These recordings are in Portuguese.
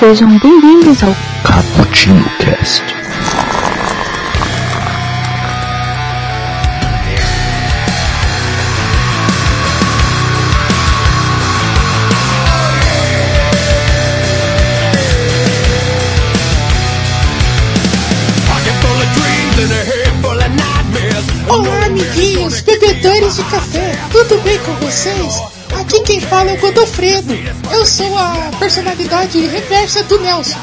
Sejam bem-vindos ao Cappuccino Cast. Olá, amiguinhos, bebedores de café, tudo bem com vocês? Aqui quem fala o Godofredo. Eu sou a personalidade reversa do Nelson.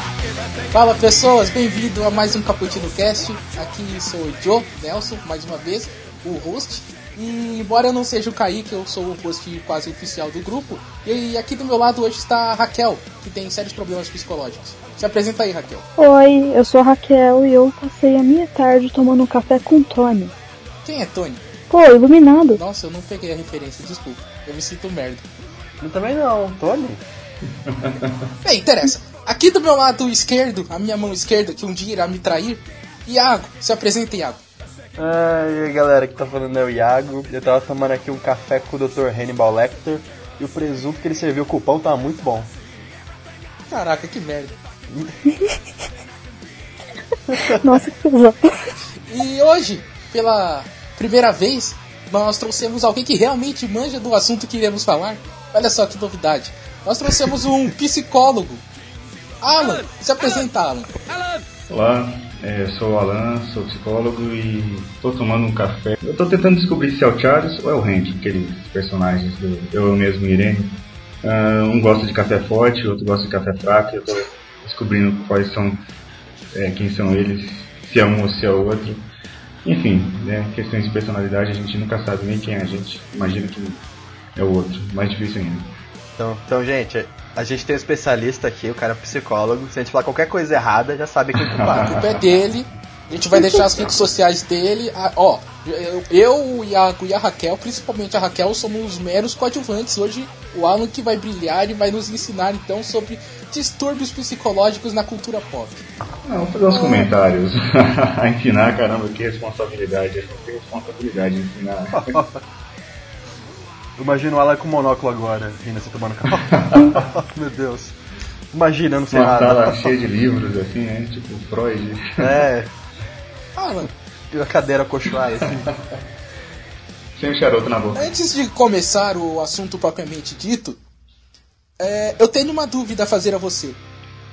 Fala pessoas, bem-vindo a mais um Cappuccino Cast. Aqui sou o Joe Nelson, mais uma vez, o host. E embora eu não seja o Kaique, eu sou o host quase oficial do grupo. E aqui do meu lado hoje está a Raquel, que tem sérios problemas psicológicos. Se apresenta aí, Raquel. Oi, eu sou a Raquel e eu passei a minha tarde tomando um café com Tony. Quem é Tony? Pô, iluminado. Nossa, eu não peguei a referência, desculpa. Eu me sinto merda. Eu também não, Tony. Bem, interessa. Aqui do meu lado esquerdo, a minha mão esquerda, que um dia irá me trair, Iago. Se apresenta, Iago. Ah, aí galera, que tá falando é o Iago. Eu tava tomando aqui um café com o Dr. Hannibal Lecter e o presunto que ele serviu com o pão tava muito bom. Caraca, que merda. Nossa, que pesado. E hoje, pela primeira vez, nós trouxemos alguém que realmente manja do assunto que iremos falar. Olha só que novidade. Nós trouxemos um psicólogo. Alan, se apresenta, Alan. Olá, é, eu sou o Alan, sou psicólogo e estou tomando um café. Eu estou tentando descobrir se é o Charles ou é o Hank, aqueles personagens do Eu Mesmo e Irene. Ah, um gosta de café forte, o outro gosta de café fraco. Eu estou descobrindo quais são, é, quem são eles, se é um ou se é o outro. Enfim, né, questões de personalidade a gente nunca sabe nem quem é a gente. Imagina que é o outro, mais difícil ainda. Então, então, gente, a gente tem um especialista aqui, o cara é psicólogo. Se a gente falar qualquer coisa errada, já sabe quem A culpar. culpa é dele. A gente vai deixar as redes sociais dele. Ah, ó, eu, eu, o Iago e a Raquel, principalmente a Raquel, somos meros coadjuvantes. Hoje o Alan que vai brilhar e vai nos ensinar então sobre distúrbios psicológicos na cultura pop. Não, vou fazer uns comentários. a ensinar, caramba, que responsabilidade. Tenho responsabilidade de ensinar. Imagina o Alan com monóculo agora, rindo assim tomando café. Meu Deus. Imagina, eu não sei Uma sala nada. cheia de livros, assim, né? Tipo Freud. É, Alan, e a cadeira cochoada assim. Sem um charuto na boca. antes de começar o assunto propriamente dito, é, eu tenho uma dúvida a fazer a você.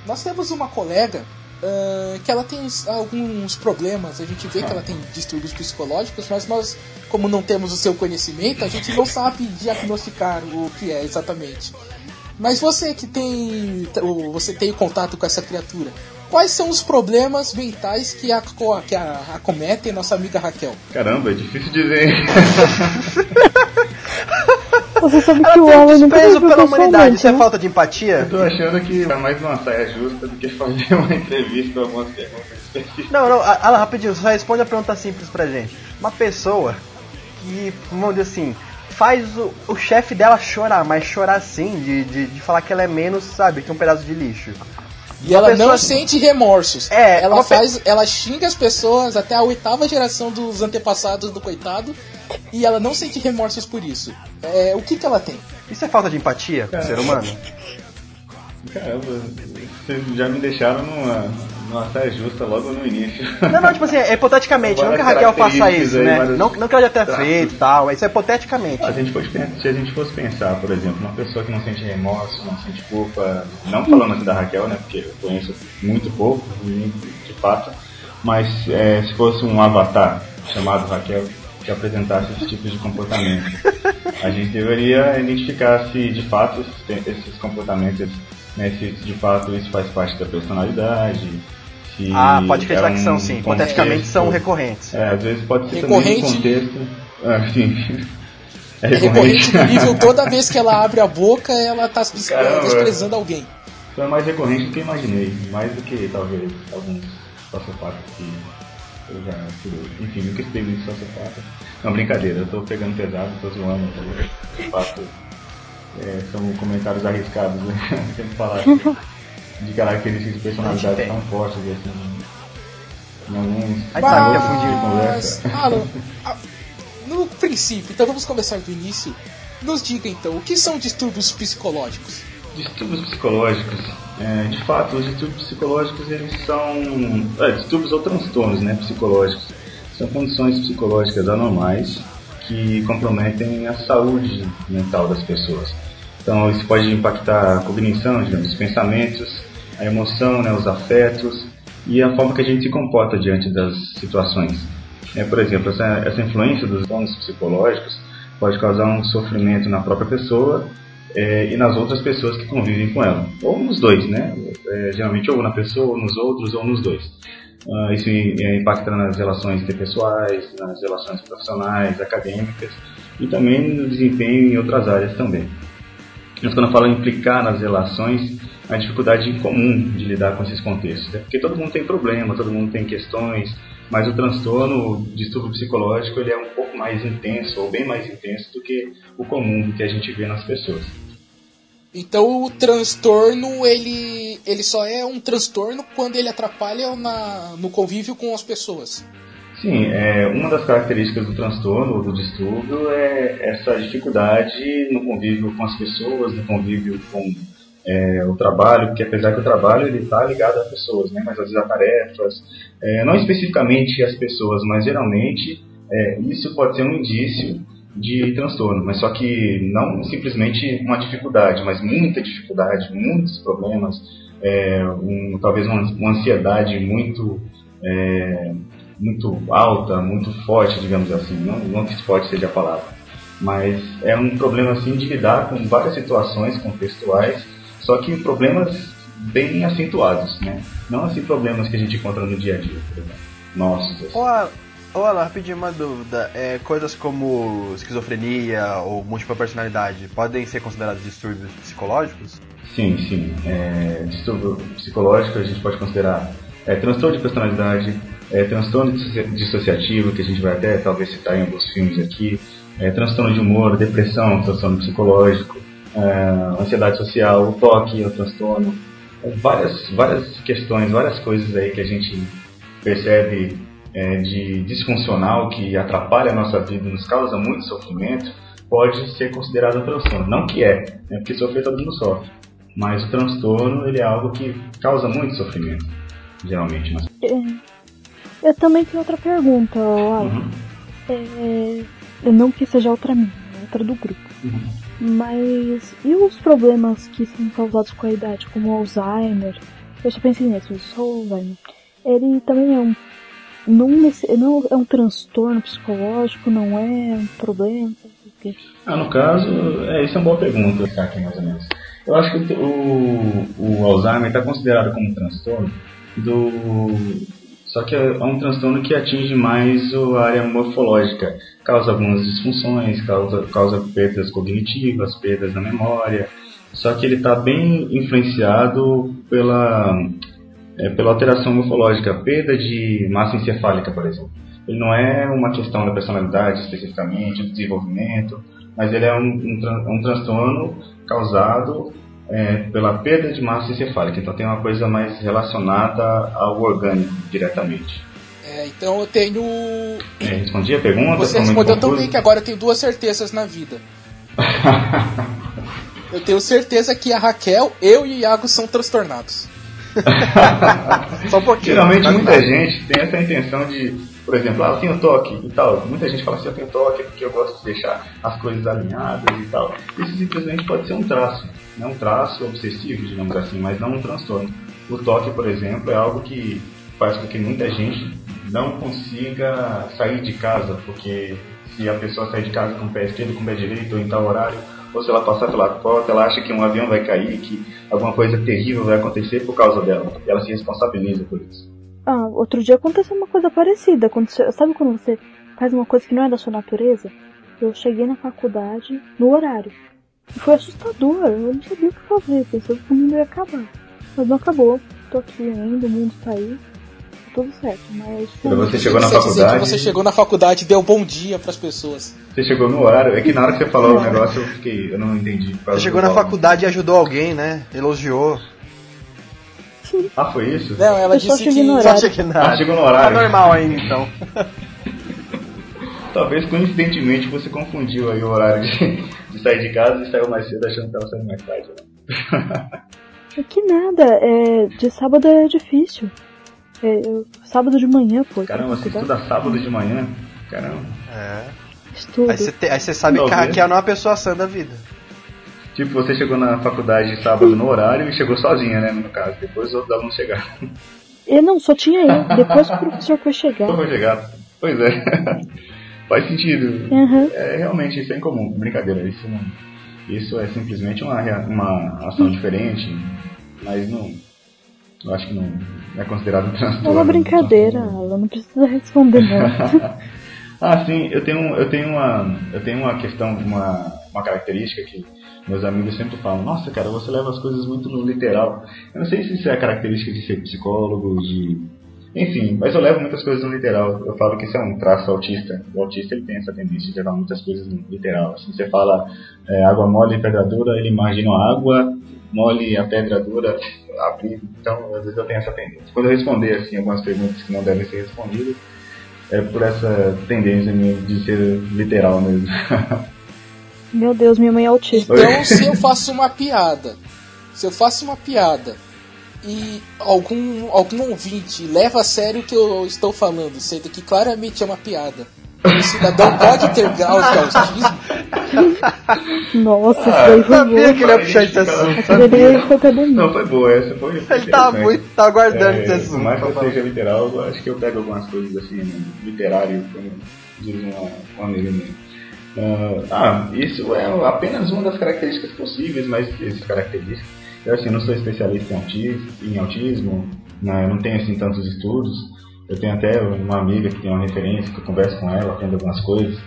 Nós temos uma colega ah, que ela tem uns- alguns problemas, a gente vê que ela tem distúrbios psicológicos, mas nós, como não temos o seu conhecimento, a gente não sabe diagnosticar o que é exatamente. Mas você que tem, você tem contato com essa criatura, quais são os problemas mentais que, a, que a, acometem nossa amiga Raquel? Caramba, é difícil dizer. Você sabe que Ela o tem um Alan nunca desprezo pela humanidade. pessoalmente, Isso é né? falta de empatia? Eu tô achando que é mais uma saia justa do que fazer uma entrevista com algumas perguntas específicas. Não, não, a- Alan, rapidinho, só responde a pergunta simples pra gente. Uma pessoa que, vamos dizer assim, faz o, o chefe dela chorar, mas chorar assim, de, de, de falar que ela é menos, sabe, que um pedaço de lixo. E ela pessoa- não sente remorsos. É, ela uma pe- faz, ela xinga as pessoas até a oitava geração dos antepassados do coitado e ela não sente remorsos por isso. É, o que que ela tem? Isso é falta de empatia com o ser humano? Caramba, vocês já me deixaram numa, numa saia justa logo no início. Não, não, tipo assim, é hipoteticamente, não que a Raquel faça isso, né? Várias- Não, não que ela já tenha feito e tal, isso é hipoteticamente. Se a, gente fosse, se a gente fosse pensar, por exemplo, uma pessoa que não sente remorso, não sente culpa, não falando assim da Raquel, né, porque eu conheço muito pouco, de fato, mas é, se fosse um avatar chamado Raquel que apresentasse esse tipo de comportamento, a gente deveria identificar se de fato esses, esses comportamentos, né, se de fato isso faz parte da personalidade. Se Ah, pode acreditar é que são um sim, hipoteticamente são recorrentes. é, às vezes pode ser também Recorrente. no contexto. Ah, sim. É É recorrente no nível toda vez que ela abre a boca, ela tá Caramba. desprezando alguém. Então é mais recorrente do que eu imaginei. Mais do que talvez alguns sociopatas que eu já estudei. Enfim, nunca estudei muito sociopata. Não, brincadeira, eu tô pegando pesado, tô zoando. Tá? De fato, é, são comentários arriscados, né? Sempre falar assim, de características de personalidade tem. tão fortes assim. Em alguns que é Mas, conversa. Alan, no princípio, então vamos começar do início. Nos diga então, o que são distúrbios psicológicos? Distúrbios psicológicos É, de fato, os distúrbios psicológicos eles são é, distúrbios ou transtornos, né, psicológicos. São condições psicológicas anormais que comprometem a saúde mental das pessoas. Então, isso pode impactar a cognição, digamos, os pensamentos, a emoção, né, os afetos e a forma que a gente se comporta diante das situações. É, por exemplo, essa, essa influência dos dons psicológicos pode causar um sofrimento na própria pessoa é, e nas outras pessoas que convivem com ela. Ou nos dois, né? É, geralmente ou na pessoa, ou nos outros, ou nos dois. Uh, isso é, impacta nas relações interpessoais, nas relações profissionais, acadêmicas e também no desempenho em outras áreas também. Mas quando eu falo implicar nas relações, a dificuldade em comum de lidar com esses contextos. É porque todo mundo tem problema, todo mundo tem questões, mas o transtorno, o distúrbio psicológico, ele é um pouco mais intenso, ou bem mais intenso do que o comum que a gente vê nas pessoas. Então o transtorno ele, ele só é um transtorno quando ele atrapalha na, no convívio com as pessoas. Sim, é, uma das características do transtorno ou do distúrbio é essa dificuldade no convívio com as pessoas, no convívio com é, o trabalho, porque apesar que o trabalho ele está ligado às pessoas, né, mas às vezes a tarefas, é, não especificamente as pessoas, mas geralmente é, isso pode ser um indício de transtorno, mas só que não simplesmente uma dificuldade, mas muita dificuldade, muitos problemas, é, um, talvez uma, uma, ansiedade muito é, muito alta, muito forte, digamos assim, não, não que forte seja a palavra, mas é um problema assim de lidar com várias situações contextuais, só que problemas bem acentuados, né? Não assim problemas que a gente encontra no dia a dia, por exemplo. Nossos. Assim. Olá, rapidinho uma dúvida. É, coisas como esquizofrenia ou múltipla personalidade podem ser considerados distúrbios psicológicos? Sim, sim. É, distúrbio psicológico a gente pode considerar é, transtorno de personalidade, é, transtorno dissociativo, que a gente vai até talvez citar em alguns filmes aqui, é, transtorno de humor, depressão, transtorno psicológico, é, ansiedade social, o toque, o transtorno, é, várias, várias questões, várias coisas aí que a gente percebe é, de disfuncional que atrapalha a nossa vida, nos causa muito sofrimento, pode ser considerado um transtorno. Não que é, né, porque sofrer todo mundo sofre. Mas o transtorno ele é algo que causa muito sofrimento, geralmente. Mas... É, eu também tenho outra pergunta, Alan. Uhum. É, não que seja outra minha, outra do grupo. Uhum. Mas e os problemas que são causados com a idade, como Alzheimer? Eu só pensei nisso, só o Alzheimer. Ele também é um não, não é um transtorno psicológico, não é um problema? Ah, no caso, é, isso é uma boa pergunta, aqui mais ou menos. Eu acho que o, o Alzheimer está considerado como um transtorno do só que é um transtorno que atinge mais a área morfológica, causa algumas disfunções, causa, causa perdas cognitivas, perdas na memória. Só que ele está bem influenciado pela é, pela alteração morfológica, perda de massa encefálica, por exemplo. Ele não é uma questão da personalidade especificamente, do desenvolvimento, mas ele é um, um, um transtorno causado é, pela perda de massa encefálica. Então tem uma coisa mais relacionada ao orgânico diretamente. É, então eu tenho. É, respondi a pergunta. Você respondeu tão bem que agora eu tenho duas certezas na vida. eu tenho certeza que a Raquel, eu e o Iago são transtornados. Só um pouquinho. Geralmente muita gente tem essa intenção de, por exemplo, ah, eu tenho toque e tal. Muita gente fala assim, eu tenho toque porque eu gosto de deixar as coisas alinhadas e tal. Isso simplesmente pode ser um traço, né? um traço obsessivo, digamos assim, mas não um transtorno. O toque, por exemplo, é algo que faz com que muita gente não consiga sair de casa, porque se a pessoa sair de casa com o pé esquerdo, com o pé direito ou em tal horário, ou se ela passar pela porta, ela acha que um avião vai cair, que alguma coisa terrível vai acontecer por causa dela. E ela se responsabiliza por isso. Ah, outro dia aconteceu uma coisa parecida. Aconteceu, sabe quando você faz uma coisa que não é da sua natureza? Eu cheguei na faculdade no horário. Foi assustador. Eu não sabia o que fazer. Pensei que o mundo ia acabar. Mas não acabou. Tô aqui ainda, o mundo tá aí tudo certo, mas. Quando você chegou na faculdade. você chegou na faculdade e deu bom dia pras pessoas. Você chegou no horário, é que na hora que você falou o negócio eu fiquei. Eu não entendi. Você chegou na faculdade e ajudou alguém, né? Elogiou. Ah, foi isso? Não, ela eu disse que. No só cheguei no Ah, chegou no horário. Tá normal ainda então. Talvez coincidentemente você confundiu aí o horário de, de, sair de casa e saiu mais cedo achando que estava saindo mais tarde. Né? Que nada, é, de sábado é difícil. É, eu- sábado de manhã, pô. Caramba, você estuda sábado de manhã? Caramba. É. Estudo. Aí você, te- aí você sabe que a Talvez. Raquel não é uma pessoa sã da vida. Tipo, você chegou na faculdade sábado no horário e chegou sozinha, né, no caso. Depois os outros alunos chegaram. E não, só tinha eu. Depois o professor foi chegar. Vai chegar. Pois é. Faz sentido. Aham. É, realmente, isso é incomum. Brincadeira, isso não... Isso é simplesmente uma, uma ação diferente, mas não... Eu acho que não é considerado um transtorno. É uma brincadeira, ela não precisa responder não. Ah, sim, eu tenho, eu tenho uma, eu tenho uma questão, uma, uma característica que meus amigos sempre falam, nossa cara, você leva as coisas muito no literal. Eu não sei se isso é a característica de ser psicólogo, de. Enfim, mas eu levo muitas coisas no literal. Eu falo que isso é um traço autista. O autista ele tem essa tendência de levar muitas coisas no literal. Assim, você fala é, água mole e pedra dura, ele imagina água mole a pedra dura abrir. Então, às vezes eu tenho essa tendência. Quando eu responder assim algumas perguntas que não devem ser respondidas, é por essa tendência minha de ser literal mesmo. Meu Deus, minha mãe é autista. Então, se eu faço uma piada, se eu faço uma piada e algum, algum ouvinte leva a sério o que eu estou falando, sendo que claramente é uma piada, o cidadão pode ter graus de autismo? Nossa, isso daí foi Sabia bom. que ele ia puxar esse assunto. Foi Não, foi boa, essa foi. Ele tá interessante. muito, tá aguardando esse É, assunto. por mais que eu falar. seja literal, eu acho que eu pego algumas coisas assim, né, literário, como diz uma, uma amiga minha. Ah, ah, isso é apenas uma das características possíveis, mas essas características. Eu assim, não sou especialista em autismo, em autismo né, eu não tenho assim tantos estudos. Eu tenho até uma amiga que tem uma referência, que eu converso com ela, aprendo algumas coisas.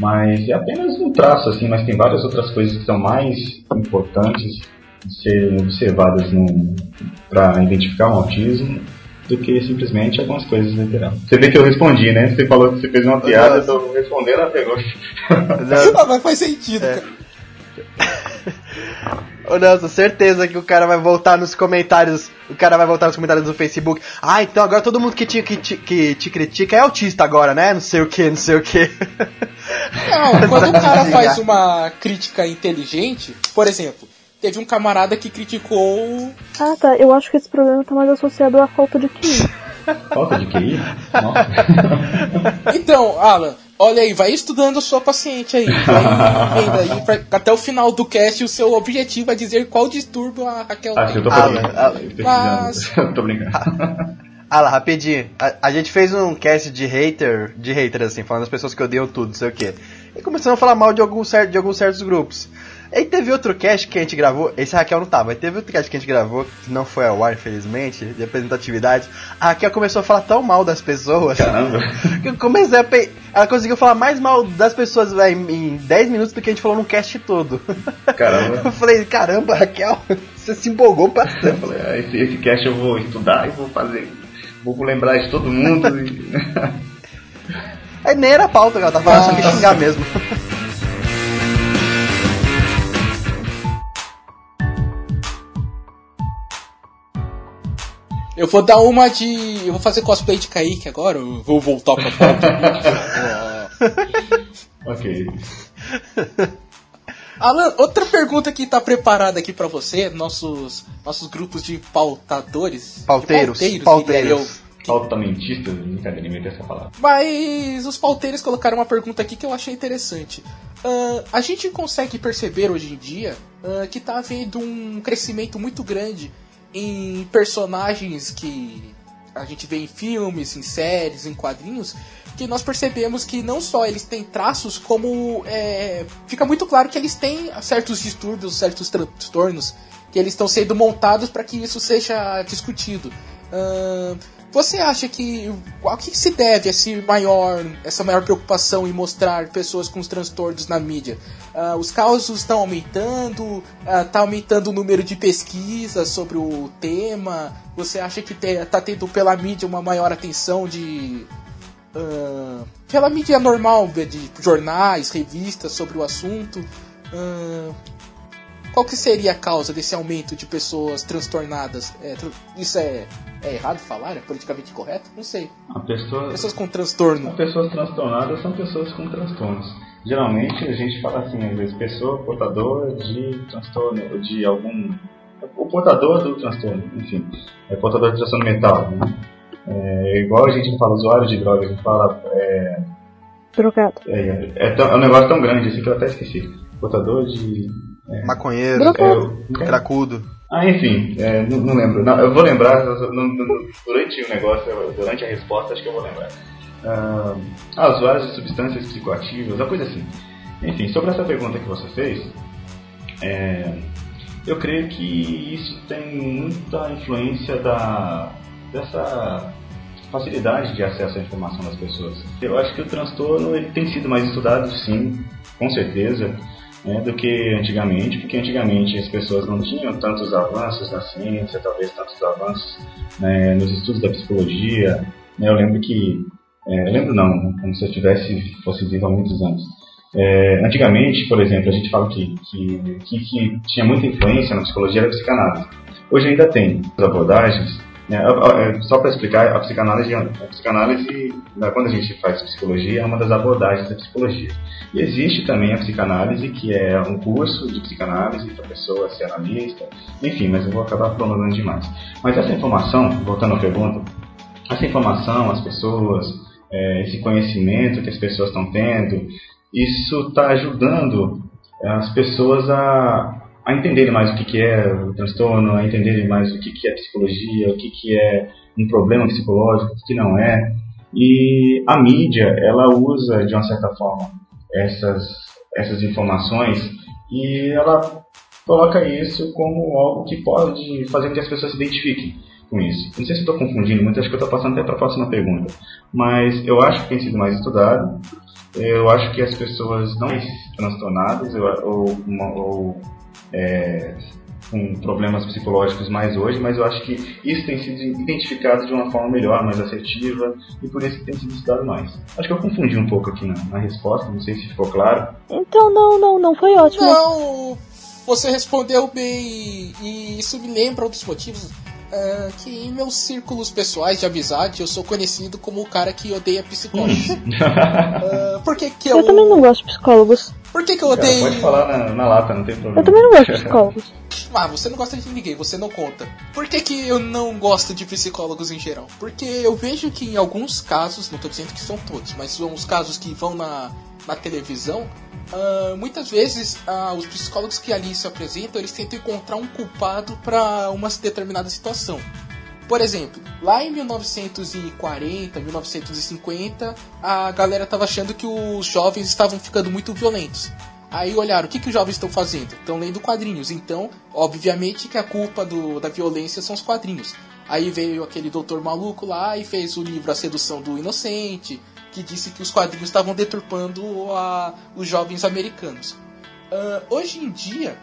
Mas é apenas um traço, assim, mas tem várias outras coisas que são mais importantes de serem observadas para identificar um autismo do que simplesmente algumas coisas literais. Você vê que eu respondi, né? Você falou que você fez uma piada, eu tô respondendo a pergunta. Ah, mas faz sentido, É. cara. Ô Nelson, certeza que o cara vai voltar nos comentários. O cara vai voltar nos comentários do Facebook. Ah, então agora todo mundo que te, que te, que te critica é autista agora, né? Não sei o que, não sei o que. Não, quando o cara faz uma crítica inteligente, por exemplo, teve um camarada que criticou. Ah, tá. Eu acho que esse problema tá mais associado à falta de QI. Falta de QI? Então, Alan, olha aí, vai estudando a sua paciente aí. Vai vendo aí, pra- até o final do cast, o seu objetivo é dizer qual distúrbio a Raquel Acho que eu tô Ah, fazendo. ah, pesquisando. tô brincando. Ah lá, rapidinho. A, a gente fez um cast de hater, de hater assim, falando das pessoas que odeiam tudo, não sei o que. E começamos a falar mal de cer- de alguns certos grupos. Aí teve outro cast que a gente gravou, esse Raquel não tava, aí teve outro cast que a gente gravou, que não foi ao ar, infelizmente, de representatividade. A Raquel começou a falar tão mal das pessoas. Caramba. que eu comecei a pe... Ela conseguiu falar mais mal das pessoas em 10 minutos do que a gente falou no cast todo. Caramba. Eu falei, caramba, Raquel, você se empolgou Eu bastante. falei, ah, esse, esse cast eu vou estudar e vou fazer. Vou lembrar de todo mundo. e- Aí nem era pauta, ela tava falando só que xingar mesmo. Eu vou dar uma de. Eu vou fazer cosplay de Kaique agora. Eu vou voltar pra pauta. ok. Alan, outra pergunta que tá preparada aqui pra você, nossos, nossos grupos de pautadores. Pauteiros, de pauteiros. diria eu. Altamentistas, brincadeira, inventei essa palavra. Mas os pauteiros colocaram uma pergunta aqui que eu achei interessante. Ah, a gente consegue perceber hoje em dia ah, que tá havendo um crescimento muito grande em personagens que a gente vê em filmes, em séries, em quadrinhos, que nós percebemos que não só eles têm traços, como é, fica muito claro que eles têm certos distúrbios, certos transtornos, que eles estão sendo montados para que isso seja discutido. Ah, você acha que ao que se deve esse maior, essa maior preocupação em mostrar pessoas com os transtornos na mídia? Ah, os casos estão aumentando? Está aumentando o número de pesquisas sobre o tema? Você acha que está tendo pela mídia uma maior atenção de ah, pela mídia normal de jornais, revistas sobre o assunto? Qual que seria a causa desse aumento de pessoas transtornadas? É, tr- isso é, é errado falar? É politicamente correto? Não sei. A pessoa, Pessoas com transtorno. pessoas transtornadas são pessoas com transtornos. Geralmente a gente fala assim, às vezes, pessoa portadora de transtorno, de algum. O portador do transtorno, enfim, é portador do transtorno mental. Né? É, igual a gente fala usuário de drogas, a gente fala. É, Drogado. é, é, é um negócio tão grande assim que eu até esqueci. Portador de. Maconheiro, Drogado. É, cracudo. Ah, enfim, é, não, não lembro. Não, eu vou lembrar no- no- durante o negócio, durante a resposta, acho que eu vou lembrar. Ah, ah, usuários de substâncias psicoativas, uma coisa assim. Enfim, sobre essa pergunta que você fez, é, eu creio que isso tem muita influência da, dessa facilidade de acesso à informação das pessoas. Eu acho que o transtorno ele tem sido mais estudado, sim, com certeza, né, do que antigamente, porque antigamente as pessoas não tinham tantos avanços na ciência, talvez tantos avanços né, nos estudos da psicologia. né, eu lembro que, é, eu lembro não, como se eu tivesse fosse vivo há muitos anos. É, antigamente, por exemplo, a gente fala que, que, que, que tinha muita influência na psicologia da psicanálise. Hoje ainda tem as abordagens. É, só para explicar, a psicanálise, a psicanálise, né, quando a gente faz psicologia, é uma das abordagens da psicologia. E existe também a psicanálise, que é um curso de psicanálise para a pessoa ser analista, enfim, mas eu vou acabar prolongando demais. Mas essa informação, voltando à pergunta, essa informação, as pessoas, é, esse conhecimento que as pessoas estão tendo, isso está ajudando as pessoas a, a entenderem mais o que, que é o transtorno, a entenderem mais o que, que é psicologia, o que, que é um problema psicológico, o que, não é. E a mídia, ela usa, de uma certa forma, essas, essas informações e ela coloca isso como algo que pode fazer com que as pessoas se identifiquem com isso. Não sei se estou confundindo muito, acho que estou passando até para a próxima pergunta. Mas eu acho que tem sido mais estudado. Eu acho que as pessoas não transtornadas ou, uma- ou é, com problemas psicológicos mais hoje, mas eu acho que isso tem sido identificado de uma forma melhor, mais assertiva, e por isso que tem sido estudado mais. Acho que eu confundi um pouco aqui na, na resposta, não sei se ficou claro. Então, não, não, não foi ótimo. Não, você respondeu bem e isso me lembra um dos motivos ah, que em meus círculos pessoais de amizade eu sou conhecido como o cara que odeia psicólogos. Por que que eu... Eu também não gosto de psicólogos. Por que que eu Cara, odeio... pode falar na, na lata, não tem problema. Eu também não gosto de psicólogos. Ah, você não gosta de ninguém, você não conta. Por que, que eu não gosto de psicólogos em geral? Porque eu vejo que em alguns casos, não tô dizendo que são todos, mas são os casos que vão na, na televisão, ah, muitas vezes ah, os psicólogos que ali se apresentam, eles tentam encontrar um culpado para uma determinada situação. Por exemplo, lá em 1940, 1950, a galera tava achando que os jovens estavam ficando muito violentos. Aí olharam, o que, que os jovens estão fazendo? Estão lendo quadrinhos. Então, obviamente que a culpa do, da violência são os quadrinhos. Aí veio aquele doutor maluco lá e fez o livro A Sedução do Inocente, que disse que os quadrinhos estavam deturpando a- os jovens americanos. Ah, hoje em dia,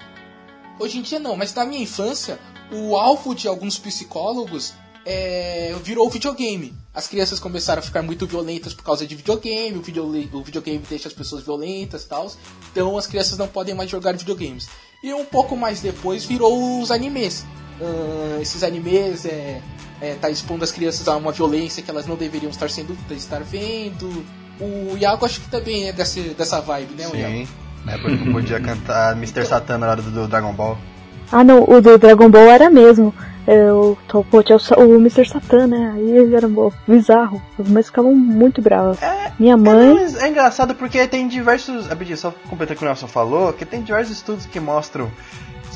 hoje em dia não, mas na minha infância, o alvo de alguns psicólogos é, virou o videogame. As crianças começaram a ficar muito violentas por causa de videogame, o, videole- o videogame deixa as pessoas violentas e tal. Então as crianças não podem mais jogar videogames. E um pouco mais depois virou os animes. Ah, esses animes é, é, tá expondo as crianças a uma violência que elas não deveriam estar sendo estar vendo. O Iago acho que também é dessa, dessa vibe, né, o Iago? Sim. Na época que eu podia cantar Mr. Satan na hora do, Dragon Ball. Ah, não, o do Dragon Ball era mesmo. É, o, to- pô, tinha o, o Mr. Satan, né? Aí ele era bo- bizarro. As mães ficavam muito bravas. Minha É, mãe. mas é engraçado porque tem diversos. Rapidinho, só completar o que o Nelson falou, que tem diversos estudos que mostram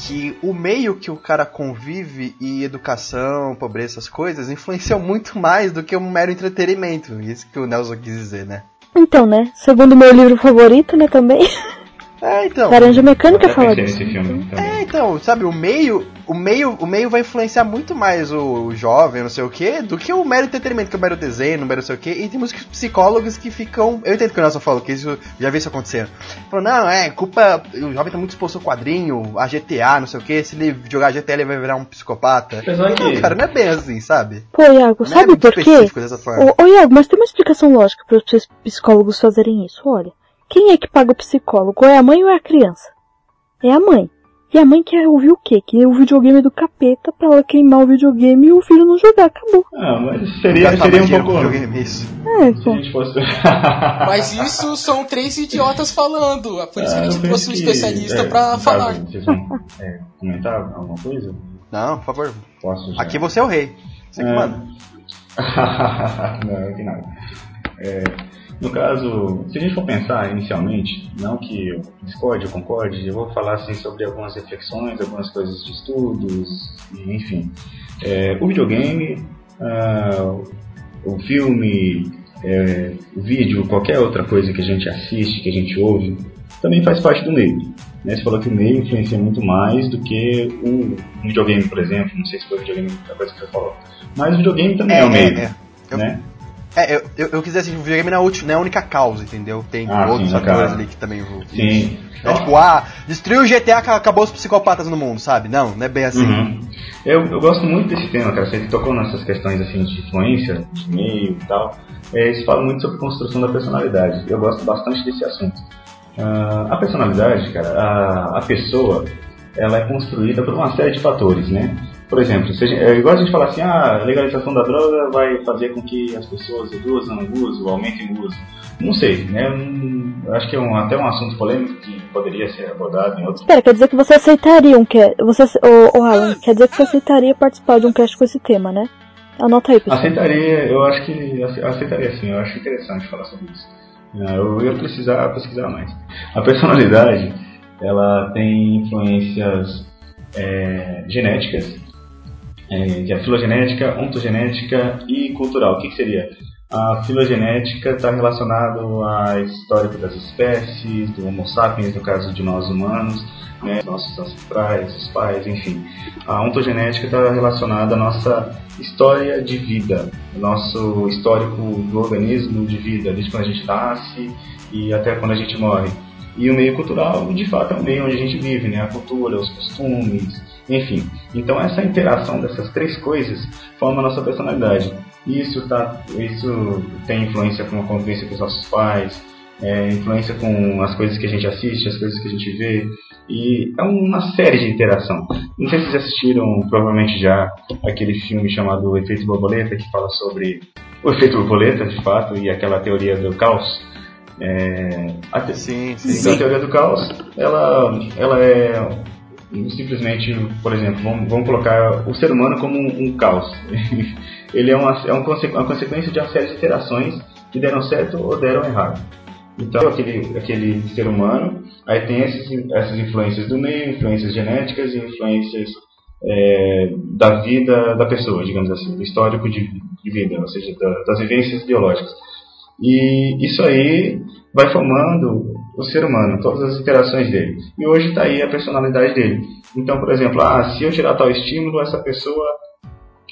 que o meio que o cara convive e educação, pobreza, essas coisas, influenciam muito mais do que um mero entretenimento. Isso que o Nelson quis dizer, né? Então, né? Segundo meu livro favorito, né, também. É, então. Laranja Mecânica fala disso. filme. É, então, sabe, o meio, o meio, o meio vai influenciar muito mais o, o jovem, não sei o que, do que o mero entretenimento, que é o mero desenho, o mero não sei o que. E tem muitos psicólogos que ficam. Eu entendo que o Nelson falou, que isso já vi isso acontecendo. Falou, não, é, culpa. O jovem tá muito exposto ao quadrinho, a GTA, não sei o que. Se ele jogar GTA, ele vai virar um psicopata. Que- Não, cara, não é bem assim, sabe? Pô, Iago, Não é sabe muito por quê? ô, Iago, mas tem uma explicação lógica para os psicólogos fazerem isso. Olha, quem é que paga o psicólogo? É a mãe ou é a criança? É a mãe. E a mãe quer ouvir o quê? Que o videogame do capeta pra ela queimar o videogame e o filho não jogar. Acabou. Ah, mas seria, seria um pouco. videogame, isso. É, Se pô. a gente fosse. Mas isso são três idiotas falando. É por isso que Ah, a eu gente trouxe um que- especialista é, pra falar. Vocês vão é, comentar alguma coisa? Não, por favor. Posso já? Aqui você é o rei. Você que É. manda. não, que nada. É, no caso, se a gente for pensar inicialmente, não que eu discorde ou concorde, eu vou falar assim, sobre algumas reflexões, algumas coisas de estudos, enfim. É, o videogame, ah, o filme, é, o vídeo, qualquer outra coisa que a gente assiste, que a gente ouve, também faz parte do meio. Né? Você falou que o meio influencia muito mais do que o videogame, por exemplo. Não sei se foi o videogame a coisa que você falou. Mas o videogame também é, o meio. é. Eu, Né? É, eu, eu, eu quis dizer assim, o videogame não é, ulti- não é a única causa, entendeu? Tem Ah, outros fatores ali que também vão. Sim. É tipo, ah, destruiu o GTA, aca- acabou os psicopatas no mundo, sabe? Não, não é bem assim. Uhum. Eu, eu gosto muito desse tema, cara. Você tocou nessas questões assim de influência, de meio e tal. É, eles falam muito sobre construção da personalidade. Eu gosto bastante desse assunto. Ah, a personalidade, cara, a, a pessoa, ela é construída por uma série de fatores, né? Por exemplo, se a gente, é igual a gente falar assim, ah, a legalização da droga vai fazer com que as pessoas reduzam o uso, aumentem o uso. Não sei, né? Eu acho que é um, até um assunto polêmico que poderia ser abordado em outros Espera, quer dizer que você aceitaria um cast. Você, ô, ô Alan, quer dizer que você aceitaria participar de um cast com esse tema, né? Anota aí, pessoal. Aceitaria, eu acho que ace- aceitaria sim, eu acho interessante falar sobre isso. Ah, Eu ia precisar pesquisar mais. A personalidade, ela tem influências é, genéticas, é, que é filogenética, ontogenética e cultural. O que, que seria? A filogenética está relacionado ao histórico das espécies, do Homo sapiens, no caso de nós humanos, né, nossos ancestrais, os pais, enfim. A ontogenética está relacionada à nossa história de vida, nosso histórico do organismo de vida, desde quando a gente nasce e até quando a gente morre. E o meio cultural, de fato, é o meio onde a gente vive, né? A cultura, os costumes, enfim. Então essa interação dessas três coisas forma a nossa personalidade. Isso, tá, isso tem influência com a convivência com os nossos pais, é, influência com as coisas que a gente assiste, as coisas que a gente vê. E é uma série de interação. Não sei se vocês assistiram, provavelmente já, aquele filme chamado Efeito Borboleta, que fala sobre o efeito borboleta, de fato, e aquela teoria do caos. É, a te- Sim, então, sim. a teoria do caos, ela, ela é simplesmente, por exemplo, vamos, vamos colocar o ser humano como um, um caos. Ele é, uma, é um uma consequência de uma série de interações que deram certo ou deram errado. Então, aquele, aquele ser humano, aí tem esses, essas influências do meio, influências genéticas e influências é, da vida da pessoa, digamos assim, do histórico de, de vida, ou seja, da- das vivências biológicas. E isso aí vai formando o ser humano, todas as interações dele. E hoje está aí a personalidade dele. Então, por exemplo, ah, se eu tirar tal estímulo, essa pessoa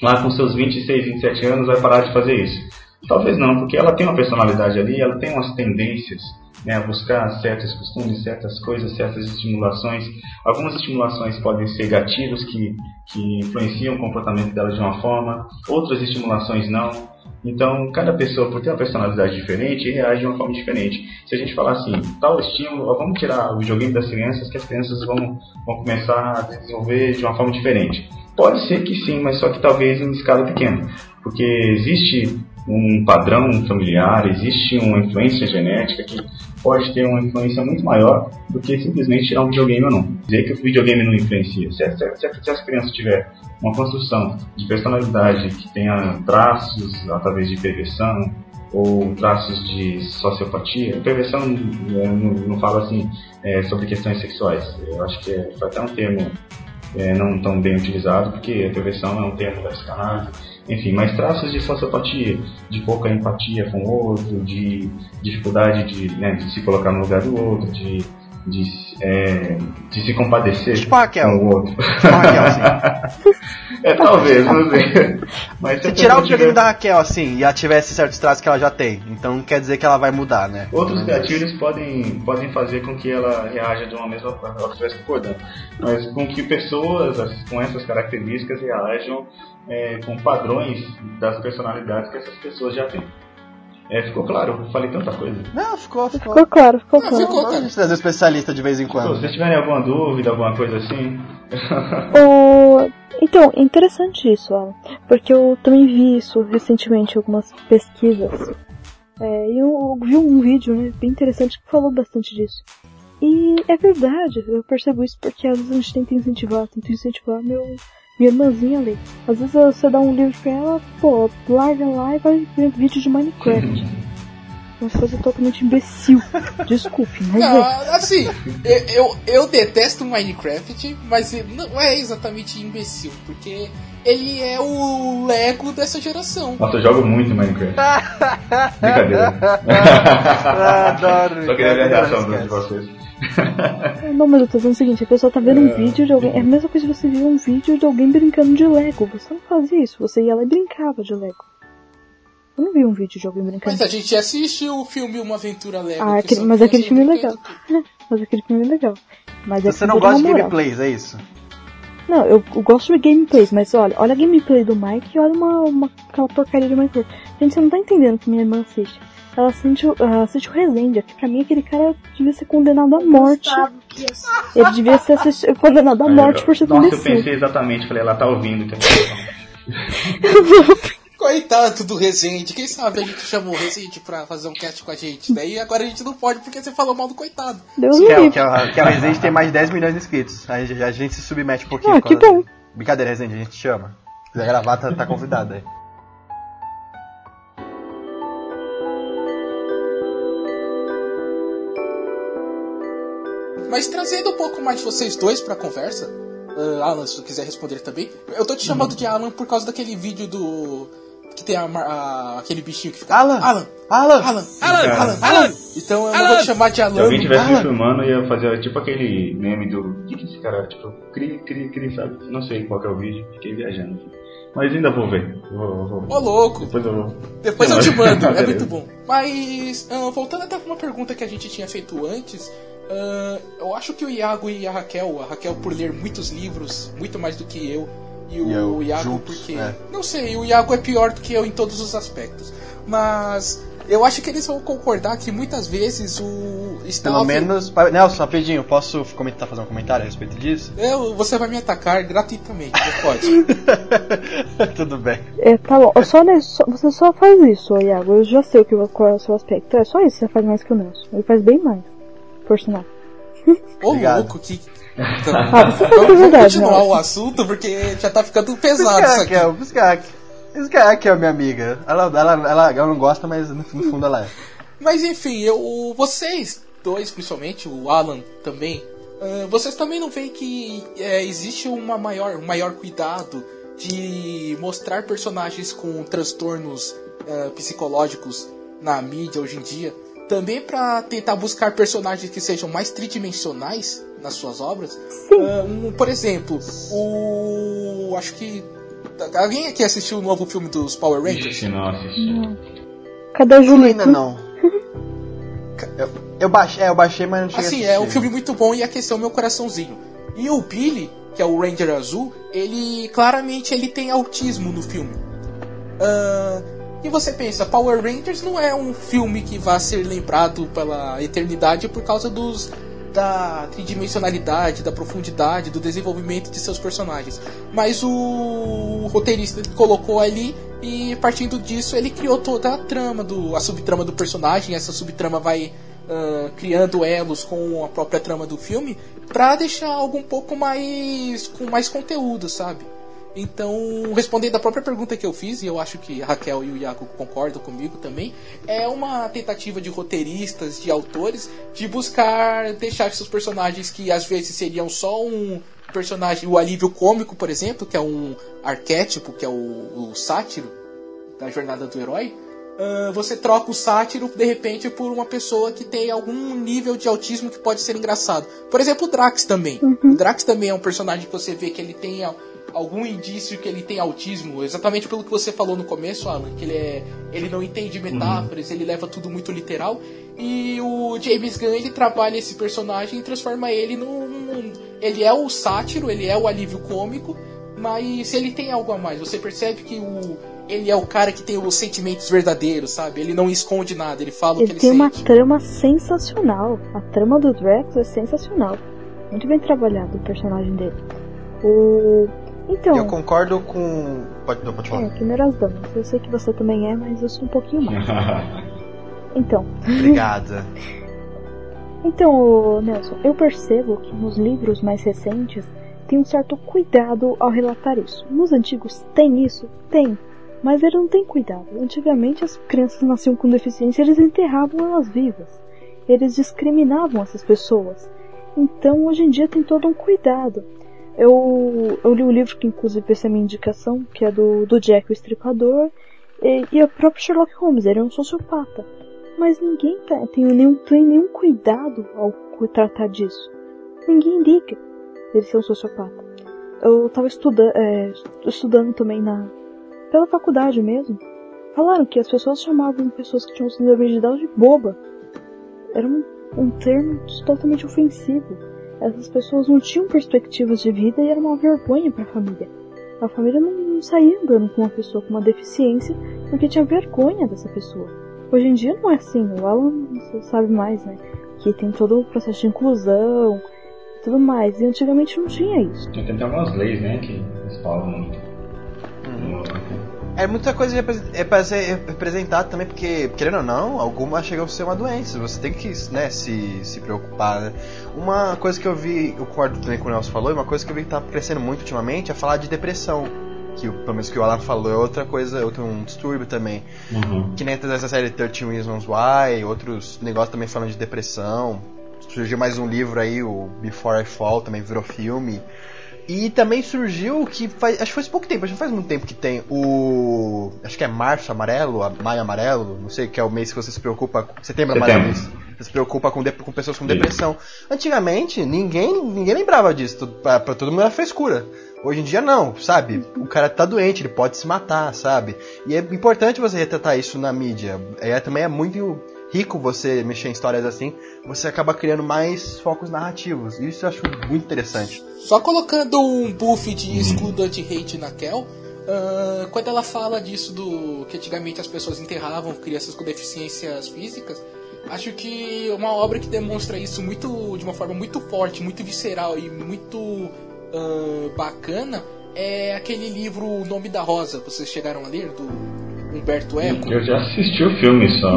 lá com seus 26, 27 anos vai parar de fazer isso. Talvez não, porque ela tem uma personalidade ali, ela tem umas tendências né, a buscar certos costumes, certas coisas, certas estimulações. Algumas estimulações podem ser gatilhos que, que influenciam o comportamento dela de uma forma, outras estimulações não. Então, cada pessoa, por ter uma personalidade diferente, reage de uma forma diferente. Se a gente falar assim, tal estímulo, vamos tirar o videogame das crianças, que as crianças vão, vão começar a desenvolver de uma forma diferente. Pode ser que sim, mas só que talvez em escala pequena. Porque existe um padrão familiar, existe uma influência genética que pode ter uma influência muito maior do que simplesmente tirar um videogame ou não. Dizer que o videogame não influencia. Se, se, se, se as crianças tiverem uma construção de personalidade que tenha traços através de perversão ou traços de sociopatia, perversão eu não, não falo assim é, sobre questões sexuais. Eu acho que é, foi até um termo é, não tão bem utilizado, porque a perversão é um termo da psicanálise, enfim, mas traços de sociopatia, de pouca empatia com o outro, de dificuldade de, né, de se colocar no lugar do outro, de, de, é, de se compadecer Tipo Raquel. com o outro. Tipo Raquel, assim. é, talvez, não sei. Mas Se tirar o videogame tiver- da Raquel, assim, e ela tivesse certos traços que ela já tem, então não quer dizer que ela vai mudar, né? Outros gatilhos podem, podem fazer com que ela reaja de uma mesma forma, ela estivesse concordando, mas com que pessoas as- com essas características reajam é, com padrões das personalidades que essas pessoas já têm. É, ficou claro? Eu falei tanta coisa. Não, ficou, ficou. Ficou claro, ficou claro. ficou. A gente trazer um especialista de vez em Se quando. vocês tiverem alguma dúvida, alguma coisa assim, O... Então, é interessante isso, Alan, porque eu também vi isso recentemente em algumas pesquisas. É, e eu vi um vídeo né, bem interessante que falou bastante disso. E é verdade, eu percebo isso porque às vezes a gente tenta incentivar, tenta incentivar meu, minha irmãzinha ler. Às vezes você dá um livro pra ela, pô, larga lá e vai ver vídeo de Minecraft. Uma coisa totalmente imbecil. Desculpe, mas Não, é. assim, eu, eu, eu detesto Minecraft, mas não é exatamente imbecil, porque ele é o Lego dessa geração. Nossa, eu jogo muito Minecraft. Brincadeira. Adoro. Só queria ver a reação de vocês. Não, mas eu tô dizendo o seguinte, a pessoa tá vendo um vídeo de alguém. É a mesma coisa que você viu um vídeo de alguém brincando de Lego. Você não fazia isso, você ia lá e brincava de Lego. Eu não vi um vídeo de alguém brincando. Mas a gente assiste o filme Uma Aventura Lego. Ah, que aquele- mas aquele filme é legal. Mas aquele filme é legal. Mas é Você não gosta de gameplays, é isso? Não, eu, eu gosto de gameplays, mas olha, olha a gameplay do Mike e olha uma, uma, aquela porcaria de Minecraft. Gente, você não tá entendendo o que minha irmã assiste. Ela o- ela assiste o Resende, que pra mim aquele cara devia ser condenado à morte. Ele devia ser assisti- condenado à morte por ser Nossa, eu pensei exatamente, falei, ela tá ouvindo. Então... Coitado do Resende, quem sabe a gente chamou o Resende pra fazer um cast com a gente. Daí agora a gente não pode porque você falou mal do coitado. Deus Que é, livre. que é, que é o Resende tem mais de 10 milhões de inscritos. Aí a gente se submete um pouquinho. Ah, por que causa bom. Brincadeira, Resende, a gente te chama. Se quiser gravar, tá, tá convidado aí. Mas trazendo um pouco mais de vocês dois pra conversa, ah, Alan, se tu quiser responder também. Eu tô te chamando de Alan por causa daquele vídeo do. que tem a a- aquele bichinho que fica. Alan! Alan! Alan! Alan! Alan! Alan! Alan! Então eu não vou te chamar de Se Alan. alguém tivesse me Alan. filmando, eu ia fazer tipo aquele meme do. O que, que esse cara, tipo, cri, cri, cri, sabe? Não sei qual que é o vídeo, fiquei viajando. Mas ainda vou ver. Vou, vou, Ô louco! Depois eu vou. Depois eu te mando, é muito bom. Mas, ah, voltando até pra uma pergunta que a gente tinha feito antes, ah, eu acho que o Iago e a Raquel, a Raquel por ler muitos livros, muito mais do que eu, e o E eu Iago juntos, porque. é. Não sei, o Iago é pior do que eu em todos os aspectos. Mas eu acho que eles vão concordar que muitas vezes o. Está Pelo menos. Nelson, rapidinho, posso comentar, fazer um comentário a respeito disso? Eu, você vai me atacar gratuitamente, você pode. Tudo bem. É, tá bom. Só, né, só- você só faz isso, Iago. Eu já sei o que, qual é o seu aspecto. É só isso, você faz mais que o Nelson. Ele faz bem mais. Por sinal. Ô Obrigado. louco, que. Então, Ah, você vamos, verdade, continuar Nelson. o assunto porque já tá ficando pesado isso aqui. Raquel, busca Raquel. Busca Raquel, minha amiga. Ela, ela, ela, ela não gosta, mas no, no fundo ela é. Mas enfim, eu, vocês dois, principalmente, o Alan também, ah, vocês também não veem que é, existe uma maior, um maior cuidado de mostrar personagens com transtornos ah, psicológicos na mídia hoje em dia, também pra tentar buscar personagens que sejam mais tridimensionais nas suas obras? Sim. Ah, um, por exemplo, o. Acho que. Alguém aqui assistiu o novo filme dos Power Rangers? Ixi, nossa. isso- Cadê a Julita? Ainda não. Eu, eu baixei, é, eu baixei, mas não cheguei Assim, a é um filme muito bom e aqueceu meu coraçãozinho. E o Billy, que é o Ranger Azul, ele claramente ele tem autismo no filme. Ah, e você pensa, Power Rangers não é um filme que vai ser lembrado pela eternidade por causa dos da tridimensionalidade, da profundidade, do desenvolvimento de seus personagens. Mas o roteirista colocou ali e partindo disso ele criou toda a trama do a subtrama do personagem, essa subtrama vai ah, criando elos com a própria trama do filme pra deixar algo um pouco mais com mais conteúdo, sabe? Então, respondendo a própria pergunta que eu fiz, e eu acho que a Raquel e o Iago concordam comigo também, é uma tentativa de roteiristas, de autores, de buscar deixar seus personagens que às vezes seriam só um personagem, o alívio cômico, por exemplo, que é um arquétipo, que é o, o sátiro da jornada do herói, ah, você troca o sátiro de repente por uma pessoa que tem algum nível de autismo que pode ser engraçado. Por exemplo, o Drax também. O Drax também é um personagem que você vê que ele tem algum indício que ele tem autismo, exatamente pelo que você falou no começo, Alan, que ele é ele não entende metáforas, ele leva tudo muito literal. E o James Gunn ele trabalha esse personagem e transforma ele num, num- ele é o sátiro, ele é o alívio cômico, mas ele tem algo a mais. Você percebe que o ele é o cara que tem os sentimentos verdadeiros, sabe? Ele não esconde nada, ele fala o que Ele ele tem uma trama sensacional. A trama do Drax é sensacional. Muito bem trabalhado o personagem dele. O. Então. Eu concordo com. Pode, não, pode falar. É, primeiras damas. Eu sei que você também é, mas eu sou um pouquinho mais. Então, Obrigada. Então, Nelson, eu percebo que nos livros mais recentes tem um certo cuidado ao relatar isso. Nos antigos tem isso? Tem. Mas eles não têm cuidado. Antigamente as crianças nasciam com deficiência, eles enterravam elas vivas. Eles discriminavam essas pessoas. Então hoje em dia tem todo um cuidado. Eu, eu li o livro que inclusive essa é minha indicação, que é do, do Jack o Estripador, e, e o próprio Sherlock Holmes, ele é um sociopata. Mas ninguém tá, tem, nenhum, tem nenhum cuidado ao tratar disso. Ninguém liga ele ser um sociopata. Eu tava estuda, é, estudando também na, pela faculdade mesmo. Falaram que as pessoas chamavam pessoas que tinham síndrome de Down de boba. Era um, um termo totalmente ofensivo. Essas pessoas não tinham perspectivas de vida e era uma vergonha para a família. A família não, não saía andando com uma pessoa com uma deficiência porque tinha vergonha dessa pessoa. Hoje em dia não é assim, o Alan sabe mais, né? Que tem todo o processo de inclusão e tudo mais. E antigamente não tinha isso. Tem até algumas leis, né, que respaldam muito. É muita coisa é pra ser representado também, porque, querendo ou não, alguma chega a ser uma doença. Você tem que né, se, se preocupar, né? Uma coisa que eu vi, eu concordo também com o Nelson falou, e uma coisa que eu vi que tá crescendo muito ultimamente é falar de depressão. Que, pelo menos que o Alan falou, é outra coisa, outro um distúrbio também. Uhum. Que nem dessa série 13 Reasons Why, outros negócios também falando de depressão. Surgiu mais um livro aí, o Before I Fall, também virou filme. E também surgiu que faz, acho que faz pouco tempo, acho que não faz muito tempo que tem o. Acho que é Março Amarelo, Maio Amarelo, não sei, que é o mês que você se preocupa. com- Setembro Amarelo, Setembro. Você se preocupa com, com pessoas com depressão. Antigamente, ninguém, ninguém lembrava disso. Pra, pra todo mundo era frescura. Hoje em dia não, sabe? O cara tá doente, ele pode se matar, sabe? E é importante você retratar isso na mídia. É, também é muito rico você mexer em histórias assim. Você acaba criando mais focos narrativos. Isso eu acho muito interessante. Só colocando um buff de escudo anti-hate na Kel, ah, quando ela fala disso do que antigamente as pessoas enterravam crianças com deficiências físicas, acho que uma obra que demonstra isso muito de uma forma muito forte, muito visceral e muito ah, bacana é aquele livro O Nome da Rosa. Vocês chegaram a ler do Humberto Eco? Eu já assisti o filme só.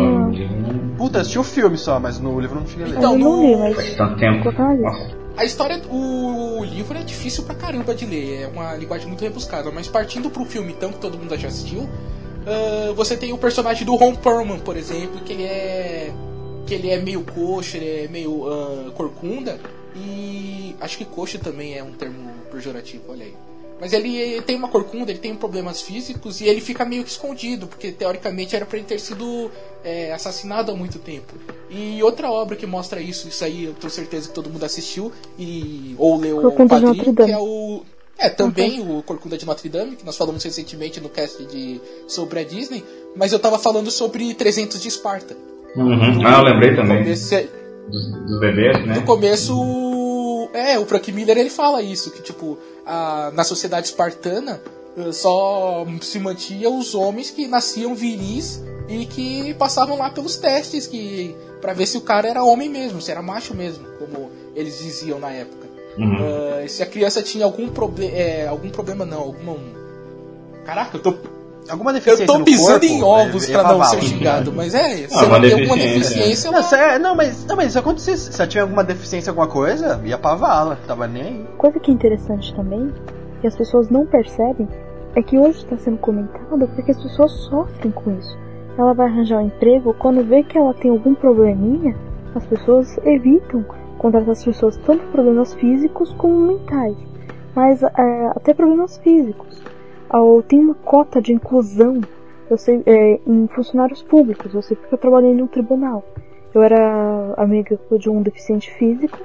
Puta, assisti o filme só, mas no livro eu não cheguei a ler. Então, não li, mas Faz tanto tempo. Nossa. A história, o livro é difícil pra caramba de ler, é uma linguagem muito rebuscada, mas partindo pro filme então, que todo mundo já assistiu, ah, você tem o personagem do Ron Perlman, por exemplo, que ele é que ele é meio coxa, ele é meio ah, corcunda, e acho que coxa também é um termo pejorativo, olha aí. Mas ele tem uma corcunda, ele tem problemas físicos e ele fica meio que escondido, porque teoricamente era pra ele ter sido é, assassinado há muito tempo. E outra obra que mostra isso, isso aí eu tenho certeza que todo mundo assistiu e ou leu o Corcunda de quadrinho, Notre Dame. que é o é também o Corcunda de Notre Dame, que nós falamos recentemente no cast de sobre a Disney, mas eu tava falando sobre 300 de Esparta. Uhum. Ah, eu lembrei também. Esse, Dos, dos bebês, né? no começo, é, o Frank Miller ele fala isso, que tipo, a, na sociedade espartana eh, só se mantinha os homens que nasciam viris e que passavam lá pelos testes que para ver se o cara era homem mesmo, se era macho mesmo, como eles diziam na época. Uhum. Ah, se a criança tinha algum problema, é, algum problema não, alguma Caraca, eu tô Alguma deficiência eu tô pisando corpo, em ovos é- é pra não pra ser vala. xingado, mas é, se Ah, ela uma tem alguma deficiência, deficiência, Não, se é- não, mas, não, mas se acontecesse, se ela tiver alguma deficiência, alguma coisa, ia pra vala, tava nem aí. Coisa que é interessante também, que as pessoas não percebem, é que hoje está sendo comentado porque as pessoas sofrem com isso. Ela vai arranjar um emprego, quando vê que ela tem algum probleminha, as pessoas evitam contratar as pessoas tanto problemas físicos como mentais. Mas é, até problemas físicos. Ao, tem uma cota de inclusão sei, é, em funcionários públicos, eu sei porque eu trabalhei no tribunal. Eu era amiga de um deficiente físico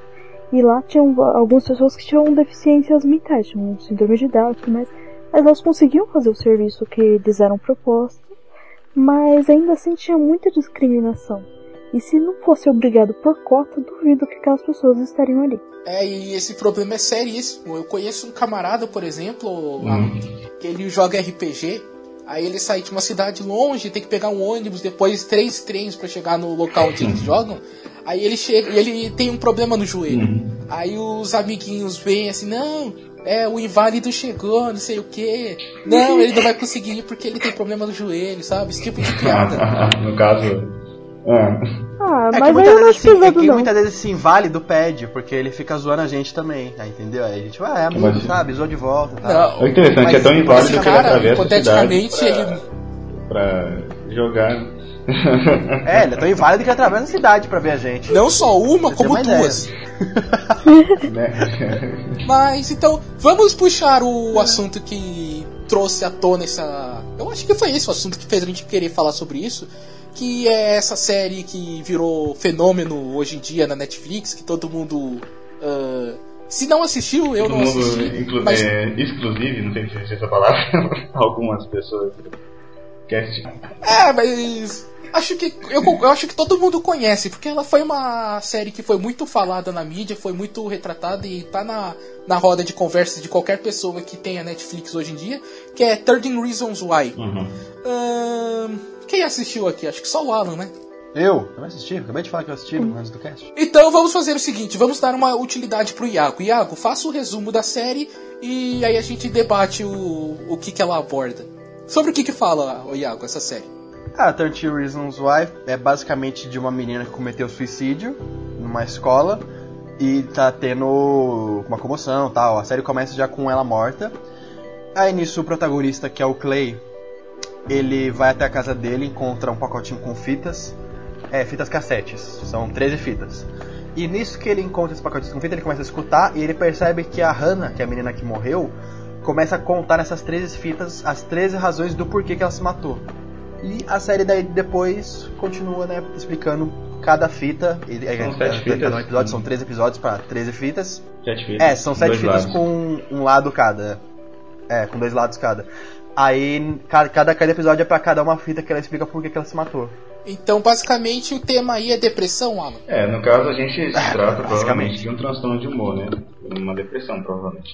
e lá tinham algumas pessoas que tinham deficiências mentais, tinham síndrome de Down mais. Mas elas conseguiam fazer o serviço que eles eram propostos, mas ainda assim tinha muita discriminação. E se não fosse obrigado por cota, duvido que aquelas pessoas estariam ali. É, e esse problema é seríssimo. Eu conheço um camarada, por exemplo, Uhum. que ele joga RPG, aí ele sai de uma cidade longe, tem que pegar um ônibus, depois três trens pra chegar no local onde eles jogam. Aí ele chega e ele tem um problema no joelho. Uhum. Aí os amiguinhos vêm assim, não, é, o inválido chegou, não sei o que. Não, ele não vai conseguir ir porque ele tem problema no joelho, sabe? Esse tipo de piada. no caso. É. Ah, É que mas aí muitas eu não vezes, acho esse, é que não. muitas vezes esse inválido pede, porque ele fica zoando a gente também, tá, entendeu? Aí a gente vai, ah, é amigo, Mas- sabe? Zoou de volta tá? Não, O interessante Mas é tão inválido que ele atravessa a cidade hipoteticamente, ele. pra jogar. É, ele é tão inválido que atravessa a cidade pra ver a gente. Não só uma, Pra como uma duas. né? Mas então, vamos puxar o assunto que trouxe à tona essa. Eu acho que foi esse o assunto que fez a gente querer falar sobre isso. Que é essa série que virou fenômeno hoje em dia na Netflix, que todo mundo. ah, se não assistiu, eu Todo não mundo assisti. inclu mas é, exclusive, não sei se existe essa palavra, algumas pessoas. É, mas acho que eu, eu acho que todo mundo conhece, porque ela foi uma série que foi muito falada na mídia, foi muito retratada e tá na, na roda de conversa de qualquer pessoa que tenha Netflix hoje em dia, que é 13 Reasons Why. Uhum. Quem assistiu aqui? Acho que só o Alan, né? Eu? Também assisti, acabei de falar que eu assisti antes do cast. Então vamos fazer o seguinte, vamos dar uma utilidade pro Iago. Iago, faça o resumo da série e aí a gente debate o, o que, que ela aborda. Sobre o que, que fala, o Iago, essa série? Ah, 13 Reasons Why é basicamente de uma menina que cometeu suicídio numa escola e tá tendo uma comoção e tal. A série começa já com ela morta. Aí nisso o protagonista, que é o Clay, ele vai até a casa dele, encontra um pacotinho com fitas. É, fitas cassetes. São 13 fitas. E nisso que ele encontra esse pacotinho com fita, ele começa a escutar e ele percebe que a Hannah, que é a menina que morreu, começa a contar nessas 13 fitas as 13 razões do porquê que ela se matou. E a série daí depois continua, né, explicando cada fita. É, São é, sete cada fitas. um episódio são 13 episódios para 13 fitas. Sete fitas. É, são sete dois fitas lados. com um lado cada. É, com dois lados cada. Aí ca- cada, cada episódio é pra cada uma fita que ela explica por que que ela se matou. Então, basicamente, o tema aí é depressão, Alan. É, no caso a gente se trata basicamente. provavelmente de um transtorno de humor, né? Uma depressão, provavelmente.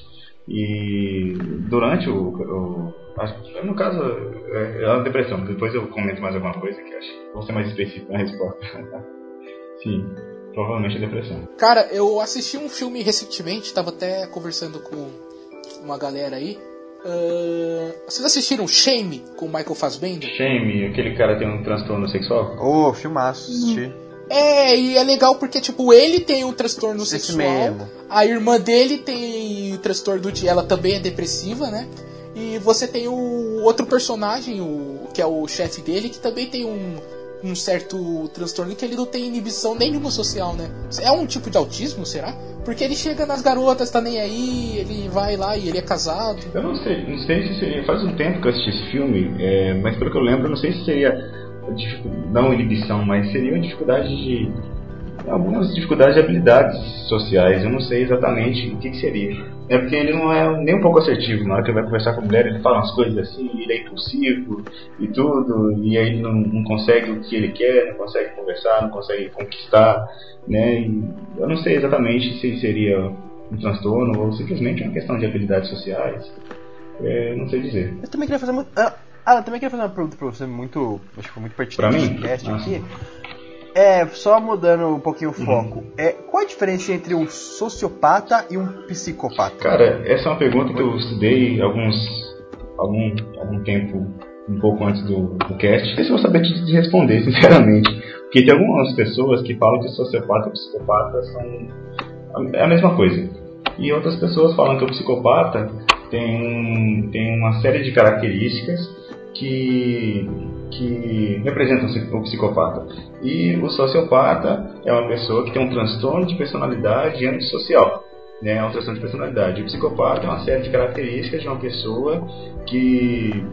E durante o. o acho que, no caso, é, é uma depressão. Depois eu comento mais alguma coisa que acho que vou ser mais específico na resposta. Sim, provavelmente é depressão. Cara, eu assisti um filme recentemente, tava até conversando com uma galera aí. Ahn, vocês assistiram Shame com o Michael Fassbender? Shame, aquele cara tem um transtorno sexual? Ô, filmaço, assisti. É, e é legal porque, tipo, ele tem um transtorno Esse sexual, mesmo. a irmã dele tem o transtorno de. Ela também é depressiva, né? E você tem o outro personagem, o que é o chefe dele, que também tem um, um certo transtorno que ele não tem inibição nenhuma social, né? É um tipo de autismo, será? Porque ele chega nas garotas, tá nem aí, ele vai lá e ele é casado. Eu não sei, não sei se seria. Faz um tempo que eu assisti esse filme, é, mas pelo que eu lembro, não sei se seria não inibição, mas seria uma dificuldade de. Algumas dificuldades de habilidades sociais. Eu não sei exatamente o que, que seria. É porque ele não é nem um pouco assertivo. Na hora que ele vai conversar com a mulher, ele fala umas coisas assim, ele é impulsivo e tudo, e aí ele não, não consegue o que ele quer, não consegue conversar, não consegue conquistar, né? E eu não sei exatamente se seria um transtorno ou simplesmente uma questão de habilidades sociais. É, não sei dizer. Eu também queria fazer muito. Ah, ah, eu também queria fazer uma pergunta pra você muito. Acho que foi muito pertinente Pra mim? aqui. É, só mudando um pouquinho o Uhum. foco. É, qual a diferença entre um sociopata e um psicopata? Cara, essa é uma pergunta que eu estudei alguns algum, algum tempo, um pouco antes do, do cast. Não sei se eu vou saber te, responder, sinceramente. Porque tem algumas pessoas que falam que sociopata e psicopata são a, é a mesma coisa. E outras pessoas falam que o psicopata tem, um, tem uma série de características que, que representam o psicopata. E o sociopata é uma pessoa que tem um transtorno de personalidade antissocial. Né, é um transtorno de personalidade. O psicopata é uma série de características de uma pessoa que,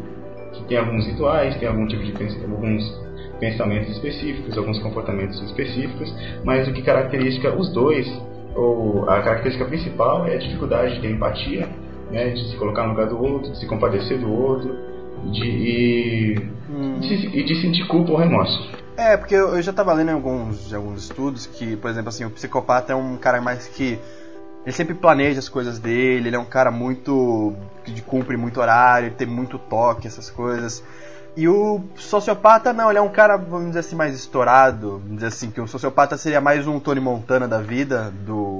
que tem alguns rituais, tem algum tipo de alguns pensamentos específicos, alguns comportamentos específicos, mas o que caracteriza os dois, ou a característica principal é a dificuldade de empatia, né, de se colocar no lugar do outro, de se compadecer do outro, de, e, de, se- e de sentir culpa ou remorso. É, porque eu, eu já tava lendo em alguns, alguns estudos que, por exemplo, assim, o psicopata é um cara mais que. Ele sempre planeja as coisas dele, ele é um cara muito. que cumpre muito horário, ele tem muito toque, essas coisas. E o sociopata, não, ele é um cara, vamos dizer assim, mais estourado. Vamos dizer assim, que o sociopata seria mais um Tony Montana da vida, do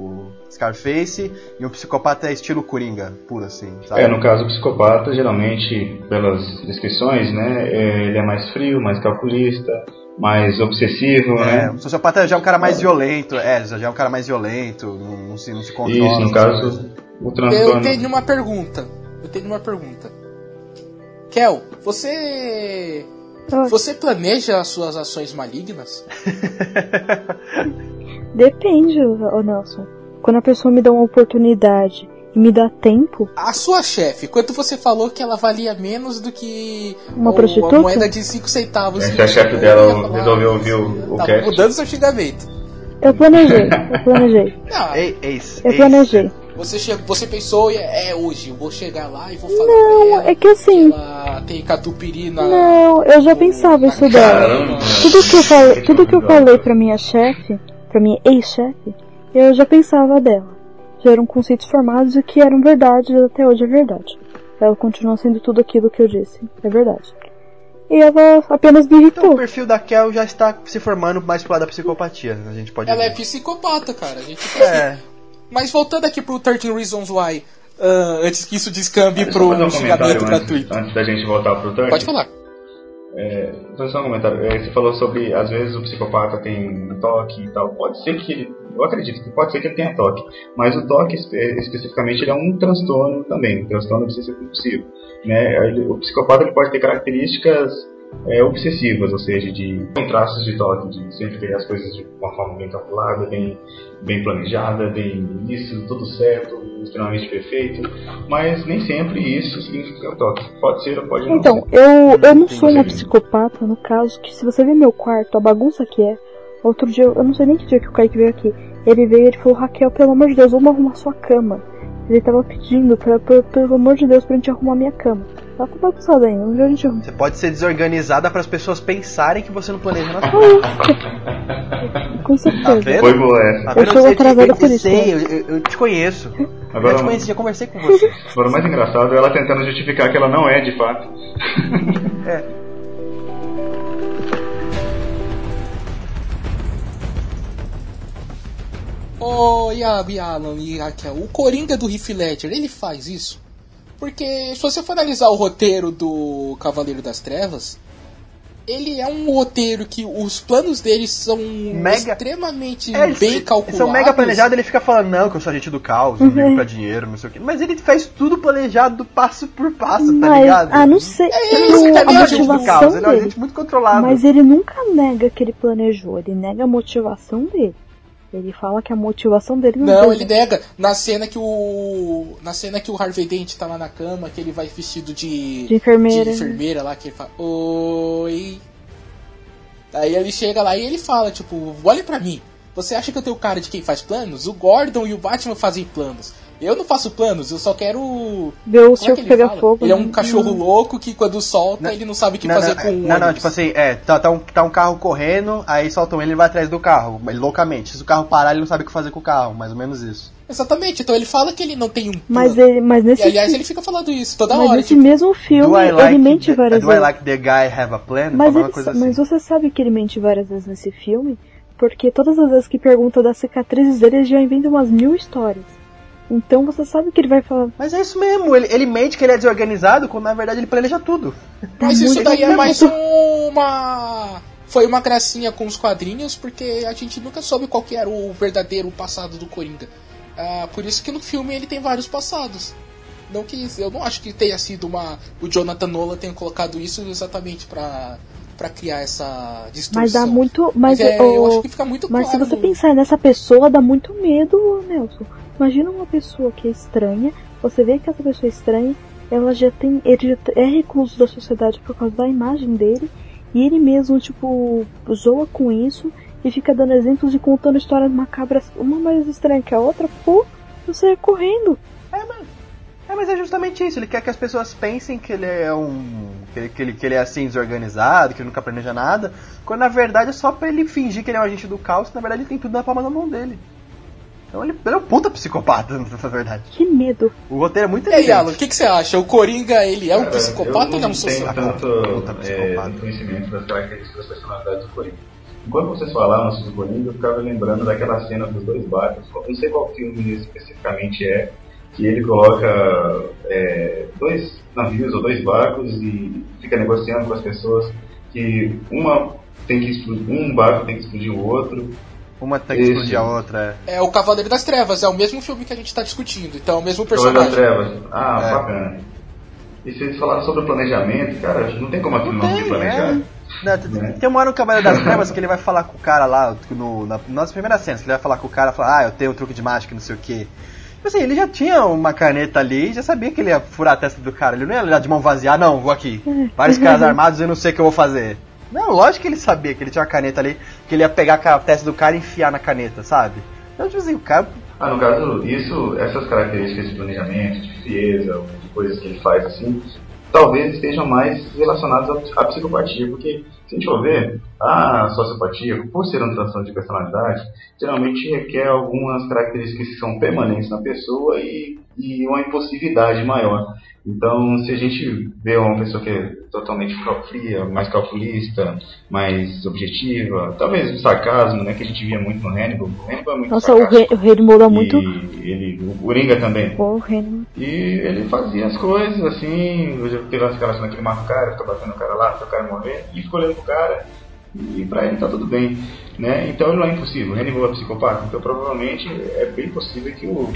Scarface, e um psicopata é estilo Coringa, puro assim, sabe? É, no caso, o psicopata, geralmente, pelas descrições, né, é, ele é mais frio, mais calculista, mais obsessivo, É, né? o sociopata já é um cara mais violento, é, já é um cara mais violento, não, não se, não se controla. Isso, no caso, o Eu transtorno. tenho uma pergunta. Eu tenho uma pergunta. Kel, você. Você planeja as suas ações malignas? Depende, ô Nelson. Quando a pessoa me dá uma oportunidade e me dá tempo, A sua chefe, quando você falou que ela valia menos do que Uma o- prostituta? a moeda de 5 centavos. É, a chefe Eu dela resolveu ouvir o- o tá cast. mudando seu xingamento. eu planejei, eu planejei, Não, Ei, ex, eu planejei. você, che- você pensou, é, é hoje, eu vou chegar lá e vou falar Não, pra ela é que assim- ela tem catupiry na... Não, eu já pensava isso dela. Caramba! Tudo que eu falei, tudo que eu falei pra minha chefe, pra minha ex-chefe, eu já pensava dela. Já eram conceitos formados e que eram verdade e até hoje é verdade. Ela continua sendo tudo aquilo que eu disse, é verdade. E ela apenas me Então o irritou. perfil da Kel já está se formando mais pro lado da psicopatia, a gente pode Ela é ver. psicopata, cara. A gente É, Mas voltando aqui pro 13 Reasons Why, ah, antes que isso descambe pro um xingamento comentário antes, gratuito. antes da gente voltar pro Turk. Pode falar. É, então, só um comentário. É, você falou sobre, às vezes, o psicopata tem toque e tal. Pode ser que ele. Eu acredito que pode ser que ele tenha toque. Mas o toque, espe- especificamente, ele é um transtorno também. Um transtorno obsessivo compulsivo. Né? O psicopata ele pode ter características é, obsessivas, ou seja, de traços de toque, de sempre ver as coisas de uma forma bem calculada, bem, bem planejada, bem isso, tudo certo, extremamente perfeito. Mas nem sempre isso significa toque. Pode ser ou pode não Então, ser. eu, eu não Tem sou uma psicopata, no caso, que se você ver meu quarto, a bagunça que é. Outro dia, eu não sei nem que dia que o Kaique veio aqui. Ele veio e ele falou, Raquel, pelo amor de Deus, vamos arrumar sua cama. Ele tava pedindo, pra, pra- pelo amor de Deus, pra gente arrumar minha cama. Ela tá bagunçada ainda, onde a gente arruma? você pode ser desorganizada para as pessoas pensarem que você não planeja nada. Com Tá certeza. vendo? Foi boa essa. Tá Eu sou Eu- atrasada eu, eu, por isso, né? sei, eu, eu- eu te conheço. Eu Agora, te conheci, já conversei com você. agora o mais engraçado é ela tentando justificar que ela não é de fato. É. Ô, Iago e Alan e Raquel, o Coringa do Heath Ledger, ele faz isso? Porque se você for analisar o roteiro do Cavaleiro das Trevas, ele é um roteiro que os planos dele são Mega- extremamente É, bem eles calculados. São mega planejados, ele fica falando, não, que eu sou agente do caos, eu vivo pra dinheiro, não sei o quê. Mas ele faz tudo planejado passo por passo, tá Mas, ligado? ah, não sei. É Ele não a é um agente do caos, ele é um dele. agente muito controlado. Mas ele nunca nega que ele planejou, ele nega a motivação dele. Ele fala que a motivação dele não, Não, ele nega. Na cena que o. Na cena que o Harvey Dent tá lá na cama, que ele vai vestido de. De enfermeira. de enfermeira lá, que ele fala. Oi. Aí ele chega lá e ele fala, tipo, olha pra mim. Você acha que eu tenho cara de quem faz planos? O Gordon e o Batman fazem planos. Eu não faço planos, eu só quero. Ver o é ele pegar fogo. Ele é né? um cachorro louco que quando solta Não, ele não sabe o que não, fazer não, com o não, não, ônibus. tipo assim, é, tá, tá, um, tá um carro correndo, aí soltam ele ele vai atrás do carro, loucamente. Se o carro parar, ele não sabe o que fazer com o carro, mais ou menos isso. Exatamente, então ele fala que ele não tem um plano. Mas, ele, mas nesse, E aliás, ele fica falando isso toda mas hora. nesse Tipo, mesmo filme, like, ele mente the, várias do I vezes. like the guy have a plan? Mas, ele, coisa sa- mas assim. você sabe que ele mente várias vezes nesse filme? Porque todas as vezes que pergunta das cicatrizes dele, ele já inventa umas mil histórias. Então você sabe que ele vai falar. Mas é isso mesmo, ele, ele mente que ele é desorganizado, quando na verdade ele planeja tudo. Mas Tá isso muito daí é bom. mais uma. Foi uma gracinha com os quadrinhos, porque a gente nunca soube qual que era o verdadeiro passado do Coringa. Ah, por isso que no filme ele tem vários passados. Não que eu não acho que tenha sido uma. O Jonathan Nolan tenha colocado isso exatamente pra, pra criar essa distorção. Mas dá muito. Mas, é, ô, eu acho que fica muito mas se claro. você no- pensar nessa pessoa, dá muito medo, Nelson. Imagina uma pessoa que é estranha, você vê que essa pessoa é estranha, ela já tem. Ele já é recluso da sociedade por causa da imagem dele, e ele mesmo, tipo, zoa com isso e fica dando exemplos e contando histórias macabras, uma mais estranha que a outra, pô, você é correndo. É, mas é justamente isso, ele quer que as pessoas pensem que ele é um. que ele, que ele, que ele é assim desorganizado, que ele nunca planeja nada, quando na verdade é só pra ele fingir que ele é um agente do caos, que na verdade ele tem tudo na palma da mão dele. Então ele, ele é um puta psicopata, na verdade. Que medo. O roteiro é muito E aí. Alan, o que, que você acha? O Coringa, ele é um Cara, psicopata ou ele é um eu não tenho tanto é, psicopata. conhecimento das características da personalidade do Coringa. Enquanto vocês falavam sobre o Coringa, eu ficava lembrando daquela cena dos dois barcos. Eu Não sei qual filme especificamente é, que ele coloca é, dois navios ou dois barcos e fica negociando com as pessoas que uma tem que explodir, um barco tem que explodir o outro. Uma tem que explodir a outra. é. É o Cavaleiro das Trevas, é o mesmo filme que a gente tá discutindo, então é o mesmo Cavaleiro das personagem. Trevas. Ah, É. bacana. E vocês falaram sobre o planejamento, cara, não tem como aquilo não se planejar. Não, tem- Né? Tem uma hora no Cavaleiro das Trevas que ele vai falar com o cara lá, no, na, nas primeiras cenas, que ele vai falar com o cara, falar, ah, eu tenho um truque de mágica, não sei o quê. Tipo assim, ele já tinha uma caneta ali e já sabia que ele ia furar a testa do cara. Ele não ia olhar de mão vazia, ah, não, vou aqui. Vários caras armados e eu não sei o que eu vou fazer. Não, lógico que ele sabia que ele tinha uma caneta ali, que ele ia pegar a testa do cara e enfiar na caneta, sabe? Então, tipo assim, o cara. Ah, no caso, isso, essas características de planejamento, de frieza, de coisas que ele faz assim, talvez estejam mais relacionadas à, psicopatia, porque se a gente for ver, a sociopatia, por ser um transtorno de personalidade, geralmente requer algumas características que são permanentes na pessoa e, e uma impulsividade maior. Então, se a gente vê uma pessoa que é totalmente fria, mais calculista, mais objetiva, talvez o sarcasmo, né, que a gente via muito no Hannibal. O Hannibal é muito Nossa, o sarcástico. o rei muda muito. E ele, o Coringa também. Pô, o rei. E ele fazia as coisas assim, teve aquela cena que ele mata o cara, fica batendo o cara lá, até o cara morrer, e fica olhando pro cara, e pra ele tá tudo bem. Né? Então ele não é impossível, o Hannibal é psicopata, então provavelmente é bem possível que o,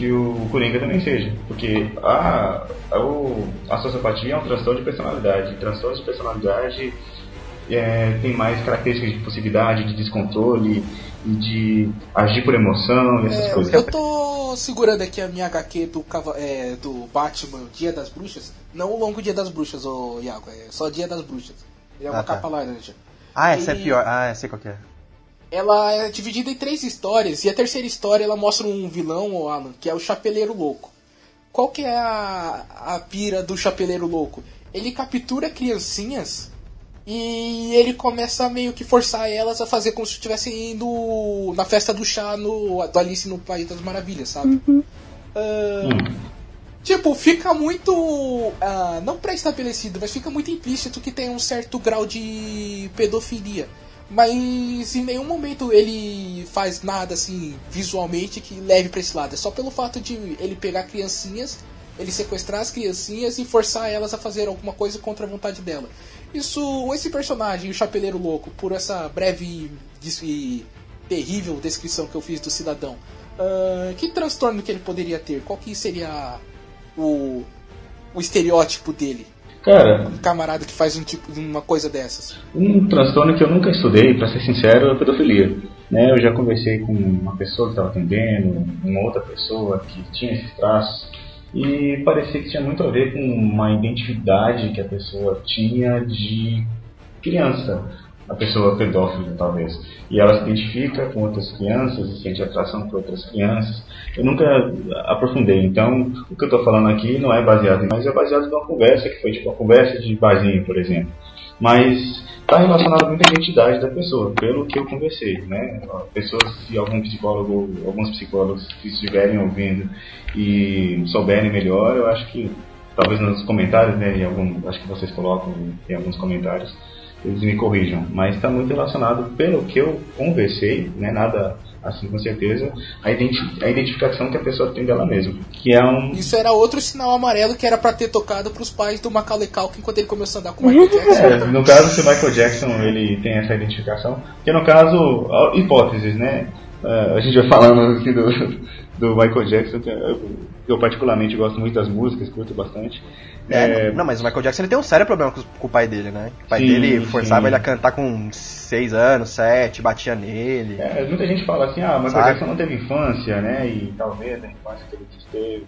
que o Coringa também seja. Porque a, a, o- a sociopatia é um transtorno de personalidade. Transtorno de personalidade é, tem mais características de impulsividade, de descontrole e de agir por emoção e essas É, coisas. eu tô segurando aqui a minha HQ do, é, do Batman Dia das Bruxas. Não o longo Dia das Bruxas, ô Iago, é só Dia das Bruxas. Ele é uma Ah, tá. capa laranja. Ah, essa é E- pior. Ah, eu sei qual que é. Ela é dividida em três histórias, e a terceira história ela mostra um vilão, o Alan, que é o Chapeleiro Louco. Qual que é a, a pira do Chapeleiro Louco? Ele captura criancinhas e ele começa a meio que forçar elas a fazer como se estivessem indo na festa do chá no, do Alice no País das Maravilhas, sabe? Ah, Hum. Tipo, fica muito. ah, não pré-estabelecido, mas fica muito implícito que tem um certo grau de pedofilia. Mas em nenhum momento ele faz nada assim visualmente que leve pra esse lado. É só pelo fato de ele pegar criancinhas, ele sequestrar as criancinhas e forçar elas a fazer alguma coisa contra a vontade dela. Isso, esse personagem, o Chapeleiro Louco, por essa breve e terrível descrição que eu fiz do cidadão, ah, que transtorno que ele poderia ter? Qual que seria o, o estereótipo dele? Cara, Um camarada que faz um tipo, uma coisa dessas. Um transtorno que eu nunca estudei, pra ser sincero, é a pedofilia. Né, eu já conversei com uma pessoa que estava atendendo, uma outra pessoa que tinha esses traços, e parecia que tinha muito a ver com uma identidade que a pessoa tinha de criança, a pessoa pedófila talvez. E ela se identifica com outras crianças e sente atração por outras crianças. Eu nunca aprofundei, então o que eu estou falando aqui não é baseado em, mas é baseado numa conversa que foi tipo uma conversa de barzinho, por exemplo. Mas está relacionado muito à identidade da pessoa, pelo que eu conversei, né? Pessoas, se algum psicólogo, alguns psicólogos que estiverem ouvindo e souberem melhor, eu acho que talvez nos comentários, né? Algum, acho que vocês colocam em alguns comentários, eles me corrijam. Mas está muito relacionado, pelo que eu conversei, né? Nada assim com certeza, a, identi- a identificação que a pessoa tem dela mesma, que é um Isso era outro sinal amarelo que era pra ter tocado pros pais do Macaulay Culkin enquanto ele começou a andar com o Michael Jackson. É, no caso, se o Michael Jackson ele tem essa identificação, porque no caso, hipóteses, né? É, a gente vai falando aqui do, do Michael Jackson, que eu, eu particularmente gosto muito das músicas, curto bastante. É, É, não, mas o Michael Jackson ele tem um sério problema com, com o pai dele, né? O pai Sim, dele forçava sim. ele a cantar com 6 anos, 7, batia nele. é, muita gente fala assim, ah, o Michael? Jackson não teve infância, né? E talvez a infância que ele teve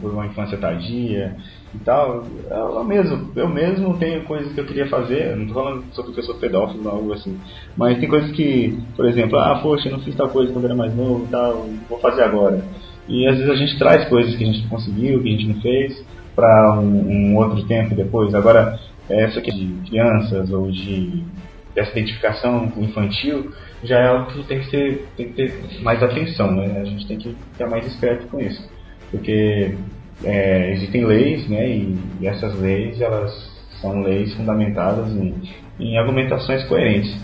por uma infância tardia e tal. Eu mesmo, eu mesmo tenho coisas que eu queria fazer, não tô falando sobre que eu sou pedófilo ou algo assim, mas tem coisas que, por exemplo, ah, poxa, eu não fiz tal coisa quando era mais novo e tal, vou fazer agora. E às vezes a gente traz coisas que a gente não conseguiu, que a gente não fez, para um, um outro tempo depois. Agora, essa aqui de crianças ou de dessa identificação infantil já é algo que tem que, ser, tem que ter mais atenção, né? A gente tem que ficar mais esperto com isso, porque é, existem leis, né? E, e essas leis elas são leis fundamentadas em, em argumentações coerentes.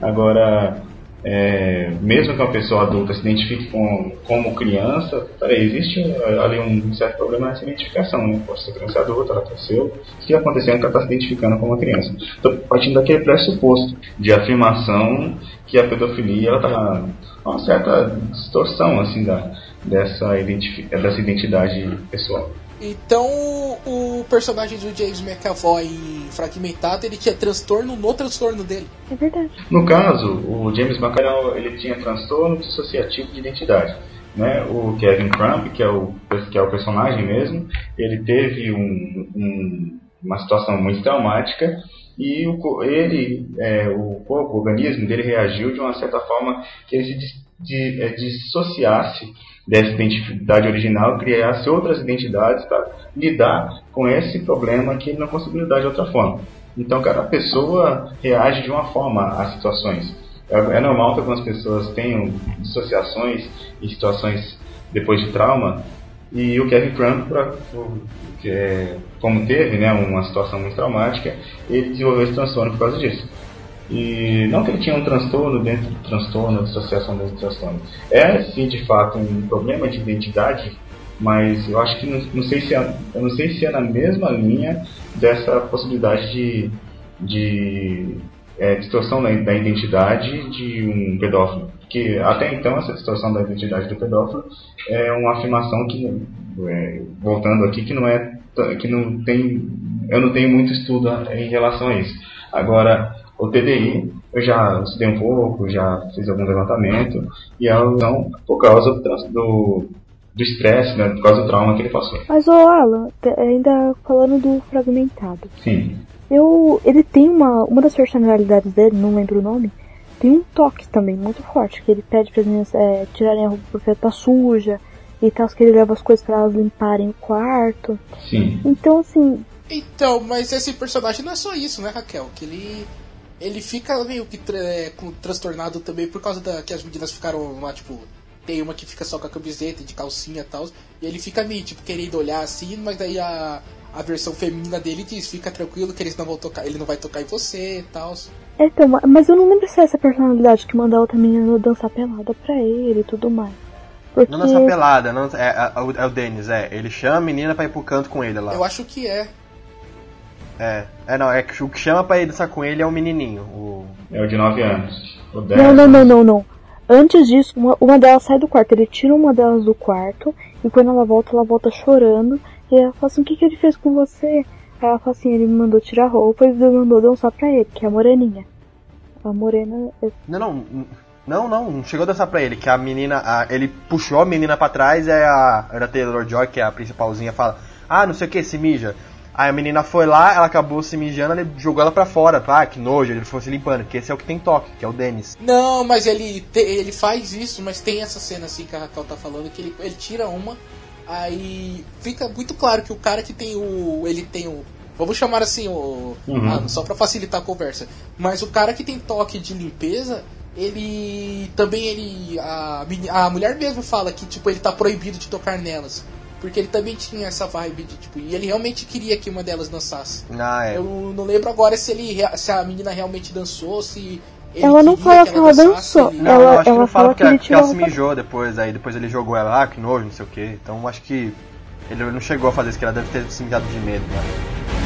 Agora, é, mesmo que uma pessoa adulta se identifique com, como criança, peraí, existe ali um certo problema nessa identificação, né? Pode ser criança adulta, ela cresceu, o que aconteceu é que ela está se identificando como uma criança. Então, partindo daquele pressuposto de afirmação que a pedofilia está uma certa distorção assim da, dessa, identifi dessa identidade pessoal. Então o personagem do James McAvoy fragmentado, ele tinha transtorno no transtorno dele. É verdade. No caso, o James McAvoy ele tinha transtorno dissociativo de identidade. Né? O Kevin Crump, que é o, que é o personagem mesmo, ele teve um, um, uma situação muito traumática e o, ele, é, o corpo, o organismo dele reagiu de uma certa forma que ele se de, é, dissociasse dessa identidade original, criasse outras identidades para lidar com esse problema que ele não conseguiu lidar de outra forma. Então, cada pessoa reage de uma forma às situações. É, é normal que algumas pessoas tenham dissociações em situações depois de trauma, e o Kevin Crumb, é, como teve né, uma situação muito traumática, ele desenvolveu esse transtorno por causa disso. E não que ele tinha um transtorno dentro do transtorno, dissociação dentro do transtorno. É sim de fato um problema de identidade, mas eu acho que não, não sei se é, eu não sei se é na mesma linha dessa possibilidade de, de é, distorção da, da, identidade de um pedófilo. Porque até então essa distorção da identidade do pedófilo é uma afirmação que, é, voltando aqui, que não é que não tem eu não tenho muito estudo em relação a isso. Agora o TDI, eu já estudei um pouco, já fiz algum levantamento, e é então por causa do do estresse, né, por causa do trauma que ele passou. Mas, ô Alan, ainda falando do fragmentado. Sim. Eu, ele tem uma, uma das personalidades dele, não lembro o nome, tem um toque também muito forte, que ele pede para as meninas é, tirarem a roupa porque tá suja, e tal, que ele leva as coisas para elas limparem o quarto. Sim. Então, assim... Então, mas esse personagem não é só isso, né, Raquel? Que ele ele fica meio que é, transtornado também por causa da que as meninas ficaram lá, tipo, tem uma que fica só com a camiseta de calcinha e tal, e ele fica meio, tipo, querendo olhar assim, mas daí a, a versão feminina dele diz, fica tranquilo que eles não vão tocar, ele não vai tocar em você e tal. É, então, mas eu não lembro se é essa personalidade que manda a outra menina dançar pelada pra ele e tudo mais. Porque... Não dançar pelada, não, é, é, é o Denis, é. Ele chama a menina pra ir pro canto com ele lá. Eu acho que é. É, é não, é que o que chama pra ir dançar com ele é o menininho. O... É o de 9 anos. O 10 não, não, não, não, não. Antes disso, uma, uma delas sai do quarto, ele tira uma delas do quarto, e quando ela volta, ela volta chorando, e ela fala assim, o que, que ele fez com você? Aí ela fala assim, ele me mandou tirar a roupa e mandou dançar pra ele, que é a moreninha. A morena. É... Não, não, não, não, não chegou a dançar pra ele, que a menina. A, ele puxou a menina pra trás e a, a Taylor Joy, que é a principalzinha, fala, ah, não sei o que, se mija. Aí a menina foi lá, ela acabou se mijando, ele jogou ela pra fora. Ah, que nojo, ele foi se limpando, que esse é o que tem toque, que é o Dennis. Não, mas ele, te, ele faz isso, mas tem essa cena assim que a Raquel tá falando, que ele, ele tira uma, aí fica muito claro que o cara que tem o. ele tem o. Vamos chamar assim, o. Uhum. Ah, só pra facilitar a conversa. Mas o cara que tem toque de limpeza, ele. também ele. A, a mulher mesmo fala que tipo, ele tá proibido de tocar nelas. Porque ele também tinha essa vibe de tipo. E ele realmente queria que uma delas dançasse. Ah, é. Eu não lembro agora se ele se a menina realmente dançou, se. ela não fala que ela, dançou. Ele... Não, ela, acho ela que não fala que, ela, que ela se mijou depois, aí depois ele jogou ela, ah, que nojo, não sei o que. Então acho que ele não chegou a fazer isso, que ela deve ter se mijado de medo, né?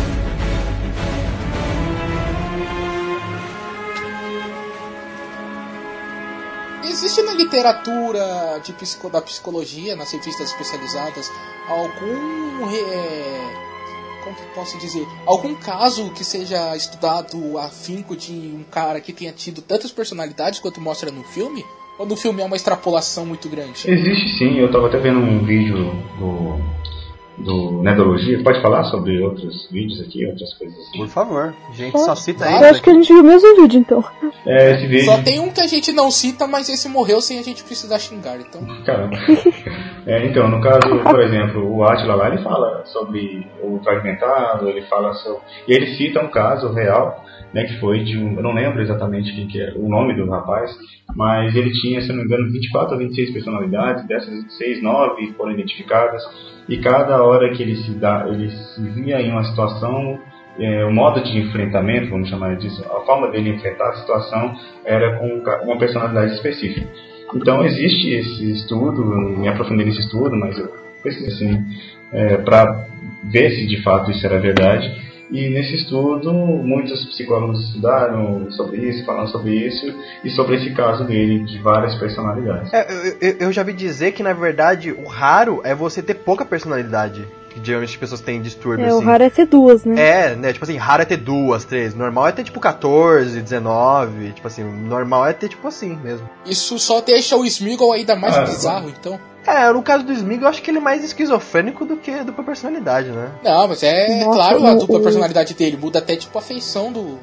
Existe na literatura de psico, da psicologia, nas revistas especializadas, algum. É, como que posso dizer? Algum caso que seja estudado afinco de um cara que tenha tido tantas personalidades quanto mostra no filme? Ou no filme é uma extrapolação muito grande? Existe sim, eu estava até vendo um vídeo do do Nedologia. Pode falar sobre outros vídeos aqui, outras coisas assim? Por favor, a gente só cita isso. Eu acho que a gente viu o mesmo vídeo então. É, esse vídeo. Só tem um que a gente não cita, mas esse morreu sem a gente precisar xingar, então. Caramba. é, então, no caso, por exemplo, o Atila lá, ele fala sobre o fragmentado, ele fala sobre. E ele cita um caso real né, que foi de um, eu não lembro exatamente quem que é, o nome do rapaz, mas ele tinha, se não me engano, 24 ou 26 personalidades, dessas 26, 9 foram identificadas, e cada hora que ele se dá, ele se via em uma situação, é, o modo de enfrentamento, vamos chamar disso, a forma dele enfrentar a situação era com um uma personalidade específica. Então existe esse estudo, me aprofundei nesse estudo, mas eu pesquisei assim, para ver se de fato isso era verdade. E nesse estudo, muitos psicólogos estudaram sobre isso, falaram sobre isso e sobre esse caso dele, de várias personalidades. É, eu, eu- já vi dizer que, na verdade, o raro é você ter pouca personalidade. Que geralmente as pessoas têm distúrbio, É, o assim. raro é ter duas, né? É, né? Tipo assim, raro é ter duas, três. Normal é ter tipo 14, 19. Tipo assim, normal é ter tipo assim mesmo. Isso só deixa o Smeagol ainda mais Ah, bizarro, então. É, no caso do Smig, eu acho que ele é mais esquizofrênico do que dupla personalidade, né? Não, mas é Nossa, claro a o- dupla o- personalidade dele. Muda até tipo a feição do.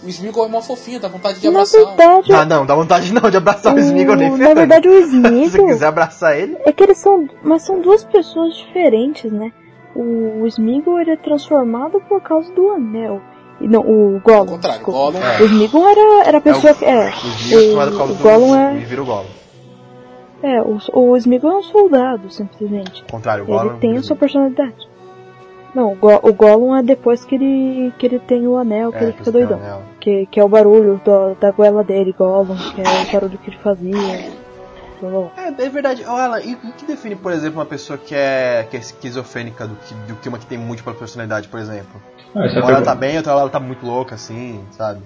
O Smeagol é mó fofinho, dá vontade de Na abraçar. verdade, Ah, não, dá vontade não de abraçar o Smig nem o, na verdade o Se você Smeagol quiser abraçar ele. é que eles são, mas são duas pessoas diferentes, né? O Smeagol ele é transformado por causa do anel. E não, o Gollum. Ao contrário. Gollum É. O Smeagol era, era a pessoa É o- que. É, O é o do Gollum é- e vira o Gollum. É o, o Smeagol é um soldado, simplesmente. Ao contrário, o Gollum. Ele tem a sua personalidade. Não, o, Go- o Gollum é depois que ele, que ele tem o anel, que É, ele fica doidão. Que, que é o barulho do- da goela dele, Gollum, que é o barulho que ele fazia. É, é verdade. E o que define, por exemplo, uma pessoa que é, que é esquizofrênica do que, do que uma que tem múltipla personalidade, por exemplo? Ah, é Uma hora ela tá bem, outra hora ela tá muito louca, assim, sabe?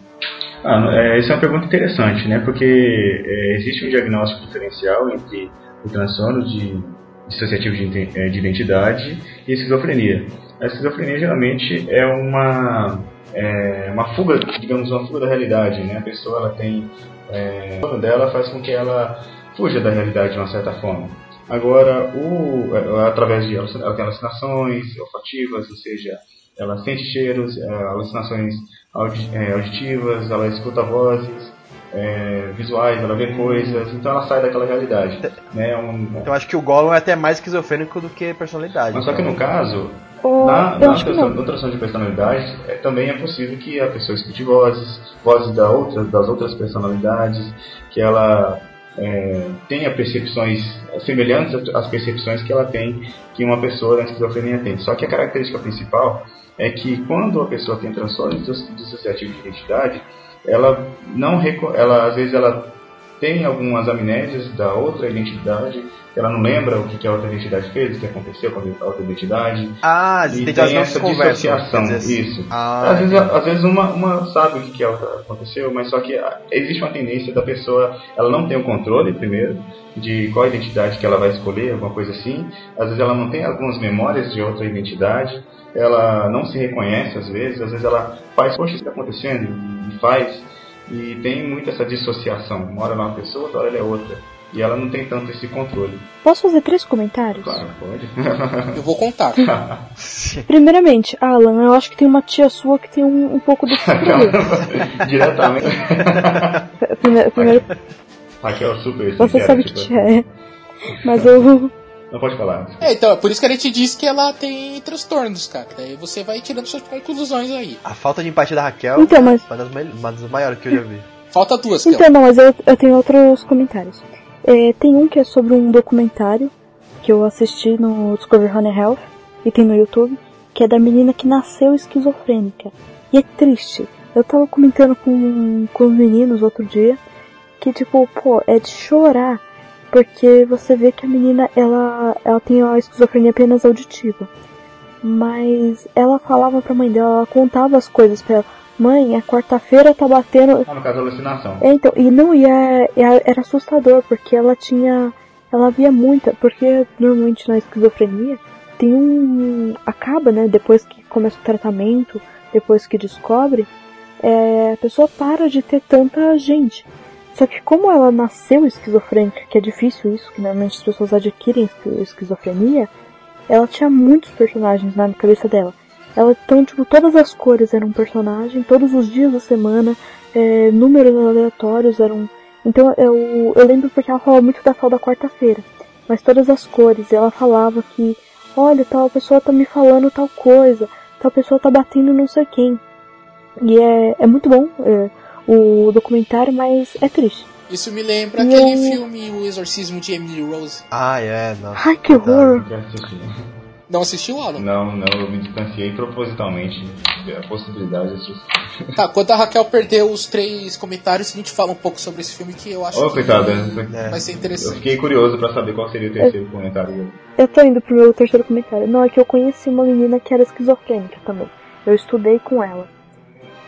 Ah, não, é, essa é uma pergunta interessante, né? Porque é, existe um diagnóstico diferencial entre o transtorno de dissociativo de, é, de identidade e a esquizofrenia. A esquizofrenia geralmente é uma é, uma fuga, digamos, uma fuga da realidade, né? A pessoa ela tem é, o dela faz com que ela fuja da realidade de uma certa forma. Agora, o, é, através de ela tem alucinações olfativas, ou seja, ela sente cheiros, é, alucinações audi- é, auditivas, ela escuta vozes, é, visuais, ela vê coisas, então ela sai daquela realidade. Né? Um- Então acho que o Gollum é até mais esquizofrênico do que personalidade. mas só que no caso, Ou, na, na transtorno de personalidade, é, também é possível que a pessoa escute vozes, vozes da outra, das outras personalidades, que ela é, tenha percepções semelhantes às percepções que ela tem, que uma pessoa da esquizofrenia tem. Só que a característica principal é que quando a pessoa tem transtorno dis- dissociativo de identidade, ela não ela às vezes ela tem algumas amnésias da outra identidade, ela não lembra o que que a outra identidade fez, o que aconteceu com a outra identidade, Ah, e tem, essa dissociação, dizer, isso. Ah, às, vezes, às vezes uma, uma sabe o que, que a outra aconteceu, mas só que ah, existe uma tendência da pessoa, ela não tem o controle, primeiro, de qual identidade que ela vai escolher, alguma coisa assim. Às vezes ela não tem algumas memórias de outra identidade, ela não se reconhece às vezes, às vezes ela faz, poxa, isso está acontecendo, e faz, e tem muito essa dissociação. Uma hora ela é uma pessoa, outra hora ela é outra. E ela não tem tanto esse controle. Posso fazer três comentários? Claro, pode. Eu vou contar. Primeiramente, Alan, eu acho que tem uma tia sua que tem um, um pouco desse problema. Diretamente. Primeiro, primeiro Raquel, super você sincera, sabe que tipo, tia é. Mas eu. Não pode falar. É, então, é por isso que a gente diz que ela tem transtornos, cara. Daí você vai tirando suas conclusões aí. A falta de empatia da Raquel Então, mas- é uma das, mai- uma das maiores que eu já vi. Falta duas. Então, não, mas eu, eu tenho outros comentários. É, tem um que é sobre um documentário que eu assisti no Discovery Honey Health e tem no YouTube, que é da menina que nasceu esquizofrênica. E é triste. Eu tava comentando com, com os meninos outro dia que, tipo, pô, é de chorar. Porque você vê que a menina, ela, ela tem a esquizofrenia apenas auditiva. Mas ela falava pra mãe dela, ela contava as coisas pra ela. Mãe, a quarta-feira tá batendo. Ah, no caso, alucinação. É, então, e não, e é- é- era assustador, porque ela tinha. Ela via muita, porque normalmente na esquizofrenia tem um. Acaba, né? Depois que começa o tratamento, depois que descobre, é, a pessoa para de ter tanta gente. Só que como ela nasceu esquizofrênica, que é difícil isso, que normalmente as pessoas adquirem esqui- esquizofrenia, ela tinha muitos personagens na cabeça dela. Ela, então, tipo, todas as cores eram um personagem, todos os dias da semana, é, números aleatórios eram. Então eu, eu lembro porque ela falava muito da tal da quarta-feira, mas todas as cores, e ela falava que, olha, tal pessoa tá me falando tal coisa, tal pessoa tá batendo não sei quem. E é, é muito bom é, o documentário, mas é triste. Isso me lembra E aquele eu- filme O Exorcismo de Emily Rose. Ah, é, não. Ai, que horror! Não assistiu, Alan? Não, não, eu me distanciei propositalmente da possibilidade de assistir. Tá, quando a Raquel perder os três comentários, a gente fala um pouco sobre esse filme que eu acho Ô, que coitada, vai ser eu interessante. fiquei curioso pra saber qual seria o terceiro comentário dele. Eu tô indo pro meu terceiro comentário. Não, é que eu conheci uma menina que era esquizofrênica também. Eu estudei com ela.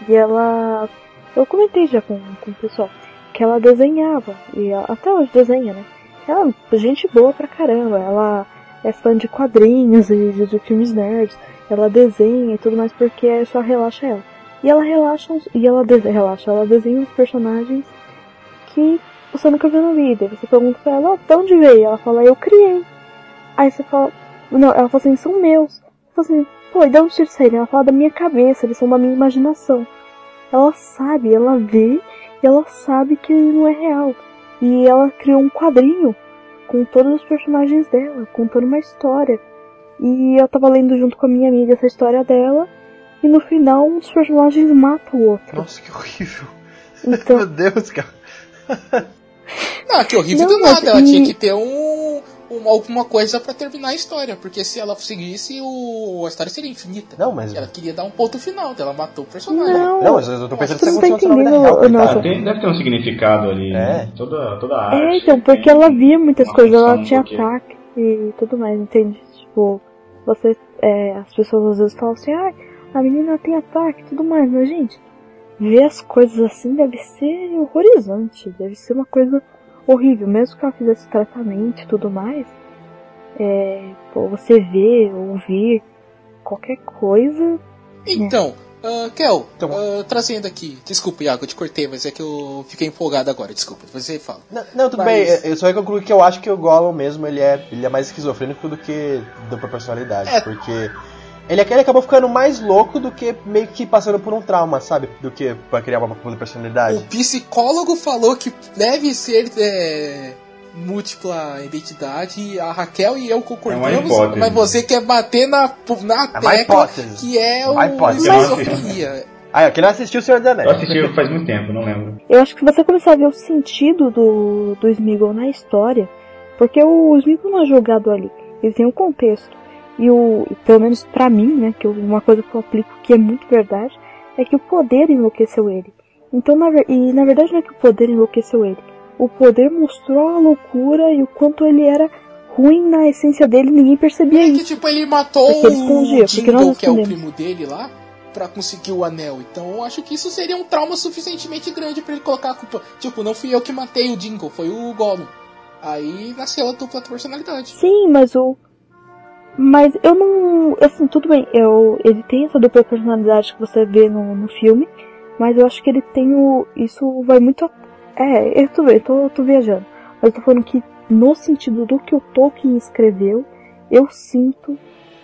E ela. Eu comentei já com, com o pessoal. Que ela desenhava. E ela- até hoje desenha, né? Ela é gente boa pra caramba. Ela é fã de quadrinhos e de, de filmes nerds. Ela desenha e tudo mais porque só relaxa ela. E ela relaxa. E ela relaxa. Ela desenha uns personagens que você nunca viu na vida. Você pergunta pra ela, "Ó, de onde veio? Ela fala, eu criei. Aí você fala, não, ela fala assim, são meus. Eu falo assim, pô, e de onde saíram? Ela fala da minha cabeça, eles são da minha imaginação. Ela sabe, ela vê e ela sabe que não é real. E ela criou um quadrinho com todos os personagens dela, contando uma história. E eu tava lendo junto com a minha amiga essa história dela. E no final, um dos personagens mata o outro. Nossa, que horrível. Então, Meu Deus, cara. Não, que horrível Não, do nada. Ela e- tinha que ter um, um- alguma coisa pra terminar a história. Porque se ela seguisse, o, a história seria infinita. Não, mas. Ela queria dar um ponto final, então ela matou o personagem. não. Não, mas eu tô pensando Você se não tá entendendo, real, tem- deve ter um significado ali. É. né? Toda, toda a arte. É, então, porque tem ela via muitas uma coisas, ela tinha porque- ataque e tudo mais, entende? Tipo, você, é, as pessoas às vezes falam assim, ah, a menina tem ataque e tudo mais, mas gente, ver as coisas assim deve ser horrorizante, deve ser uma coisa horrível, mesmo que ela fizesse tratamento e tudo mais, é, pô, você ver, ouvir qualquer coisa, Então, ah, Kel, Então- ah, trazendo aqui. Desculpa, Iago, eu te cortei, mas é que eu fiquei empolgado agora. Desculpa, você fala. Não, não, tudo Mas- bem. Eu só concluo que eu acho que o Gollum mesmo ele é, ele é mais esquizofrênico do que dupla personalidade. É. Porque ele, ele acabou ficando mais louco do que meio que passando por um trauma, sabe? Do que pra criar uma dupla personalidade. O psicólogo falou que deve ser é, múltipla identidade. e A Raquel e eu concordamos, É mas você quer bater na, na É tecla hipótese. que é o hipótese. esquizofrenia. Ah, quem não assistiu o Senhor dos Eu Anéis? assisti faz muito tempo, não lembro. Eu acho que você começar a ver o sentido do, do Smeagol na história, porque o Smeagol não é jogado ali, ele tem um contexto. E o, e pelo menos pra mim, né, que eu- uma coisa que eu aplico que é muito verdade, é que o poder enlouqueceu ele. Então, na, e na verdade não é que o poder enlouqueceu ele. O poder mostrou a loucura e o quanto ele era ruim na essência dele, ninguém percebia É que isso. tipo, ele matou Porque ele escondia, o Jingle, que é o primo dele lá, pra conseguir o anel. Então eu acho que isso seria um trauma suficientemente grande pra ele colocar a culpa. Tipo, não fui eu que matei o Jingle, foi o Gollum. Aí nasceu a dupla personalidade. Sim, mas o. Mas eu não. Assim, tudo bem, eu, ele tem essa dupla personalidade que você vê no, no filme, mas eu acho que ele tem o. Isso vai muito. a- É, eu tô, eu tô, eu tô viajando. Mas eu tô falando que no sentido do que o Tolkien escreveu, eu sinto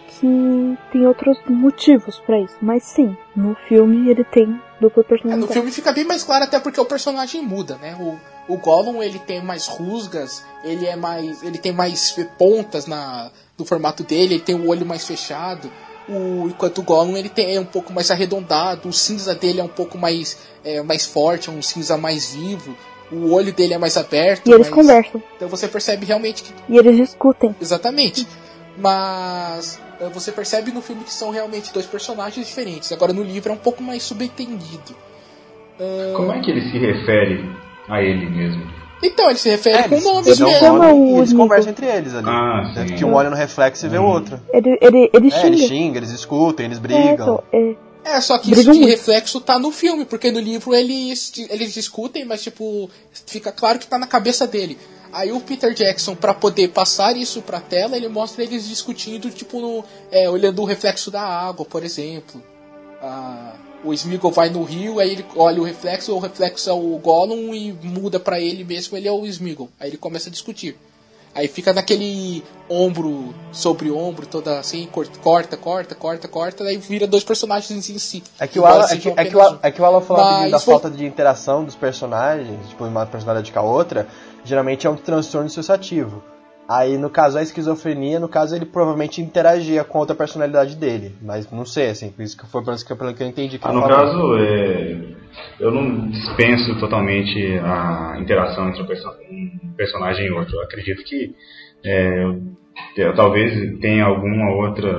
que tem outros motivos pra isso. Mas sim, no filme ele tem dupla É, no personalidade. filme fica bem mais claro até porque o personagem muda, né? O, o Gollum ele tem mais rusgas, ele é mais, ele tem mais pontas na no formato dele, ele tem o olho mais fechado. O, enquanto o Gollum ele tem é um pouco mais arredondado, o cinza dele é um pouco mais é, mais forte, é um cinza mais vivo. O olho dele é mais aberto. E eles mais- conversam. Então você percebe realmente que E eles discutem. Exatamente. Mas eh, você percebe no filme que são realmente dois personagens diferentes. Agora no livro é um pouco mais subentendido. Como é que ele se refere a ele mesmo? Então, ele se refere É, com eles, nomes eles mesmo. Chama e o eles conversam entre eles ali. Ah, Tanto sim. que um olha no reflexo e vê o outro. Ele, ele, ele É, xinga. eles xingam, eles discutem, eles É, brigam. então, é, É, só que Brigam isso de muito. reflexo tá no filme, porque no livro eles, eles discutem, mas tipo, fica claro que tá na cabeça dele. Aí o Peter Jackson, pra poder passar isso pra tela, ele mostra eles discutindo, tipo, no- é, olhando o reflexo da água, por exemplo. Ah, o Smeagol vai no rio, aí ele olha o reflexo, o reflexo é o Gollum e muda pra ele mesmo, ele é o Smeagol. Aí ele começa a discutir. Aí fica naquele ombro sobre ombro, toda assim, cor- corta, corta, corta, corta, daí vira dois personagens em si. É que o Alan, é que, é que o, é que o Alan falou Mas da foi- falta de interação dos personagens, tipo, uma personalidade com a outra, geralmente é um transtorno dissociativo. Aí, no caso, a esquizofrenia, no caso, ele provavelmente interagia com outra personalidade dele. Mas não sei, assim, por isso que foi pelo que, eu entendi que Ah, no falou. caso, é, eu não dispenso totalmente a interação entre um, um personagem e outro. Eu acredito que é, Talvez tenha alguma outra,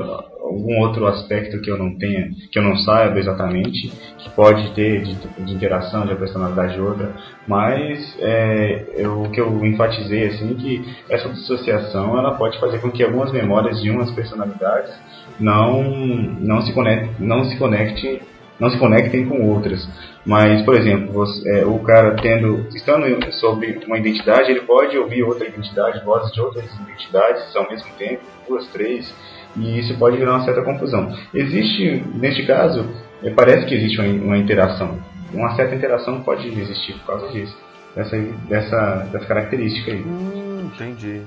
algum outro aspecto que eu não tenha, que eu não saiba exatamente, que pode ter de, de interação de personalidade de outra, mas é, eu- o que eu enfatizei assim que essa dissociação ela pode fazer com que algumas memórias de umas personalidades não não se conectem, não se conecte não se conectem com outras. Mas, por exemplo, você- é, o cara tendo, estando sobre uma identidade, ele pode ouvir outra identidade, vozes de outras identidades ao mesmo tempo, duas, três, e isso pode gerar uma certa confusão. Existe, neste caso, é, parece que existe uma, uma interação. Uma certa interação pode existir por causa disso, dessa, dessa, dessa característica aí. Hum, entendi.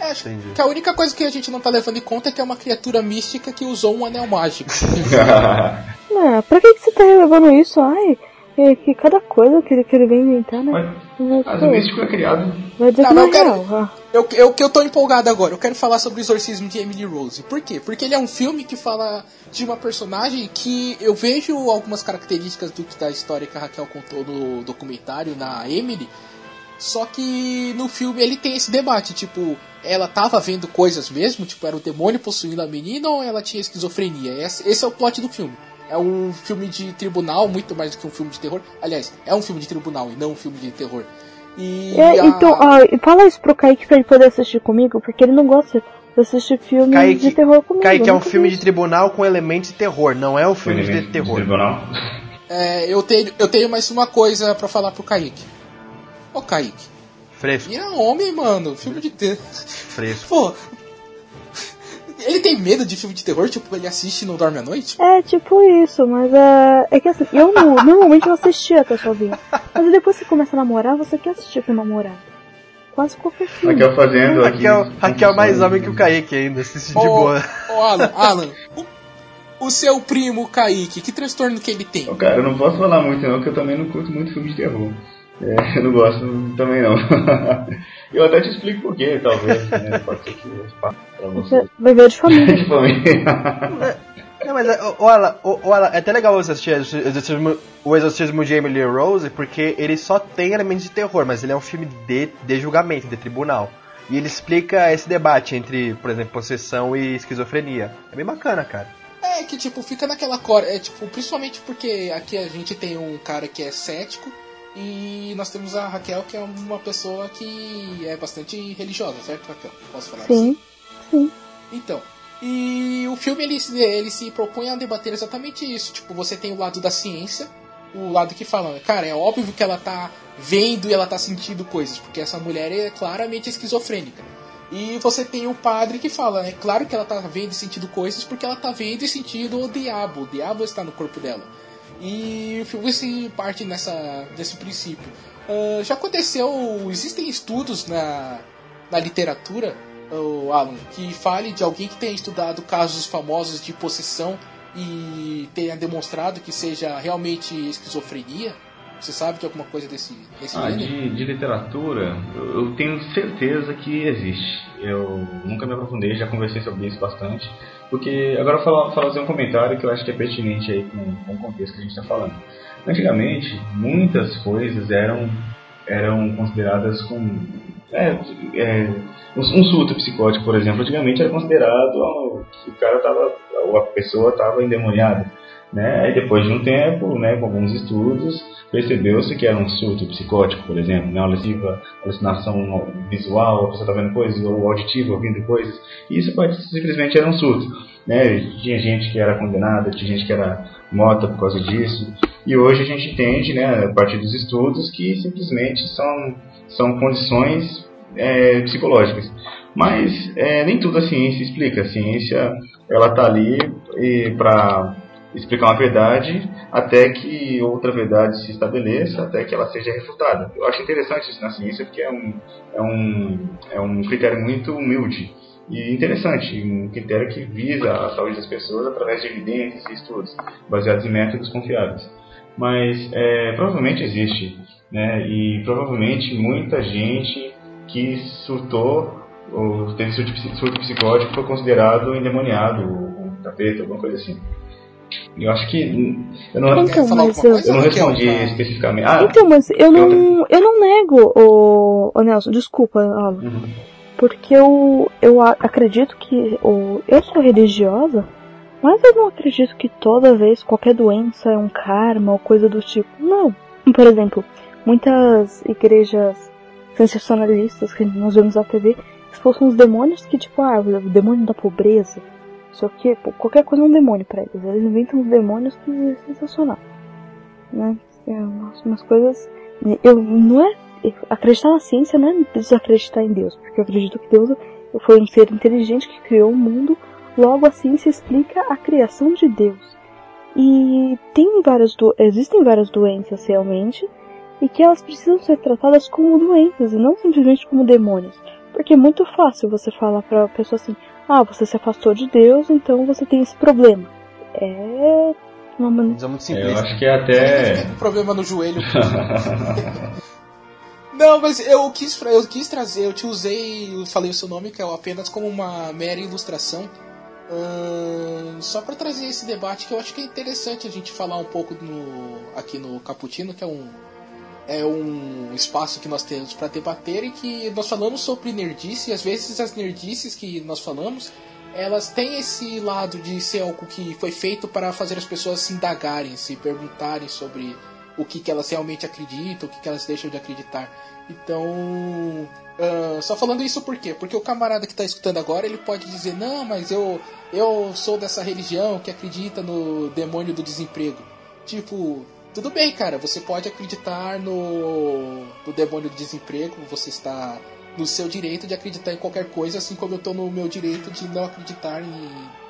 É, acho Entendi. que a única coisa que a gente não tá levando em conta é que é uma criatura mística que usou um anel mágico. Ah, pra que, que você tá relevando isso? Ai, é que cada coisa que ele, que ele vem inventar, né? Mas, o místico é criado vai dizer Tá, que mas não é eu quero- ah. Eu, eu, que eu tô empolgado agora, eu quero falar sobre o exorcismo de Emily Rose. Por quê? Porque ele é um filme que fala de uma personagem que eu vejo algumas características do que da história que a Raquel contou no documentário na Emily. Só que no filme ele tem esse debate, tipo, ela tava vendo coisas mesmo, tipo, era o demônio possuindo a menina ou ela tinha esquizofrenia? Esse, esse é o plot do filme. É um filme de tribunal, muito mais do que um filme de terror. Aliás, é um filme de tribunal e não um filme de terror. E É, a- então, ah, fala isso pro Kaique pra ele poder assistir comigo, porque ele não gosta de assistir filme Kaique, de terror comigo. Kaique é um filme de tribunal com elementos de terror, não é um filme de elemento terror. tribunal. É, eu tenho, eu tenho mais uma coisa pra falar pro Kaique. Ô Kaique, Fresco, vira homem, mano. Filme de terror. fresco. Pô. Ele tem medo de filme de terror? Tipo, ele assiste e não dorme à noite? É, tipo isso, mas é. É que assim, eu não- normalmente eu assistia até sozinho. Mas depois que você começa a namorar, você quer assistir com o namorado. Quase qualquer filme. Raquel fazendo aqui. Raquel, Raquel é mais homem que o Kaique ainda, assiste de Ô, boa. ô Alan, Alan, o, o seu primo Kaique, que transtorno que ele tem? Ô, Cara, eu não posso falar muito não, porque eu também não curto muito filme de terror. É, eu não gosto também não. eu até te explico por quê, talvez, né? Pode ser que eu faça pra você. Você vai ver de família. De família. Não, mas ô, Alan, é até legal você assistir o exorcismo, o exorcismo de Emily Rose, porque ele só tem elementos de terror, mas ele é um filme de, de julgamento, de tribunal. E ele explica esse debate entre, por exemplo, possessão e esquizofrenia. É bem bacana, cara. É que, tipo, fica naquela cor. É, tipo, principalmente porque aqui a gente tem um cara que é cético e nós temos a Raquel, que é uma pessoa que é bastante religiosa, certo, Raquel? Posso falar assim? Sim, sim. Então, e o filme ele, ele se propõe a debater exatamente isso. Tipo, você tem o lado da ciência, o lado que fala, cara, é óbvio que ela tá vendo e ela tá sentindo coisas, porque essa mulher é claramente esquizofrênica. E você tem o padre que fala, é claro que ela tá vendo e sentindo coisas porque ela tá vendo e sentindo o diabo. O diabo está no corpo dela. E o filme se parte nessa, desse princípio. Ah, já aconteceu, existem estudos na, na literatura, o Alan, que fale de alguém que tenha estudado casos famosos de possessão e tenha demonstrado que seja realmente esquizofrenia? Você sabe de alguma coisa desse, desse Ah, de, de literatura, eu eu tenho certeza que existe. Eu nunca me aprofundei, já conversei sobre isso bastante. Porque agora eu vou fazer um comentário que eu acho que é pertinente aí com, com o contexto que a gente está falando. Antigamente, muitas coisas eram, eram consideradas como. É, é, um, surto psicótico, por exemplo, antigamente era considerado que o cara tava, ou a pessoa estava endemoniada. Né? Aí depois de um tempo, né, com alguns estudos, percebeu-se que era um surto psicótico, por exemplo, né, alucinativa, alucinação visual, a pessoa está vendo coisas, ou auditiva, ouvindo coisas, e isso pode, simplesmente era um surto. Né? Tinha gente que era condenada, tinha gente que era morta por causa disso, e hoje a gente entende, né, a partir dos estudos, que simplesmente são, são condições é, psicológicas. Mas é, nem tudo a ciência explica. A ciência ela está ali para explicar uma verdade até que outra verdade se estabeleça, até que ela seja refutada. Eu acho interessante isso na ciência porque é um, é um, é um critério muito humilde e interessante, um critério que visa a saúde das pessoas através de evidências e estudos baseados em métodos confiáveis. Mas é, provavelmente existe, né? E provavelmente muita gente que surtou ou teve surto, psi- surto psicótico foi considerado endemoniado, ou um tapete, alguma coisa assim. Eu acho que eu não, Então, mas eu- coisa, eu não respondi pra- especificamente. Ah, Então, mas eu não, eu não nego, o, o Nelson, desculpa, Alan. Uhum. Porque eu, eu acredito que. o eu sou religiosa, mas eu não acredito que toda vez qualquer doença é um karma ou coisa do tipo. Não. Por exemplo, muitas igrejas sensacionalistas que nós vemos na TV expulsam os demônios que, tipo, ah, o demônio da pobreza. Só que pô, qualquer coisa é um demônio pra eles. Eles inventam os demônios que é sensacional. Né? É umas, umas coisas. Eu não é. Acreditar na ciência não é desacreditar em Deus, porque eu acredito que Deus foi um ser inteligente que criou o mundo, logo a ciência explica a criação de Deus. E tem várias do... existem várias doenças realmente, e que elas precisam ser tratadas como doenças e não simplesmente como demônios. Porque é muito fácil você falar pra pessoa assim: ah, você se afastou de Deus, então você tem esse problema. É uma maneira. Visão muito Eu simplista. acho que é até. Tem um problema no joelho. Não, mas eu quis, eu quis trazer, eu te usei, eu falei o seu nome, que é apenas como uma mera ilustração. ahn, só para trazer esse debate que eu acho que é interessante a gente falar um pouco no, aqui no Caputino, que é um, é um espaço que nós temos para debater e que nós falamos sobre nerdice, e às vezes as nerdices que nós falamos, elas têm esse lado de ser algo que foi feito para fazer as pessoas se indagarem, se perguntarem sobre o que, que elas realmente acreditam, o que, que elas deixam de acreditar. Então, ah, só falando isso por quê? Porque o camarada que está escutando agora, ele pode dizer, não, mas eu, eu sou dessa religião que acredita no demônio do desemprego. Tipo, tudo bem, cara, você pode acreditar no, no demônio do desemprego, você está no seu direito de acreditar em qualquer coisa, assim como eu estou no meu direito de não acreditar em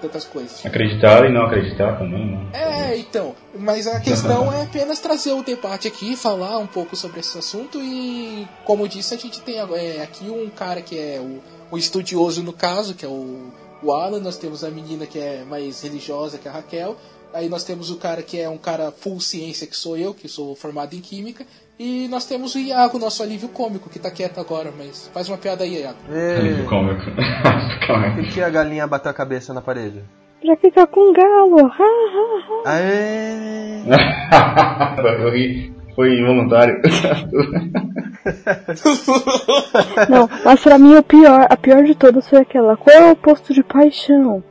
tantas coisas. Acreditar e não acreditar também, né? É, então, mas a questão é apenas trazer o debate aqui, falar um pouco sobre esse assunto e, como disse, a gente tem é, aqui um cara que é o, o estudioso no caso, que é o, o Alan, nós temos a menina que é mais religiosa, que é a Raquel, aí nós temos o cara que é um cara full ciência, que sou eu, que sou formado em química, e nós temos o Iago, nosso alívio cômico, que tá quieto agora, mas faz uma piada aí, Iago. Alívio E... cômico. Calma aí. Por que a galinha bateu a cabeça na parede? Pra ficar com galo! Aê! Eu ri. Foi involuntário. Não, mas pra mim o pior, a pior de todas foi aquela. Qual é o oposto de paixão?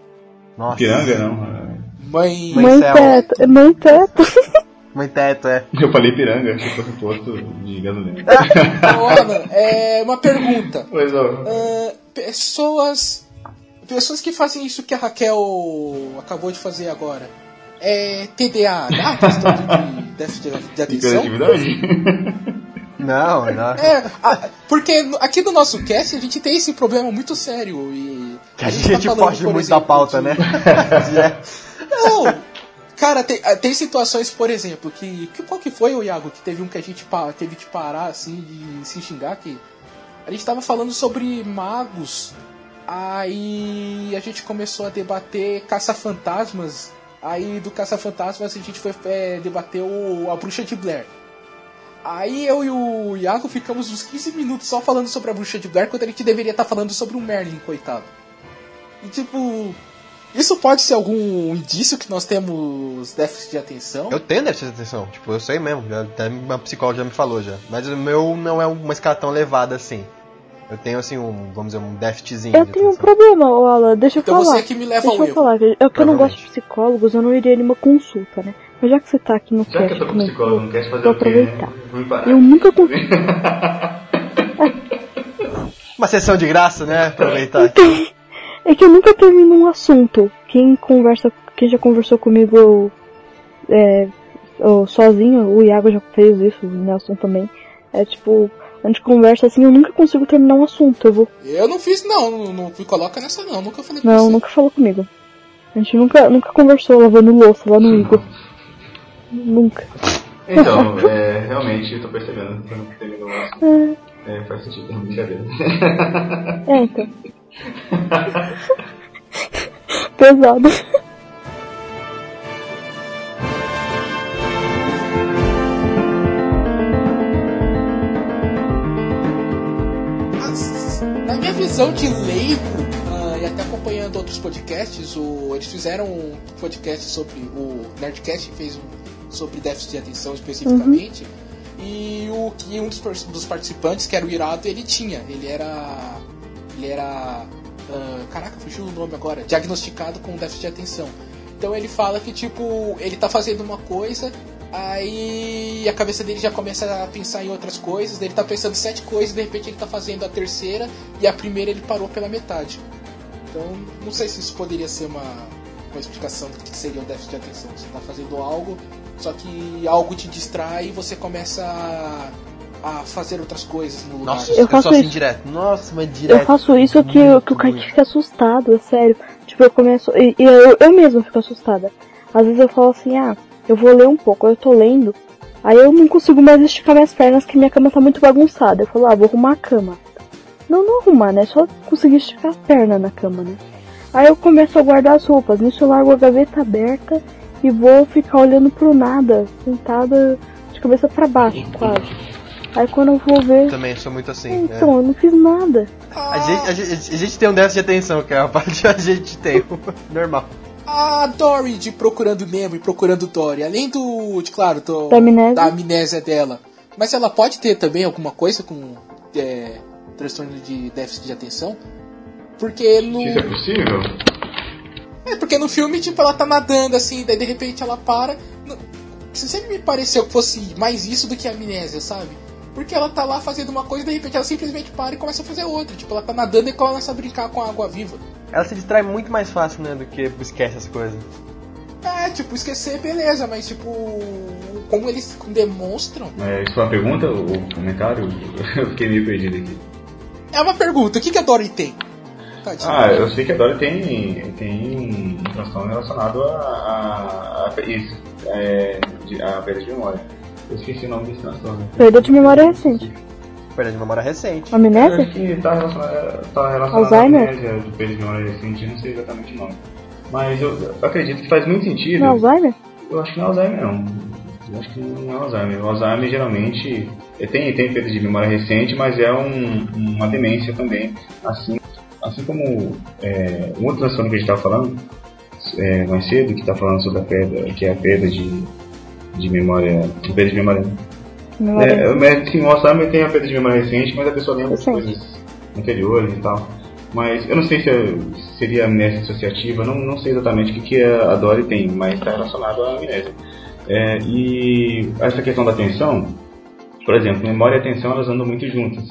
Nossa. Piranga, não. Mãe. Mãe céu. teto. é Mãe teto. Mãe teto, é. Eu falei piranga, achei que fosse posto de gasolina. Alan, é uma pergunta. Pois ó. Ah, pessoas pessoas que fazem isso que a Raquel acabou de fazer agora é TDA dá questão de, de déficit de, atenção? Não, não. é a- porque no- aqui no nosso cast a gente tem esse problema muito sério e Que a tá gente falando, foge muito da pauta, de- né? É. não cara tem, ah, tem situações por exemplo que, que qual que foi o Iago que teve um que a gente teve de parar assim de se xingar que a gente tava falando sobre magos Aí a gente começou a debater caça-fantasmas. Aí do caça-fantasmas a gente foi é, debater o, a bruxa de Blair. Aí eu e o Iago ficamos uns 15 minutos só falando sobre a bruxa de Blair quando a gente deveria estar falando sobre o Merlin, coitado. E tipo. Isso pode ser algum indício que nós temos déficit de atenção? Eu tenho déficit de atenção, tipo, eu sei mesmo, já, até uma psicóloga já me falou já. Mas o meu não é uma escala tão elevada assim. Eu tenho assim um, vamos dizer, um déficitzinho Eu de tenho um atenção. problema, ô Alan, deixa eu Então falar. você que me leva Deixa ao eu falar, que eu que eu não gosto de psicólogos, eu não iria numa consulta, né? Mas já que você tá aqui no Já que cast eu tô com psicólogo, não quer fazer vou o quê, aproveitar. né? Vou me parar. Eu nunca con- Uma sessão de graça, né? Aproveitar. É que eu nunca termino um assunto. Quem conversa, quem já conversou comigo é, sozinho, o Iago já fez isso, o Nelson também. É tipo, a gente conversa assim, eu nunca consigo terminar um assunto. Eu vou. Eu não fiz, não, não, não me coloca nessa não, nunca falei com Não, você. nunca falou comigo. A gente nunca, nunca conversou lavando louça lá no Igor. Nunca. Então, é, realmente, eu tô percebendo que não terminou o assunto. É, faz sentido, não brincadeira. É, então. Pesado. Na minha visão de leigo, ah, e até acompanhando outros podcasts, o- eles fizeram um podcast sobre. O Nerdcast fez um sobre déficit de atenção especificamente. E o que um dos, dos participantes, que era o Irado, ele tinha. Ele era. Ele era. ah, caraca, fugiu o nome agora. Diagnosticado com déficit de atenção. Então ele fala que, tipo, ele tá fazendo uma coisa, aí a cabeça dele já começa a pensar em outras coisas, ele tá pensando sete coisas, de repente ele tá fazendo a terceira e a primeira ele parou pela metade. Então, não sei se isso poderia ser uma, uma explicação do que seria o déficit de atenção. Você tá fazendo algo, só que algo te distrai e você começa a, a fazer outras coisas no lugar. Nossa, Eu eu, faço assim isso. direto. Nossa, mas direto. Eu faço isso que, Muito, que o Kaique muito. fica assustado, é sério. Tipo, eu começo. E, e eu, eu mesma fico assustada. Às vezes eu falo assim, ah, eu vou ler um pouco, eu tô lendo. Aí eu não consigo mais esticar minhas pernas que minha cama tá muito bagunçada. Eu falo, ah, vou arrumar a cama. Não, não arrumar, né? Só conseguir esticar a perna na cama, né? Aí eu começo a guardar as roupas. Nisso eu largo a gaveta aberta e vou ficar olhando pro nada, sentada de cabeça pra baixo, quase. Aí quando eu vou ver. Também sou muito assim. né? Então, eu não fiz nada. A, gente, a, gente, a gente tem um déficit de atenção, que é a parte que a gente tem. Normal. A Dory de Procurando Nemo e Procurando Dory, além do, de claro, do, Da amnésia. da amnésia dela, mas ela pode ter também alguma coisa com é, transtorno de déficit de atenção? Porque no, Isso é possível? é porque no filme tipo ela tá nadando assim, daí de repente ela para. Sempre me pareceu que fosse mais isso do que a amnésia, sabe? Porque ela tá lá fazendo uma coisa e de repente ela simplesmente para e começa a fazer outra. Tipo, ela tá nadando e começa a brincar com a água viva. Ela se distrai muito mais fácil, né, do que esquece as coisas. É, tipo, esquecer, beleza, mas tipo, como eles demonstram. É, isso foi uma pergunta ou comentário? Eu fiquei meio perdido aqui. É uma pergunta, o que, que a Dory tem? Tadinha. Ah, eu sei que a Dory tem, tem um transtorno relacionado a, a, a isso, é, a perda de memória. Eu esqueci o nome desse transtorno. Perda de memória recente. Perda de memória recente. Amnésia? acho que está relacionado, tá relacionado Alzheimer? à amnésia, de perda de memória recente, eu não sei exatamente o nome. Mas eu, eu acredito que faz muito sentido. Não, Alzheimer? Eu acho que não é Alzheimer não. Eu acho que não é Alzheimer. O Alzheimer geralmente é, tem, tem perda de memória recente, mas é um, uma demência também. Assim, assim como é, um outro transtorno que a gente estava falando é, mais cedo, que está falando sobre a perda, que é a perda de, de memória. Perda de memória. Memória. É, mas, sim, o Alzheimer tem a perda de memória recente, mas a pessoa lembra de Recente. coisas anteriores e tal. Mas eu não sei se é- seria amnésia dissociativa, não, não sei exatamente o que, que a Dory tem, mas está relacionado à amnésia. É, e essa questão da atenção, por exemplo, memória e atenção elas andam muito juntas.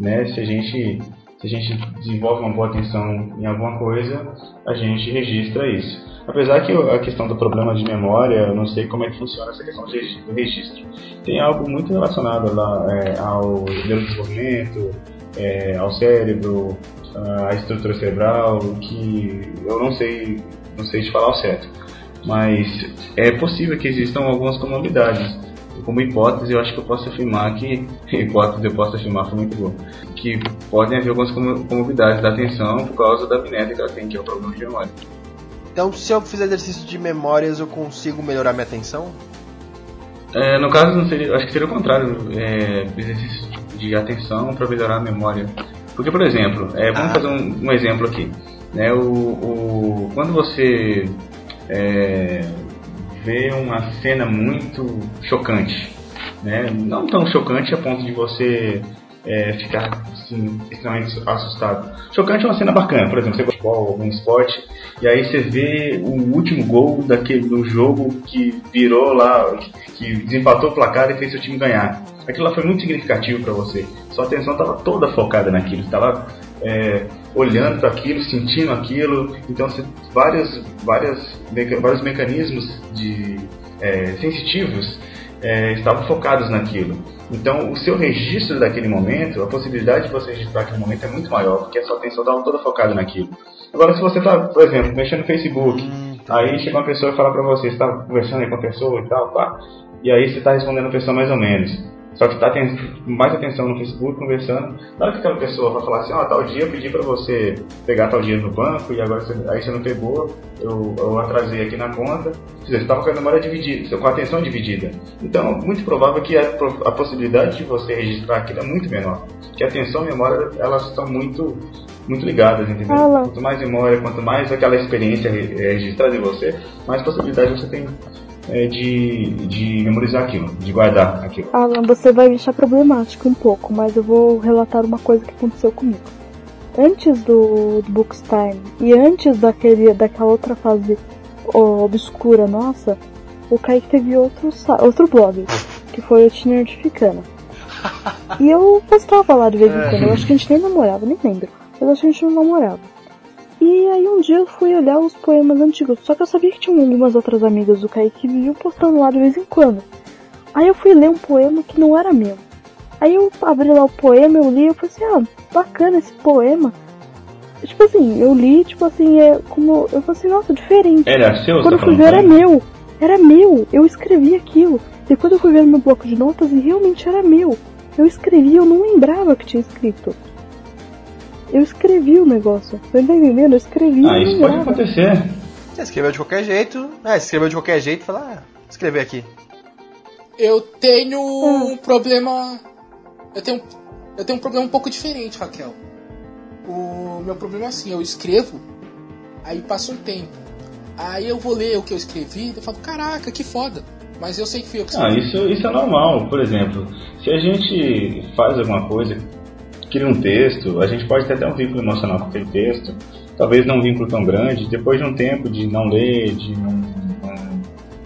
Né? Se, a gente, se a gente desenvolve uma boa atenção em alguma coisa, a gente registra isso. Apesar que a questão do problema de memória, eu não sei como é que funciona essa questão do registro. Tem algo muito relacionado lá é, ao neurodesenvolvimento, é, ao cérebro, à estrutura cerebral, que eu não sei, não sei te falar ao certo. Mas é possível que existam algumas comorbidades. Como hipótese, eu acho que eu posso afirmar que. Hipótese, eu posso afirmar, foi muito bom. Que podem haver algumas como- comorbidades da atenção por causa da amnésia que ela tem, que é o problema de memória. Então, se eu fizer exercício de memórias, eu consigo melhorar minha atenção? É, no caso, não seria, acho que seria o contrário, é, exercício de atenção para melhorar a memória. Porque, por exemplo, é, vamos Ah. fazer um, um exemplo aqui. Né, o, o- quando você é, vê uma cena muito chocante, né, não tão chocante a ponto de você é, ficar assim, extremamente assustado. Chocante é uma cena bacana, por exemplo, você gosta de futebol, algum esporte, e aí você vê o último gol daquele, do jogo que virou lá, que desempatou o placar e fez seu time ganhar. Aquilo lá foi muito significativo para você. Sua atenção estava toda focada naquilo, estava é, olhando para aquilo, sentindo aquilo. Então, você, várias, várias, meca- vários mecanismos de, é, sensitivos é, estavam focados naquilo. Então, o seu registro daquele momento, a possibilidade de você registrar aquele momento é muito maior, porque a sua atenção estava toda focada naquilo. Agora, se você está, por exemplo, mexendo no Facebook, Hum, aí chega uma pessoa e fala pra você, você está conversando aí com a pessoa e tal, pá, e aí você está respondendo a pessoa mais ou menos. Só que tá tendo mais atenção no Facebook, conversando. Na hora que aquela pessoa vai falar assim, ó, tal dia eu pedi pra você pegar tal dinheiro no banco e agora você, aí você não pegou, eu, eu atrasei aqui na conta. Você estava com a memória dividida, com a atenção dividida. Então, muito provável que a, a possibilidade de você registrar aquilo é muito menor. Que a atenção e a memória, elas estão muito, muito ligadas, entendeu? Ah. Quanto mais memória, quanto mais aquela experiência re- é registrada em você, mais possibilidade você tem é, de, de memorizar aquilo, de guardar aquilo. Alan, você vai me achar problemático um pouco, mas eu vou relatar uma coisa que aconteceu comigo. Antes do, do Bookstime e antes daquele, daquela outra fase obscura nossa, o Kaique teve outro, outro blog, que foi o Tinerdificana. E eu postava lá de vez em quando, eu acho que a gente nem namorava, nem lembro. Eu acho que a gente não namorava. E aí um dia eu fui olhar os poemas antigos, só que eu sabia que tinha algumas outras amigas do Kaique que viviam postando lá de vez em quando. Aí eu fui ler um poema que não era meu. Aí eu abri lá o poema, eu li eu falei assim, ah, bacana esse poema. Tipo assim, eu li, tipo assim, é como. Eu falei assim, nossa, diferente. Era seu? Quando eu fui ver era meu. Era meu. Eu escrevi aquilo. Depois eu fui ver no meu bloco de notas e realmente era meu. Eu escrevi, eu não lembrava que tinha escrito. Eu escrevi o negócio. Você tá entendendo? Eu escrevi Ah, isso pode acontecer. Você escreveu de qualquer jeito. É, escreveu de qualquer jeito e fala, ah, escrever aqui. Eu tenho um problema. Eu tenho, eu tenho um problema um pouco diferente, Raquel. O meu problema é assim, eu escrevo, aí passa um tempo. Aí eu vou ler o que eu escrevi e falo, caraca, que foda. Mas eu sei que fui eu que Ah, escrevi. isso, isso é normal. Por exemplo, se a gente faz alguma coisa, cria um texto, a gente pode ter até um vínculo emocional com aquele texto, talvez não um vínculo tão grande, depois de um tempo de não ler, de não, não-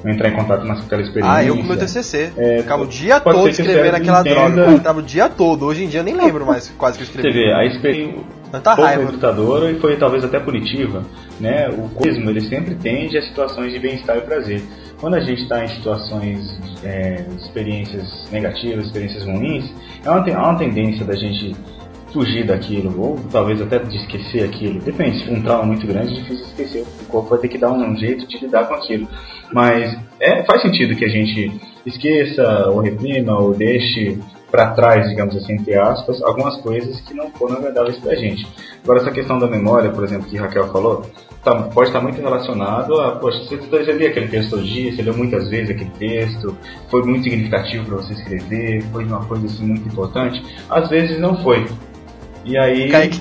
não entrar em contato com aquela experiência. Ah, eu com meu TCC. É, Ficava o dia todo escrevendo aquela entenda. droga. Eu tava o dia todo. Hoje em dia eu nem lembro mais quase que eu Você escrevi. vê, a experiência Tanta pouco raiva. e foi talvez até punitiva, né? O coismo ele sempre tende a situações de bem-estar e prazer. Quando a gente está em situações, é, experiências negativas, experiências ruins, é uma, há uma tendência da gente fugir daquilo, ou talvez até de esquecer aquilo. Depende, se um trauma muito grande, é difícil esquecer. O corpo vai ter que dar um jeito de lidar com aquilo. Mas é, faz sentido que a gente esqueça, ou reprima, ou deixe para trás, digamos assim, entre aspas, algumas coisas que não foram agradáveis pra gente. Agora, essa questão da memória, por exemplo, que Raquel falou, tá- pode estar muito relacionado a, poxa, você, você lê aquele texto todo dia, você leu muitas vezes aquele texto, foi muito significativo para você escrever, foi uma coisa assim muito importante. Às vezes não foi. E aí. O Kaique,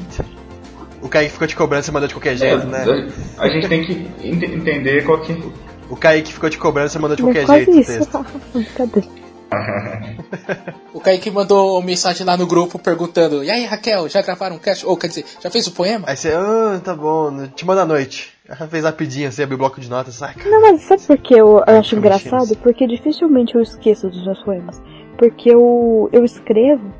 o Kaique ficou te cobrando, você mandou de qualquer jeito, é, né? A gente tem que ent- entender qual que. O Kaique ficou te cobrando, você mandou de qualquer jeito o isso. O Kaique mandou mensagem lá no grupo perguntando: E aí, Raquel, já gravaram um cast? Ou quer dizer, já fez o poema? Aí você, ah, tá bom, te manda à noite. Ela fez rapidinho, você abriu o bloco de notas, saca? Não, mas sabe por que eu, eu acho engraçado? Porque dificilmente eu esqueço dos meus poemas. Porque eu, eu escrevo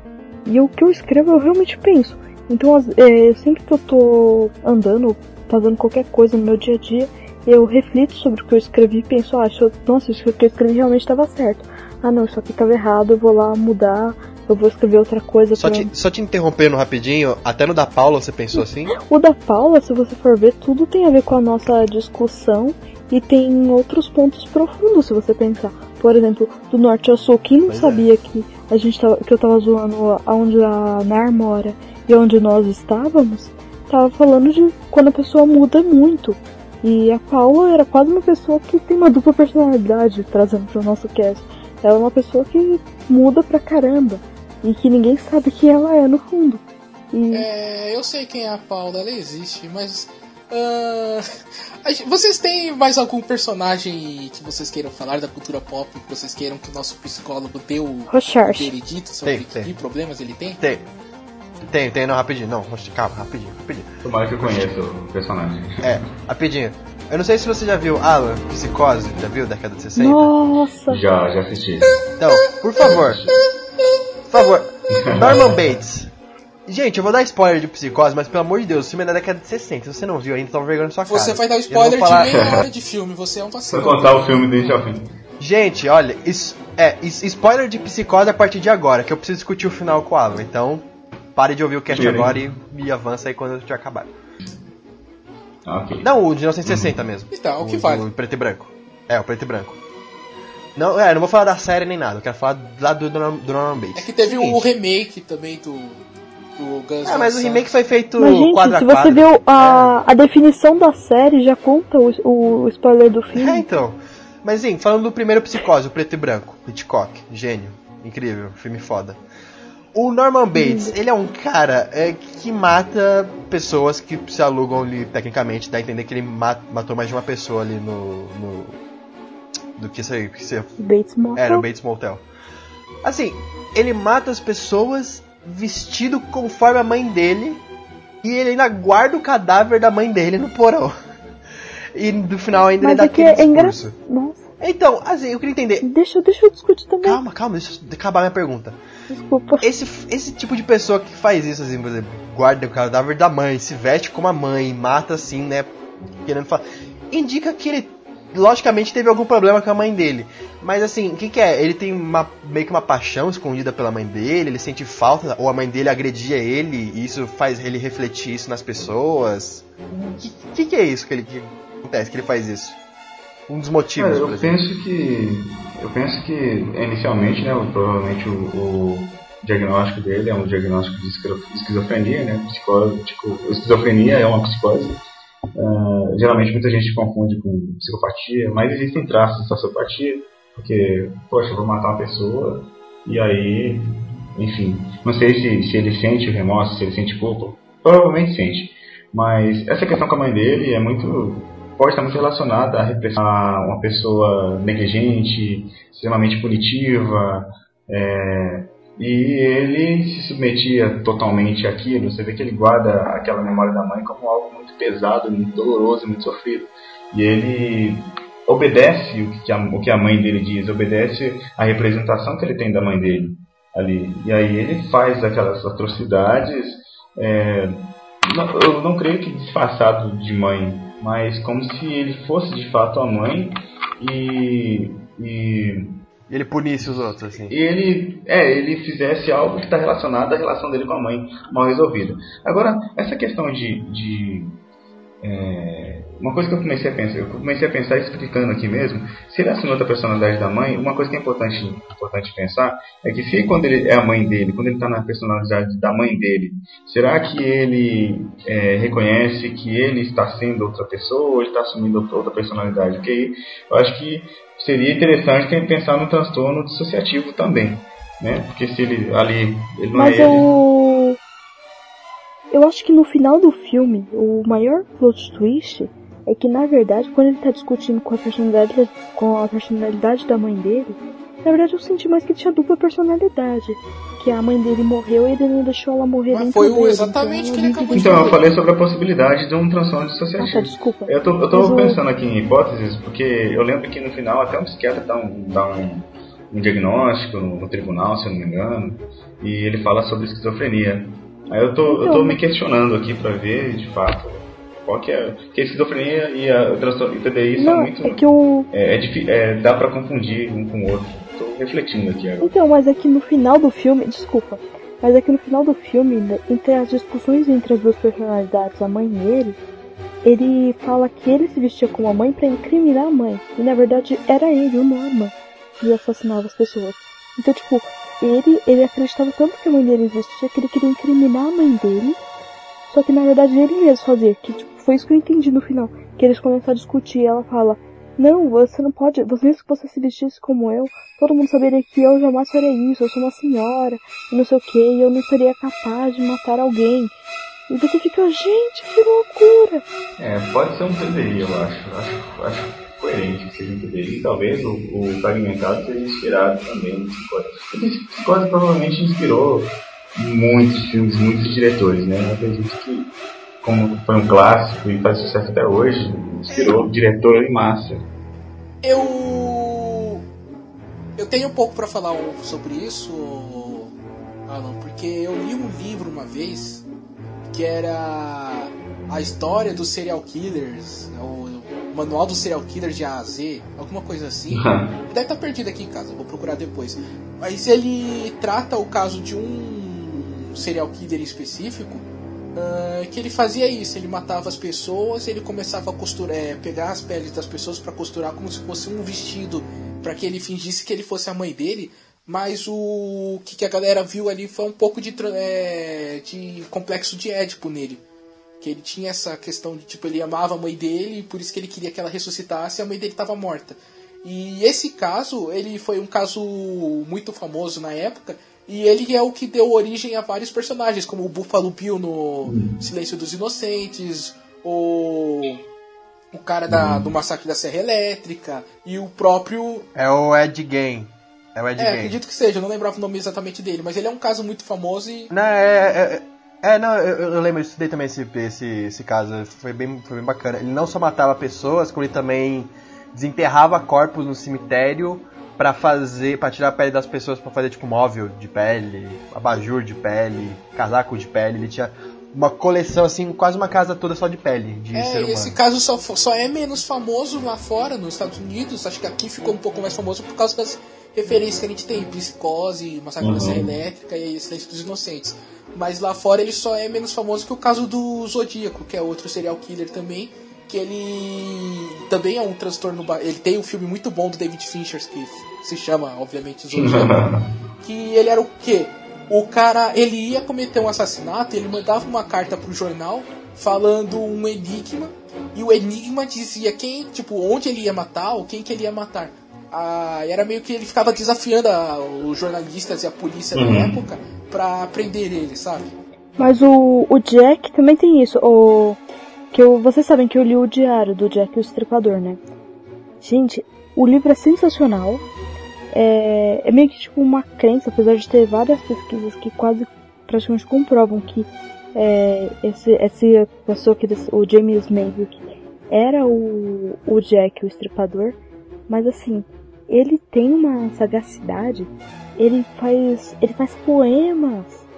e o que eu escrevo eu realmente penso. Então, é, sempre que eu tô andando, fazendo qualquer coisa no meu dia a dia, eu reflito sobre o que eu escrevi e penso, ah, isso, nossa, isso que eu escrevi realmente estava certo. Ah, não, isso aqui estava errado, eu vou lá mudar, eu vou escrever outra coisa. Só pra- te, só te interrompendo rapidinho, até no da Paula você pensou assim? O da Paula, se você for ver, tudo tem a ver com a nossa discussão e tem outros pontos profundos se você pensar. Por exemplo, do norte ao sul, quem não Pois é. sabia que a gente tava, que eu tava zoando aonde a Nar mora e onde nós estávamos, tava falando de quando a pessoa muda muito. E a Paula era quase uma pessoa que tem uma dupla personalidade trazendo pro nosso cast. Ela é uma pessoa que muda pra caramba e que ninguém sabe quem ela é no fundo. E É, eu sei quem é a Paula, ela existe, mas. gente- vocês têm mais algum personagem que vocês queiram falar da cultura pop, que vocês queiram que o nosso psicólogo dê o, o Rochard. veredito sobre Tem, tem. que problemas ele tem? Tem. Tem, tem, não, rapidinho. Não, calma, rapidinho, rapidinho. Tomara que eu conheça o personagem. É, rapidinho. Eu não sei se você já viu Alan, Psicose, já viu, década de 60? Nossa! Já, já assisti. Então, por favor. Por favor. Norman Bates. Gente, eu vou dar spoiler de Psicose, mas pelo amor de Deus, o filme é da década de 60. Se você não viu ainda, toma vergonha na sua cara. Você vai dar spoiler vou falar- de meia hora de filme, você é um Vou vacilo. contar o filme do início ao fim. Gente, olha, isso, é, is- spoiler de Psicose a partir de agora, que eu preciso discutir o final com o Alan. Então, pare de ouvir o cast agora e, e avança aí quando eu tiver acabado. Ah, ok. Não, o de 1960 mesmo. Então, o que o, vale? O preto e branco. É, o preto e branco. Não, é, não vou falar da série nem nada, eu quero falar lá do, do, Norm- do Norman Bates. É que teve o Seguinte. remake também do, do Guns É, mas o remake foi feito Mas, gente, quadra a se você quadra. vê o- a, a definição da série, já conta o, o spoiler do É, filme. então. Mas, sim, falando do primeiro Psicose, o preto e branco, Hitchcock, gênio, incrível, filme foda. O Norman Bates, ele é um cara é, que mata pessoas que se alugam ali, tecnicamente, dá a entender que ele ma- matou mais de uma pessoa ali no, no, Do que isso aí. Que você... Bates Motel. Era o Bates Motel. Assim, ele mata as pessoas vestido conforme a mãe dele e ele ainda guarda o cadáver da mãe dele no porão. E no final ainda Mas ele dá é que aquele é discurso. engraçado. Nossa, Então, assim, eu queria entender. deixa, deixa eu discutir também. Calma, calma, deixa eu acabar minha pergunta. Desculpa. Esse, esse tipo de pessoa que faz isso, assim, por exemplo, guarda o cadáver da mãe, se veste como a mãe, mata assim, né? Querendo falar. Indica que ele, logicamente, teve algum problema com a mãe dele. Mas assim, o que, que é? Ele tem uma, meio que uma paixão escondida pela mãe dele, ele sente falta, ou a mãe dele agredia ele, e isso faz ele refletir isso nas pessoas. O que, que, que é isso que ele que acontece, que ele faz isso? Um dos motivos, eu penso que eu penso que inicialmente, né, o- provavelmente o, o diagnóstico dele é um diagnóstico de esquizofrenia, né, psicose, tipo, esquizofrenia é uma psicose. Ah, geralmente muita gente confunde com psicopatia, mas existem traços de sociopatia, porque, poxa, eu vou matar uma pessoa e aí, enfim, não sei se, se ele sente remorso, se ele sente culpa, provavelmente sente. Mas essa questão com a mãe dele é muito pode estar muito relacionada a uma pessoa negligente, extremamente punitiva, é, e ele se submetia totalmente àquilo. Você vê que ele guarda aquela memória da mãe como algo muito pesado, muito doloroso, muito sofrido. E ele obedece o que a, o que a mãe dele diz, obedece a representação que ele tem da mãe dele ali. E aí ele faz aquelas atrocidades. é, eu não creio que disfarçado de mãe, mas como se ele fosse de fato a mãe e, e Ele punisse os outros, assim. ele é ele fizesse algo que está relacionado à relação dele com a mãe mal resolvida. Agora essa questão de, de é, uma coisa que eu comecei a pensar, eu comecei a pensar explicando aqui mesmo, se ele assumiu outra personalidade da mãe, uma coisa que é importante, importante pensar é que se quando ele é a mãe dele, quando ele está na personalidade da mãe dele, será que ele é, reconhece que ele está sendo outra pessoa ou ele está assumindo outra- personalidade? Porque aí eu acho que seria interessante pensar no transtorno dissociativo também, né? Porque se ele ali ele não Mas é ele, eu. Eu acho que no final do filme, o maior plot twist é que na verdade, quando ele tá discutindo com a personalidade, com a personalidade da mãe dele, na verdade eu senti mais que tinha dupla personalidade. Que a mãe dele morreu e ele não deixou ela morrer Mas foi dele. exatamente então, que ele acabou de Então, eu falei sobre a possibilidade de um transtorno Ah, tá, dissociativo. desculpa. Eu tô, eu tô pensando aqui em hipóteses, porque eu lembro que no final até um psiquiatra dá um, dá um, um diagnóstico no, no tribunal, se eu não me engano, e ele fala sobre esquizofrenia. Aí eu tô, eu tô Então. me questionando aqui pra ver, de fato, qual que é. Porque a esquizofrenia e a, transtorno e TDI são Não, muito. é que o. É, é é, dá pra confundir um com o outro. Tô refletindo aqui agora. Então, mas é que no final do filme, desculpa, mas é que no final do filme, né, entre as discussões entre as duas personalidades, a mãe e ele, ele fala que ele se vestia como a mãe pra incriminar a mãe. E na verdade era ele, o Norman, que assassinava as pessoas. Então, tipo, ele, ele acreditava tanto que a mãe dele existia que ele queria incriminar a mãe dele. Só que na verdade ele mesmo fazia. Que tipo, foi isso que eu entendi no final. Que eles começam a discutir e ela fala, não, você não pode, você mesmo que você se vestisse como eu, todo mundo saberia que eu jamais faria isso, eu sou uma senhora, e não sei o que, eu não seria capaz de matar alguém. E você fica, gente, que loucura! É, pode ser um TDI, eu acho. Acho, acho coerente que seja TDI. E talvez o, o fragmentado seja inspirado também no psicose. Esse psicose provavelmente inspirou muitos filmes, muitos diretores, né? Eu acredito que, como foi um clássico e faz sucesso até hoje, inspirou diretor em massa. Eu. Eu tenho um pouco pra falar sobre isso, Alan, porque eu li um livro uma vez que era a história dos serial killers, o manual do serial killer de A a Z, alguma coisa assim. Deve estar perdido aqui em casa, vou procurar depois. Mas ele trata o caso de um serial killer específico. ah, que ele fazia isso, ele matava as pessoas, ele começava a costurar, é, pegar as peles das pessoas para costurar como se fosse um vestido, para que ele fingisse que ele fosse a mãe dele. Mas o que, a galera viu ali foi um pouco de, é, de complexo de Édipo nele. Que ele tinha essa questão de, tipo, ele amava a mãe dele, e por isso que ele queria que ela ressuscitasse e a mãe dele estava morta. E esse caso, ele foi um caso muito famoso na época, e ele é o que deu origem a vários personagens, como o Buffalo Bill no Silêncio dos Inocentes, o o cara da, do massacre da Serra Elétrica e o próprio. É o Ed Gein. É o Ed É, acredito que seja, eu não lembrava o nome exatamente dele, mas ele é um caso muito famoso e. Não, é, é, é, não, eu, eu lembro, eu estudei também esse, esse, esse caso, foi bem, foi bem bacana. Ele não só matava pessoas, como ele também desenterrava corpos no cemitério pra fazer, para tirar a pele das pessoas pra fazer tipo móvel de pele, abajur de pele, casaco de pele. Ele tinha uma coleção assim, quase uma casa toda só de pele de É, ser e humano. esse caso só, só é menos famoso lá fora, nos Estados Unidos. Acho que aqui ficou um pouco mais famoso por causa das referências que a gente tem: Psicose, Massacre Serra Elétrica e Silêncio dos Inocentes. Mas lá fora ele só é menos famoso que o caso do Zodíaco, que é outro serial killer também. Que ele também é um transtorno. Ele tem um filme muito bom do David Fincher que se chama, obviamente, Zodíaco. que ele era o quê? O cara, ele ia cometer um assassinato, ele mandava uma carta pro jornal falando um enigma e o enigma dizia quem, tipo, onde ele ia matar ou quem que ele ia matar. Ah, era meio que ele ficava desafiando a- os jornalistas e a polícia da época pra prender ele, sabe? Mas o, o Jack também tem isso. O, que eu, vocês sabem que eu li o diário do Jack o Estripador, né? Gente, o livro é sensacional. É, é meio que tipo uma crença, apesar de ter várias pesquisas que quase praticamente comprovam que é, esse, essa pessoa que o James Maybrick era o, o Jack o Estripador. Mas assim, ele tem uma sagacidade. Ele faz, ele faz poemas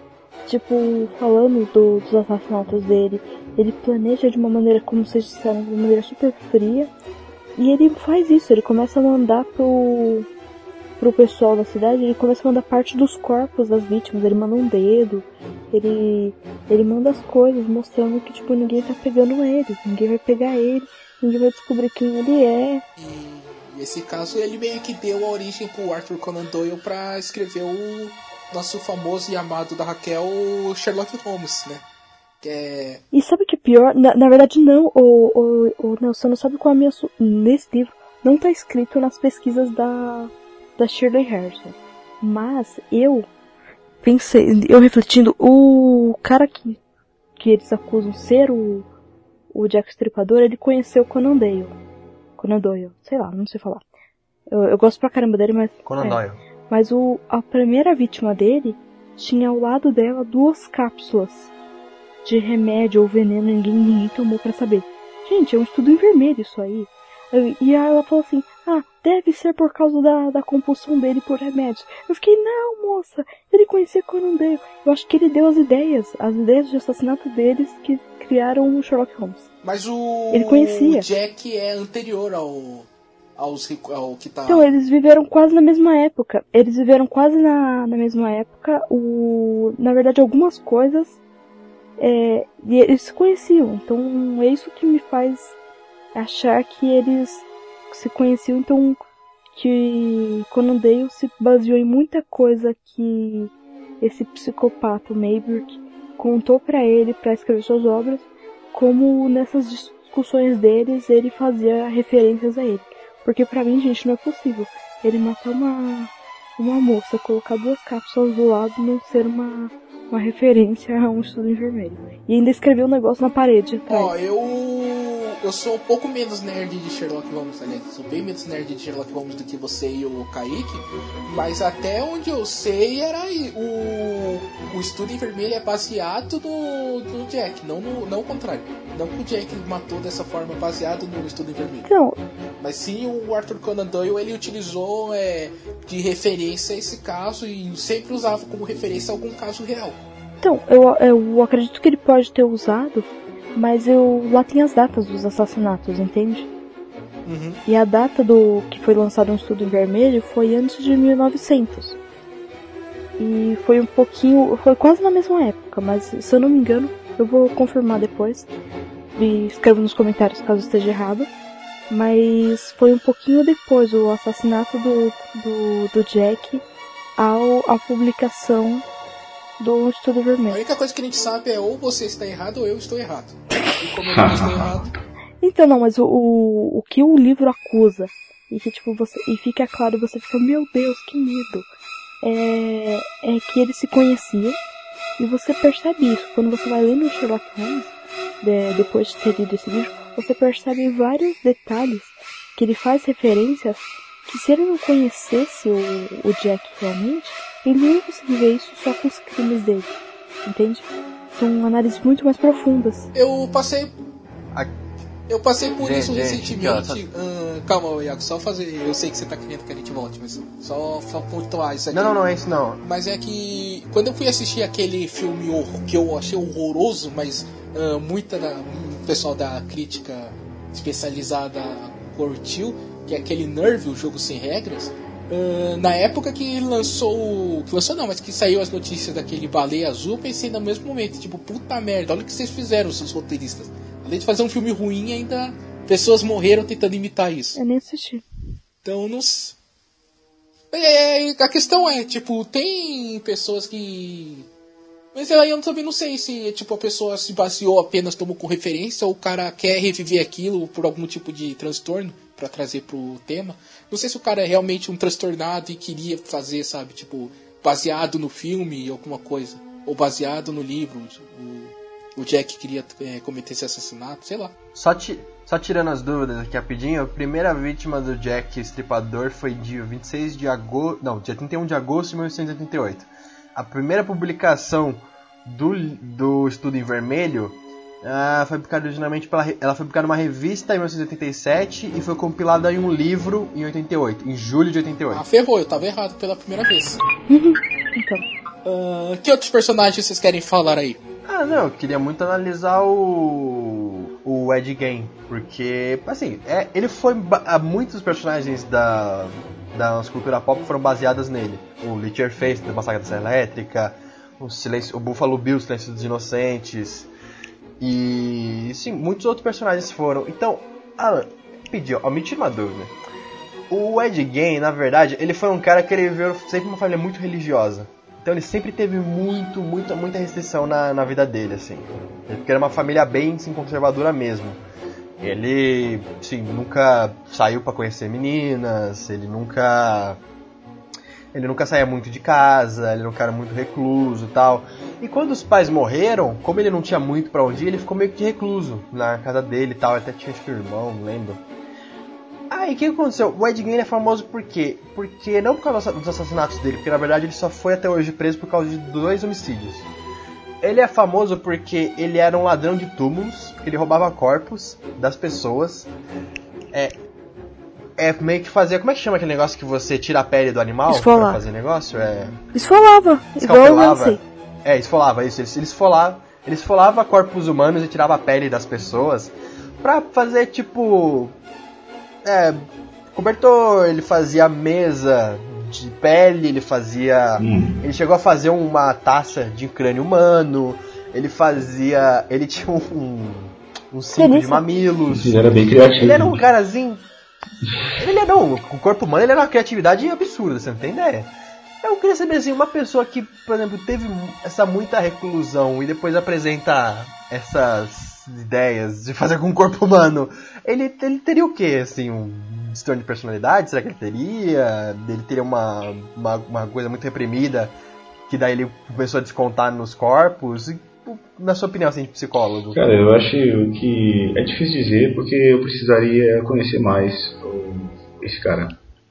tipo, falando do- dos assassinatos dele, ele planeja de uma maneira, como vocês disseram, de uma maneira super fria. E ele faz isso, ele começa a mandar pro, pro pessoal da cidade, ele começa a mandar parte dos corpos das vítimas, ele manda um dedo, ele, ele manda as coisas mostrando que, tipo, ninguém tá pegando ele, ninguém vai pegar ele, ninguém vai descobrir quem ele é. E, e esse caso ele meio que deu a origem pro Arthur Conan Doyle pra escrever o nosso famoso e amado da Raquel Sherlock Holmes, né? É E sabe o que é pior? Na, na verdade, não, o, o, o Nelson não sabe qual é a minha. su- Nesse livro, não tá escrito nas pesquisas da, da Shirley Harrison. Mas eu pensei, eu refletindo, o cara que, que eles acusam ser o, o Jack Stripador, ele conheceu Conan Doyle. Conan Doyle, sei lá, não sei falar. Eu, eu gosto pra caramba dele, mas. Conan é. Doyle. Mas o, a primeira vítima dele tinha ao lado dela duas cápsulas de remédio ou veneno, ninguém, ninguém tomou pra saber. Gente, é um estudo em vermelho isso aí. E aí ela falou assim, ah, deve ser por causa da, da compulsão dele por remédios. Eu fiquei, não, moça, ele conhecia Conan Doyle. Eu acho que ele deu as ideias, as ideias de assassinato deles que criaram o Sherlock Holmes. Mas o Ele conhecia. Jack é anterior ao aos ao que tá Então, eles viveram quase na mesma época. Eles viveram quase na, na mesma época. O, na verdade, algumas coisas. É, e eles se conheciam. Então, é isso que me faz achar que eles se conheciam. Então, que Conan Doyle se baseou em muita coisa que esse psicopata, o Maybrick, contou pra ele para escrever suas obras. Como nessas discussões deles, ele fazia referências a ele. Porque pra mim, gente, não é possível ele matar uma, uma moça, colocar duas cápsulas do lado não ser uma, uma referência a um estudo vermelho. E ainda escreveu um negócio na parede atrás. Ó, eu eu sou um pouco menos nerd de Sherlock Holmes, aliás, sou bem menos nerd de Sherlock Holmes do que você e o Kaique, mas até onde eu sei era aí, o, o estudo em vermelho é baseado no, no Jack, não no não o contrário. Não que o Jack matou dessa forma baseado no estudo em vermelho. Então, Mas sim o Arthur Conan Doyle ele utilizou é, de referência esse caso e sempre usava como referência algum caso real. então eu, eu acredito que ele pode ter usado, mas eu lá tem as datas dos assassinatos, entende? Uhum. E a data do que foi lançado um estudo em vermelho foi antes de 1900. E foi um pouquinho, foi quase na mesma época, mas se eu não me engano, eu vou confirmar depois. E escreva nos comentários caso esteja errado. Mas foi um pouquinho depois o assassinato do, do, do Jack ao, à publicação do Estudo A Vermelho. única coisa que a gente sabe é ou você está errado ou eu estou errado. E como eu não estou errado, Então, não, mas o, o, o que o livro acusa, e que, tipo, você. E fica claro, você fica, meu Deus, que medo. É, é que eles se conheciam, e você percebe isso quando você vai lendo o Sherlock Holmes, de- depois de ter lido esse livro, você percebe vários detalhes que ele faz referências que se ele não conhecesse o, o Jack realmente, ele não ia conseguir ver isso só com os crimes dele. Entende? São análises muito mais profundas. Eu passei. Eu passei por Gente, isso gente, recentemente. aqui, Ah, calma, Iago, só fazer. Eu sei que você tá querendo que a gente volte, mas só, só pontuar isso aqui. Não, não, não é isso não. Mas é que quando eu fui assistir aquele filme que eu achei horroroso, mas ah, muita da, um pessoal da crítica especializada curtiu, que é aquele Nerve, o jogo sem regras. ah, na época que lançou. Que lançou não, mas que saiu as notícias daquele baleia azul, eu pensei no mesmo momento, tipo, puta merda, olha o que vocês fizeram, seus roteiristas. Além de fazer um filme ruim, ainda pessoas morreram tentando imitar isso. Eu nem assisti. Então não. s- É, a questão é, tipo, tem pessoas que. Mas aí eu também não sei se tipo, a pessoa se baseou apenas tomou com referência ou o cara quer reviver aquilo por algum tipo de transtorno pra trazer pro tema. Não sei se o cara é realmente um transtornado e queria fazer, sabe, tipo, baseado no filme alguma coisa. Ou baseado no livro. O, o Jack queria é, cometer esse assassinato, sei lá. Só, ti- só tirando as dúvidas aqui rapidinho, a primeira vítima do Jack Estripador foi dia 26 de agosto. Não, dia 31 de agosto de 1988. A primeira publicação do, do Estudo em Vermelho ah, foi publicada originalmente pela. Ela foi publicada numa revista em 1987 e foi compilada em um livro em 88, em julho de 88. Ah, ferrou, eu tava errado pela primeira vez. Então, Ah, que outros personagens vocês querem falar aí? Ah, não, eu queria muito analisar o. o Ed Gein, porque, assim, é, ele foi. ah, Muitos personagens da. da nossa cultura pop foram baseadas nele. O Leatherface, da Massacre da Serra Elétrica, o, Silêncio, o Buffalo Bill, Silêncio dos Inocentes, e. sim, muitos outros personagens foram. Então, Alan, pediu, ó, me tira uma dúvida. O Ed Gein, na verdade, ele foi um cara que ele veio sempre uma família muito religiosa. Então ele sempre teve muito, muita, muita restrição na, na vida dele, assim. Porque era uma família bem assim, conservadora mesmo. Ele, sim, nunca saiu pra conhecer meninas, ele nunca. Ele nunca saía muito de casa, ele era muito recluso e tal. E quando os pais morreram, como ele não tinha muito pra onde ir, ele ficou meio que recluso na casa dele e tal. Até tinha acho que irmão, não lembro. Aí o que aconteceu? O Ed Gein é famoso por quê? Porque não por causa dos assassinatos dele, porque na verdade ele só foi até hoje preso por causa de dois homicídios. Ele é famoso porque ele era um ladrão de túmulos, ele roubava corpos das pessoas. É, é meio que fazia. Como é que chama aquele negócio que você tira a pele do animal Esfolar. pra fazer negócio? É. esfolava, igual eu Escalpelava. É, esfolava, isso. Ele, ele esfolava, ele esfolava corpos humanos e tirava a pele das pessoas pra fazer tipo. É. Cobertor, ele fazia mesa de pele, ele fazia. Hum. Ele chegou a fazer uma taça de crânio humano, ele fazia. Ele tinha um. um cinto de mamilos. Ele era bem criativo. Ele era um carazinho. Ele era não, o corpo humano ele era uma criatividade absurda, você não tem ideia. Eu queria saber assim, uma pessoa que, por exemplo, teve essa muita reclusão e depois apresenta essas ideias de fazer com o corpo humano, ele, ele teria o quê? Assim, um distúrbio de personalidade? Será que ele teria? Ele teria uma, uma, uma coisa muito reprimida que daí ele começou a descontar nos corpos? Na sua opinião, assim, de psicólogo? Cara, eu acho que é difícil dizer porque eu precisaria conhecer mais esse cara.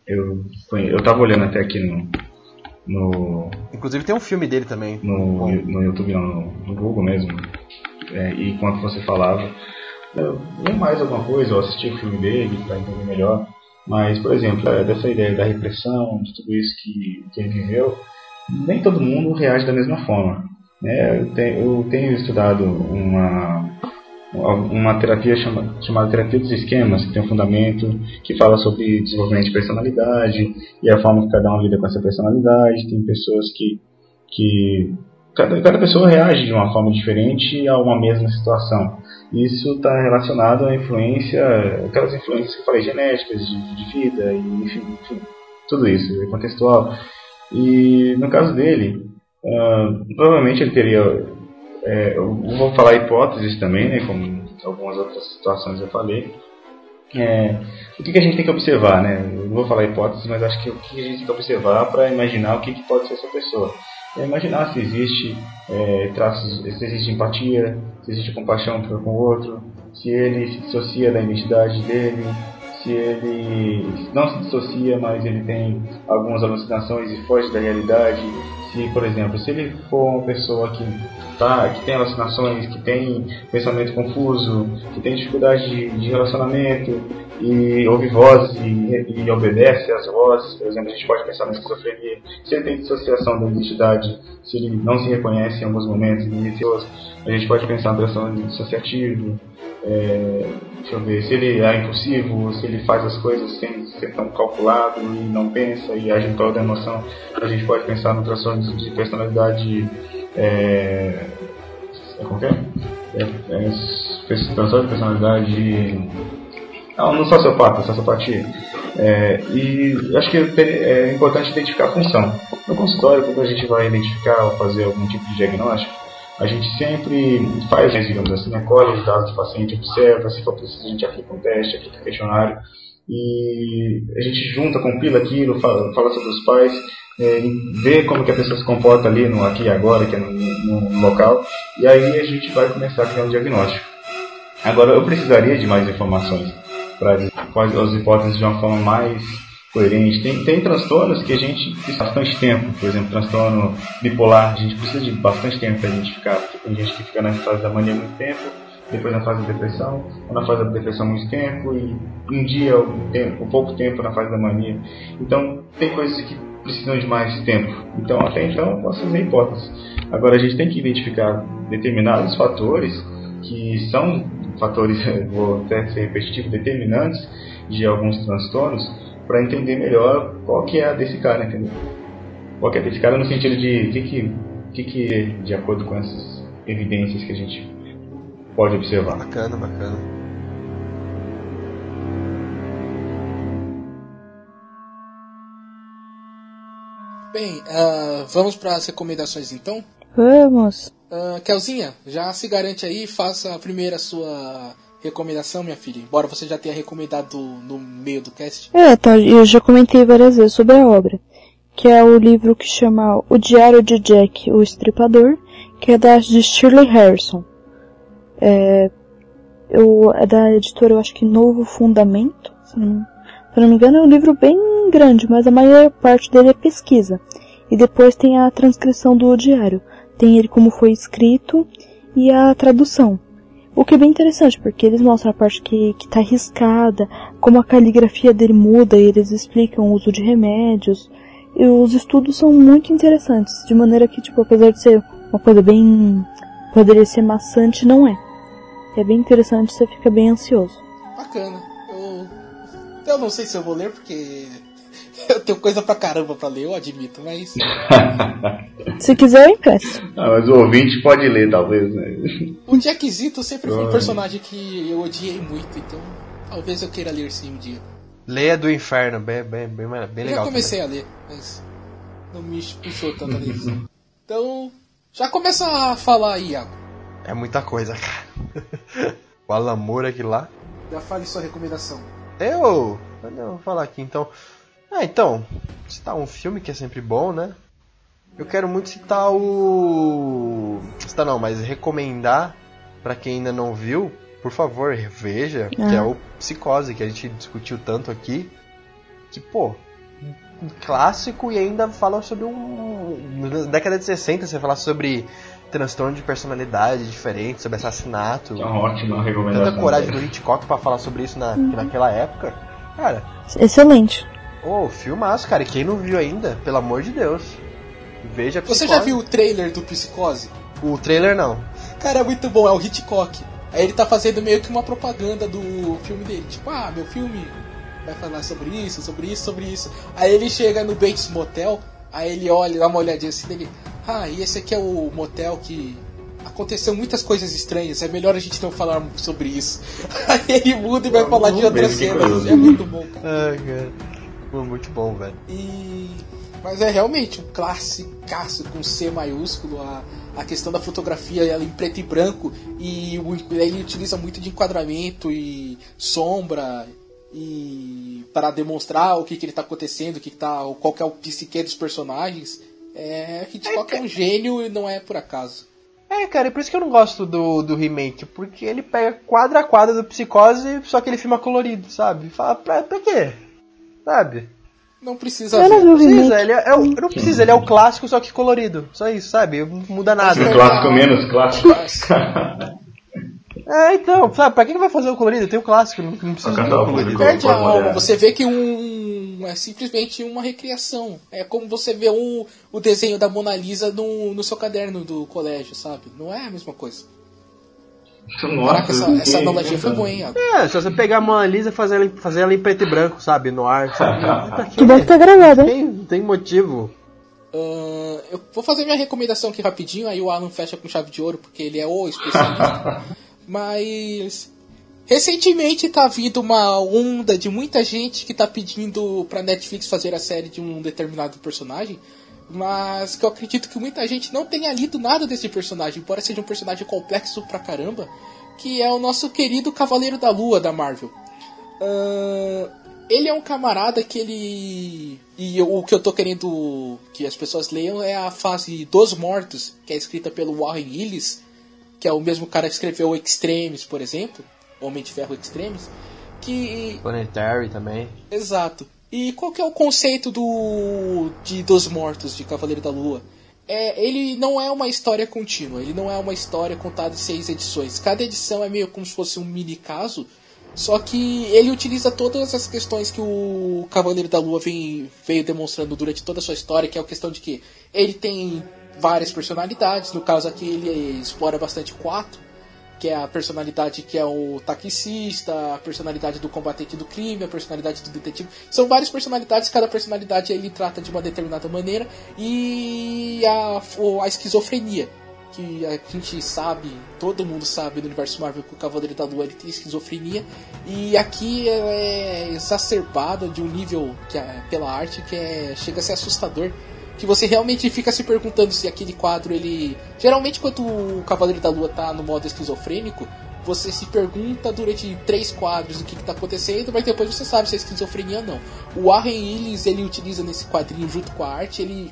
Eu, eu tava olhando até aqui no, no, Inclusive tem um filme dele também. no, no YouTube, não, no, no Google mesmo. É, e enquanto você falava, eu li mais alguma coisa, eu assisti o filme dele para entender melhor. Mas, por exemplo, é, dessa ideia da repressão, de tudo isso que, que ele viveu, nem todo mundo reage da mesma forma. Né? eu, tenho, eu tenho estudado uma, uma terapia chama, chamada terapia dos esquemas, que tem um fundamento que fala sobre desenvolvimento de personalidade e a forma que cada um lida com essa personalidade. Tem pessoas que, que cada, cada pessoa reage de uma forma diferente a uma mesma situação. Isso está relacionado à influência, aquelas influências que eu falei, genéticas, de, de vida, e, enfim, enfim, tudo isso, é contextual. E no caso dele, ah, provavelmente ele teria é, eu vou falar hipóteses também, né, como algumas outras situações eu falei. É, o que, que a gente tem que observar, né? Eu não vou falar hipóteses, mas acho que o que a gente tem que observar para imaginar o que, que pode ser essa pessoa. é imaginar se existe é, traços, se existe empatia, se existe compaixão com o outro, se ele se dissocia da identidade dele, se ele não se dissocia, mas ele tem algumas alucinações e foge da realidade. Se, por exemplo, se ele for uma pessoa que, tá, que tem alucinações, que tem pensamento confuso, que tem dificuldade de, de relacionamento e ouve vozes e, e, obedece às vozes, por exemplo, a gente pode pensar na esquizofrenia. Se ele tem dissociação da identidade, se ele não se reconhece em alguns momentos, a gente pode pensar na transtorno dissociativo é, deixa eu ver, se ele é impulsivo, se ele faz as coisas sem ser tão calculado e não pensa e age em toda a emoção, a gente pode pensar no transtorno de personalidade. É, é como é? é, é transtorno de personalidade. Não, no sociopata, sociopatia. É, e acho que é importante identificar a função. No consultório, quando a gente vai identificar ou fazer algum tipo de diagnóstico, a gente sempre faz, digamos assim, né, colhe os dados do paciente, observa, se for preciso a gente aplica um teste, aplica um questionário, e a gente junta, compila aquilo, fala, fala sobre os pais, é, vê como que a pessoa se comporta ali no aqui agora, que é no, no, local, e aí a gente vai começar a criar um diagnóstico. Agora, eu precisaria de mais informações para as hipóteses de uma forma mais coerente. Tem, tem transtornos que a gente precisa bastante tempo, por exemplo, transtorno bipolar, a gente precisa de bastante tempo para identificar, porque tem gente que fica na fase da mania muito tempo, depois na fase da depressão, ou na fase da depressão muito tempo, e um dia ou um, tempo, pouco tempo na fase da mania. Então, tem coisas que precisam de mais tempo. Então, até então, eu posso fazer hipóteses. Agora, a gente tem que identificar determinados fatores que são fatores, vou até ser repetitivo, determinantes de alguns transtornos, para entender melhor qual que é a desse cara, entendeu? Qual que é desse cara no sentido de o que que, que que de acordo com essas evidências que a gente pode observar. Bacana, bacana. Bem, uh, vamos para as recomendações então? Vamos. Uh, Kelzinha, já se garante aí, faça a primeira sua recomendação, minha filha? Embora você já tenha recomendado no meio do cast. É, tá, eu já comentei várias vezes sobre a obra. Que é o livro que chama O Diário de Jack, o Estripador, que é da de Shirley Harrison. É, eu, é da editora, eu acho que Novo Fundamento. Se não, se não me engano, é um livro bem grande, mas a maior parte dele é pesquisa. E depois tem a transcrição do diário. Tem ele como foi escrito e a tradução. O que é bem interessante, porque eles mostram a parte que, que tá arriscada, como a caligrafia dele muda e eles explicam o uso de remédios. E os estudos são muito interessantes, de maneira que, tipo, apesar de ser uma coisa bem... poderia ser maçante, não é. É bem interessante, você fica bem ansioso. Bacana. Eu, eu não sei se eu vou ler, porque eu tenho coisa pra caramba pra ler, eu admito, mas. Se quiser, eu empresto. Ah, mas o ouvinte pode ler, talvez, né? O Jackzito sempre foi um personagem que eu odiei muito, então talvez eu queira ler sim um dia. Leia do Inferno, bem, bem, bem, bem legal. Eu já comecei também. a ler, mas não me puxou tanto a ler. então, já começa a falar aí, Iago. É muita coisa, cara. o Alan Moore aqui lá. Já fale sua recomendação. Eu? Não, vou falar aqui então. Ah, então, citar um filme que é sempre bom, né? Eu quero muito citar o. Citar não, mas recomendar para quem ainda não viu, por favor, veja, que é o Psicose, que a gente discutiu tanto aqui. Que, pô, um clássico e ainda fala sobre um. Na década de 60, você fala sobre transtorno de personalidade diferente, sobre assassinato. É uma ótima recomendação. Tanta coragem do Hitchcock para falar sobre isso na, uhum. naquela época. Cara. Excelente. Ô, oh, filmaço, cara. E quem não viu ainda, pelo amor de Deus. Veja Você já viu o trailer do Psicose? O trailer não. Cara, é muito bom, é o Hitchcock. Aí ele tá fazendo meio que uma propaganda do filme dele. Tipo, ah, meu filme vai falar sobre isso, sobre isso, sobre isso. Aí ele chega no Bates Motel, aí ele olha, dá uma olhadinha assim dele. Ah, e esse aqui é o motel que aconteceu muitas coisas estranhas, é melhor a gente não falar sobre isso. Aí ele muda e vai falar de outras cenas. É muito bom, cara. Ah, cara. Muito bom, velho. E. Mas é realmente um clássico com C maiúsculo. A, a questão da fotografia ela em preto e branco. E o, ele utiliza muito de enquadramento e sombra. E para demonstrar o que, que ele está acontecendo, o que, que tá, qual que é o psique dos personagens. É, Hitchcock é um gênio e não é por acaso. É, cara, e por isso que eu não gosto do, do remake, porque ele pega quadro a quadro do Psicose, só que ele filma colorido, sabe? Fala, pra, pra quê? Sabe? Não precisa Eu não ver. vi o Precisa, ele é, é o- não precisa, ele é o clássico, só que colorido. Só isso, sabe? Não muda nada. Um clássico menos clássico. É, então, sabe, pra que que vai fazer o colorido? Tem o clássico, não, não precisa do colorido. Perde a alma. Você vê que um é simplesmente uma recriação. É como você vê um, o desenho da Mona Lisa no, no seu caderno do colégio, sabe? Não é a mesma coisa. Caraca, essa, essa analogia foi boa, hein? É, se você pegar a Mona Lisa e fazer ela, em- fazer ela em preto e branco, sabe? No ar, sabe? Quê? Que deve estar gravado, hein? Tem, não tem motivo. Ahn, eu vou fazer minha recomendação aqui rapidinho, aí o Alan fecha com chave de ouro, porque ele é o especialista. Mas recentemente tá vindo uma onda de muita gente que tá pedindo pra Netflix fazer a série de um determinado personagem. Mas que eu acredito que muita gente não tenha lido nada desse personagem, embora seja um personagem complexo pra caramba, que é o nosso querido Cavaleiro da Lua da Marvel. Ahn, ele é um camarada que ele. E o que eu tô querendo que as pessoas leiam é a fase dos mortos, que é escrita pelo Warren Ellis, que é o mesmo cara que escreveu Extremes, por exemplo, Homem de Ferro Extremes. Que. Planetary também. Exato. E qual que é o conceito do de dos mortos de Cavaleiro da Lua? É, ele não é uma história contínua, ele não é uma história contada em seis edições. Cada edição é meio como se fosse um mini caso, só que ele utiliza todas as questões que o Cavaleiro da Lua vem, veio demonstrando durante toda a sua história, que é a questão de que ele tem várias personalidades, no caso aqui ele explora bastante quatro, que é a personalidade que é o taxista, a personalidade do combatente do crime, a personalidade do detetive. São várias personalidades, cada personalidade ele trata de uma determinada maneira e a, a esquizofrenia. Que a gente sabe, todo mundo sabe no universo Marvel que o Cavaleiro da Lua ele tem esquizofrenia. E aqui ela é exacerbada de um nível que é, pela arte que é, chega a ser assustador que você realmente fica se perguntando se aquele quadro ele geralmente quando o Cavaleiro da Lua tá no modo esquizofrênico você se pergunta durante três quadros o que, que tá acontecendo mas depois você sabe se é esquizofrenia ou não. O Warren Ellis ele utiliza nesse quadrinho junto com a arte ele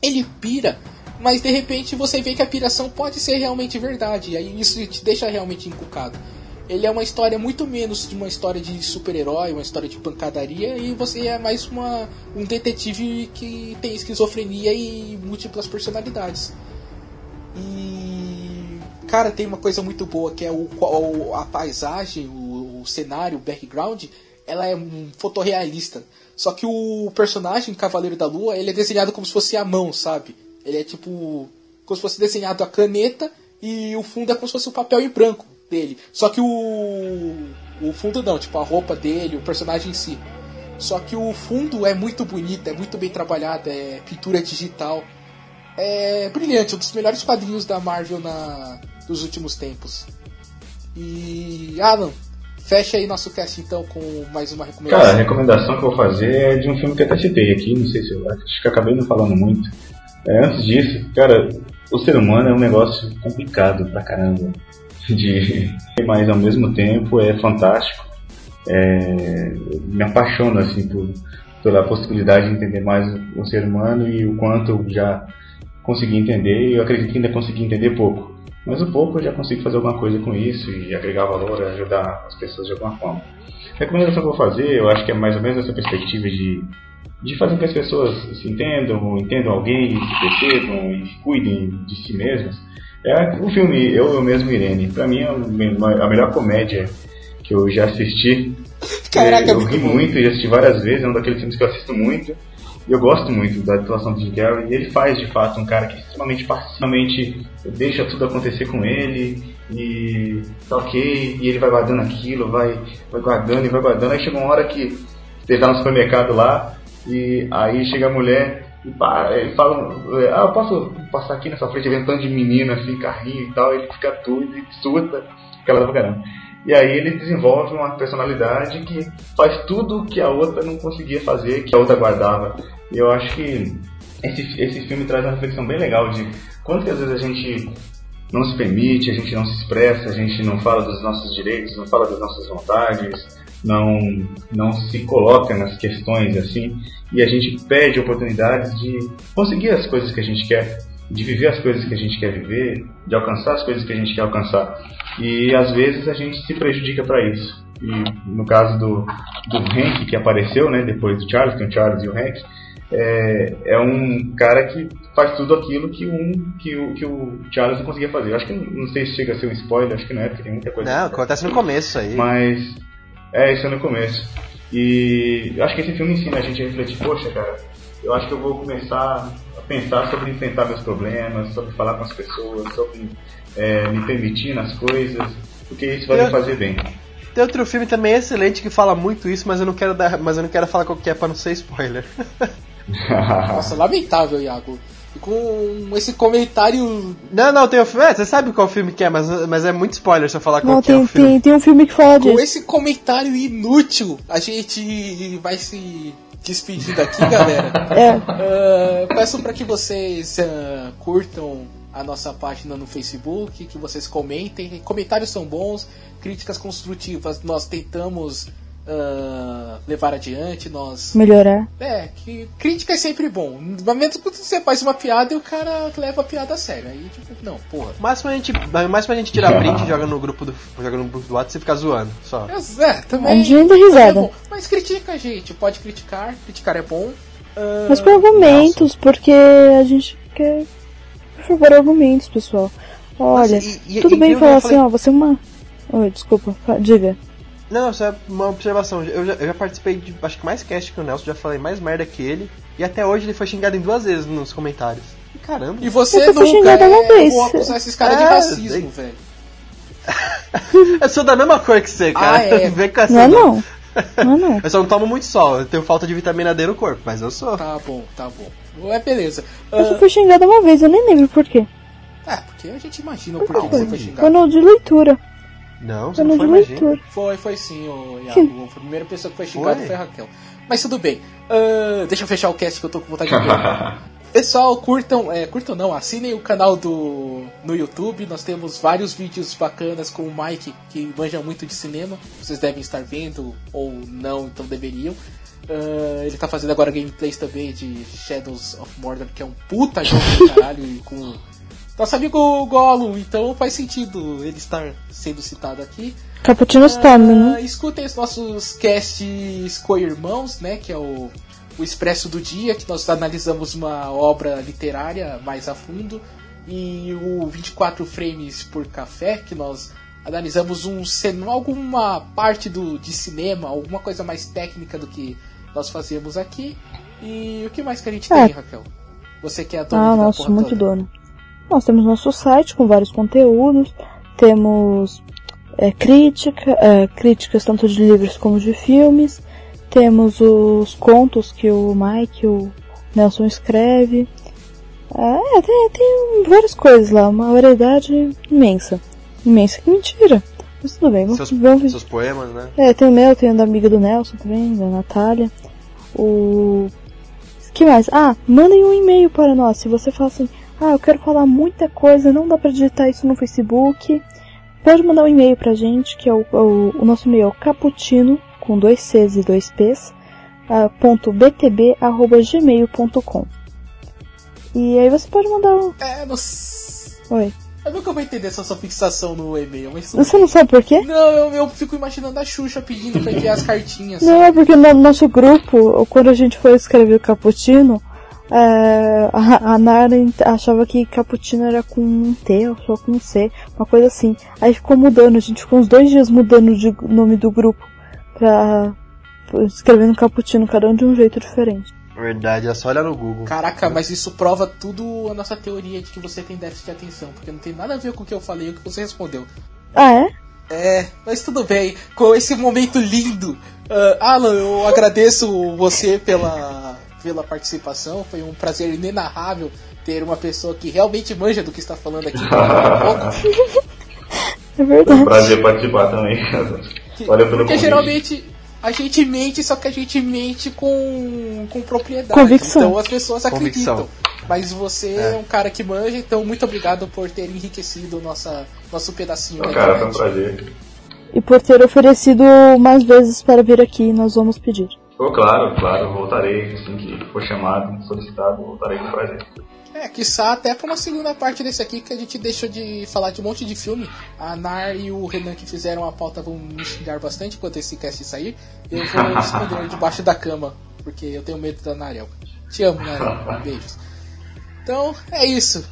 ele pira mas de repente você vê que a piração pode ser realmente verdade e aí isso te deixa realmente encucado ele é uma história muito menos de uma história de super-herói, uma história de pancadaria, e você é mais uma, um detetive que tem esquizofrenia e múltiplas personalidades. E. Cara, tem uma coisa muito boa que é o, a paisagem, o, o cenário, o background, ela é um fotorrealista. Só que o personagem Cavaleiro da Lua, ele é desenhado como se fosse a mão, sabe? Ele é tipo. como se fosse desenhado a caneta e o fundo é como se fosse o papel em branco dele. Só que o. O fundo não, tipo a roupa dele, o personagem em si. Só que o fundo é muito bonito, é muito bem trabalhado, é pintura digital. É brilhante, um dos melhores quadrinhos da Marvel na, dos últimos tempos. E. Alan, fecha aí nosso cast então com mais uma recomendação. Cara, a recomendação que eu vou fazer é de um filme que eu até citei aqui, não sei se eu acho que acabei não falando muito. É, antes disso, cara, o ser humano é um negócio complicado pra caramba. De, mas ao mesmo tempo é fantástico. É, me apaixona assim por, pela possibilidade de entender mais o, ser humano e o quanto eu já consegui entender e eu acredito que ainda consegui entender pouco. Mas o pouco eu já consigo fazer alguma coisa com isso e agregar valor, ajudar as pessoas de alguma forma. A recomendação que eu vou fazer, eu acho que é mais ou menos essa perspectiva de, de fazer com que as pessoas se entendam, entendam alguém, se percebam e cuidem de si mesmas. É o filme Eu, Eu Mesmo Irene. Pra mim é a melhor comédia que eu já assisti. Caraca, É, eu muito ri muito e assisti várias vezes, é um daqueles filmes que eu assisto muito. E eu gosto muito da atuação do Jim Carrey. E ele faz, de fato, um cara que é extremamente passivamente deixa tudo acontecer com ele. E tá ok, e ele vai guardando aquilo, vai, vai guardando e vai guardando. Aí chega uma hora que ele tá no supermercado lá, e aí chega a mulher e para, ele fala, ah, eu posso passar aqui nessa frente, vendo tanto de menino assim, carrinho e tal, ele fica tudo e surta, aquela pra caramba. E aí ele desenvolve uma personalidade que faz tudo que a outra não conseguia fazer, que a outra guardava. E eu acho que esse, esse filme traz uma reflexão bem legal de quanto que às vezes a gente não se permite, a gente não se expressa, a gente não fala dos nossos direitos, não fala das nossas vontades, não, não se coloca nas questões assim e a gente perde oportunidades de conseguir as coisas que a gente quer, de viver as coisas que a gente quer viver, de alcançar as coisas que a gente quer alcançar. E às vezes a gente se prejudica para isso. E no caso do, do Hank, que apareceu né, depois do Charles, tem o Charles e o Hank, é, é um cara que faz tudo aquilo que, um, que, o, que o Charles não conseguia fazer. Eu acho que não sei se chega a ser um spoiler, acho que não é, porque tem muita coisa. Não, acontece no começo aí. Mas. É, isso é no começo. E eu acho que esse filme ensina a gente a refletir, poxa, cara, eu acho que eu vou começar pensar sobre enfrentar meus problemas, sobre falar com as pessoas, sobre é, me permitir nas coisas, porque isso vai Eu- me fazer bem. Tem outro filme também excelente que fala muito isso, mas eu não quero dar, mas eu não quero falar qual que é pra não ser spoiler. Nossa, lamentável, Iago. Com esse comentário. não, não, tem um filme. É, você sabe qual filme que é, mas, mas é muito spoiler se eu falar qual Não, que é tem, o filme. tem, tem um filme que fala Com disso. esse comentário inútil, a gente vai se despedindo aqui, galera. É, Ah, peço para que vocês ah, curtam a nossa página no Facebook, que vocês comentem. Comentários são bons, críticas construtivas nós tentamos ah, levar adiante. Nós melhorar. é que crítica é sempre bom. Mas mesmo quando você faz uma piada e o cara leva a piada a sério. Aí tipo, não, porra. O máximo a gente, o máximo a gente tira print e joga no grupo do, joga no grupo do WhatsApp e fica zoando, só. É, também. A gente dá é risada. bom. Mas critica a gente, pode criticar, criticar é bom. Ah, Mas com argumentos, porque a gente quer. Por favor, argumentos, pessoal. Olha, Nossa, e- e- tudo e bem falar falei- assim, ó, você é uma. Oi, desculpa, diga. Não, isso é uma observação. Eu já, eu já participei de acho que mais cast que o Nelson, já falei mais merda que ele. E até hoje ele foi xingado em duas vezes nos comentários. E caramba. E você Eu nunca xingada uma é, vez. vou acusar esses caras de É, racismo, sei. velho. Eu sou da mesma cor que você, cara. Ah, é. Vem com essa Não é não. Não é não. Eu só não tomo muito sol, eu tenho falta de vitamina D no corpo, mas eu sou. Tá bom, tá bom. É beleza. Eu só Ah, fui xingada uma vez, eu nem lembro por quê. é, porque a gente imagina o porquê que você foi Foi xingado. no de leitura. Não, você Foi não no foi leitura. Foi, foi sim, o Iago. A primeira pessoa que foi xingada Foi? foi a Raquel. Mas tudo bem. Ah, deixa eu fechar o cast que eu tô com vontade de ver. Pessoal, curtam, é, curtam não, assinem o canal do no YouTube. Nós temos vários vídeos bacanas com o Mike, que manja muito de cinema. Vocês devem estar vendo ou não, então deveriam. Ah, ele tá fazendo agora gameplays também de Shadows of Mordor, que é um puta jogo do caralho e com nosso amigo Gollum, então faz sentido ele estar sendo citado aqui. Cappuccino Storm, né? Ah, escutem os nossos casts co-irmãos, né? Que é o, o Expresso do Dia, que nós analisamos uma obra literária mais a fundo. E o 24 Frames por Café, que nós analisamos um alguma parte do, de cinema, alguma coisa mais técnica do que nós fazemos aqui. E o que mais que a gente É. tem, Raquel? Você que é a dona Ah, nossa, muito dona. Nós temos nosso site com vários conteúdos, temos é, crítica, é, críticas tanto de livros como de filmes, temos os contos que o Mike, o Nelson escreve. É, tem, tem várias coisas lá, uma variedade imensa. Imensa, que mentira. Mas tudo bem, vamos, Seus, vamos seus poemas, né? é, tem o meu, tem o da amiga do Nelson também, da Natália. O. que mais? Ah, mandem um e-mail para nós. Se você fala assim, ah, eu quero falar muita coisa, não dá pra digitar isso no Facebook. Pode mandar um e-mail pra gente, que é o, o, o nosso e-mail é caputino, com dois Cs e dois Ps, ah, ponto btb, arroba gmail.com. E aí você pode mandar um. É, s- Oi. Eu nunca vou entender essa sua fixação no e-mail, mas tudo Você não sabe por quê? Não, eu, eu fico imaginando a Xuxa pedindo pra enviar as cartinhas. Não, é porque no nosso grupo, quando a gente foi escrever o cappuccino, é, a, a Nara achava que cappuccino era com um T ou só com um C, uma coisa assim. Aí ficou mudando, a gente ficou uns dois dias mudando de nome do grupo pra, escrevendo cappuccino, cada um de um jeito diferente. Verdade, é só olhar no Google. Caraca, mas isso prova tudo a nossa teoria de que você tem déficit de atenção, porque não tem nada a ver com o que eu falei e o que você respondeu. Ah, é? É, mas tudo bem. Com esse momento lindo, ah, Alan, eu agradeço você pela, pela participação. Foi um prazer inenarrável ter uma pessoa que realmente manja do que está falando aqui. É Foi um verdade. prazer participar também. Olha pelo Porque convite. geralmente a gente mente, só que a gente mente com, com propriedade. Convicção. Então as pessoas acreditam. Convicção. Mas você é. um cara que manja, então muito obrigado por ter enriquecido nossa, nosso pedacinho Não, cara, foi um prazer. e por ter oferecido mais vezes para vir aqui. Nós vamos pedir. Oh, claro, claro, voltarei assim que for chamado, solicitado, voltarei com prazer. É, quiçá até pra uma segunda parte desse aqui que a gente deixou de falar de um monte de filme. A Nar e o Renan que fizeram a pauta vão me xingar bastante enquanto esse cast sair. Eu vou esconder debaixo da cama, porque eu tenho medo da Narel. Te amo, Narel. Beijos. Então, é isso.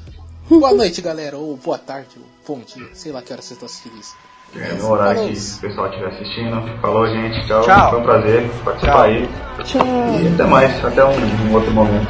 Boa noite, galera. Ou boa tarde, ou bom dia. Sei lá que hora vocês estão assistindo isso. É, no horário que o pessoal estiver assistindo. Falou, gente. Tchau. Tchau. Foi um prazer participar Tchau. aí. Tchau. E até mais. Até um, um outro momento.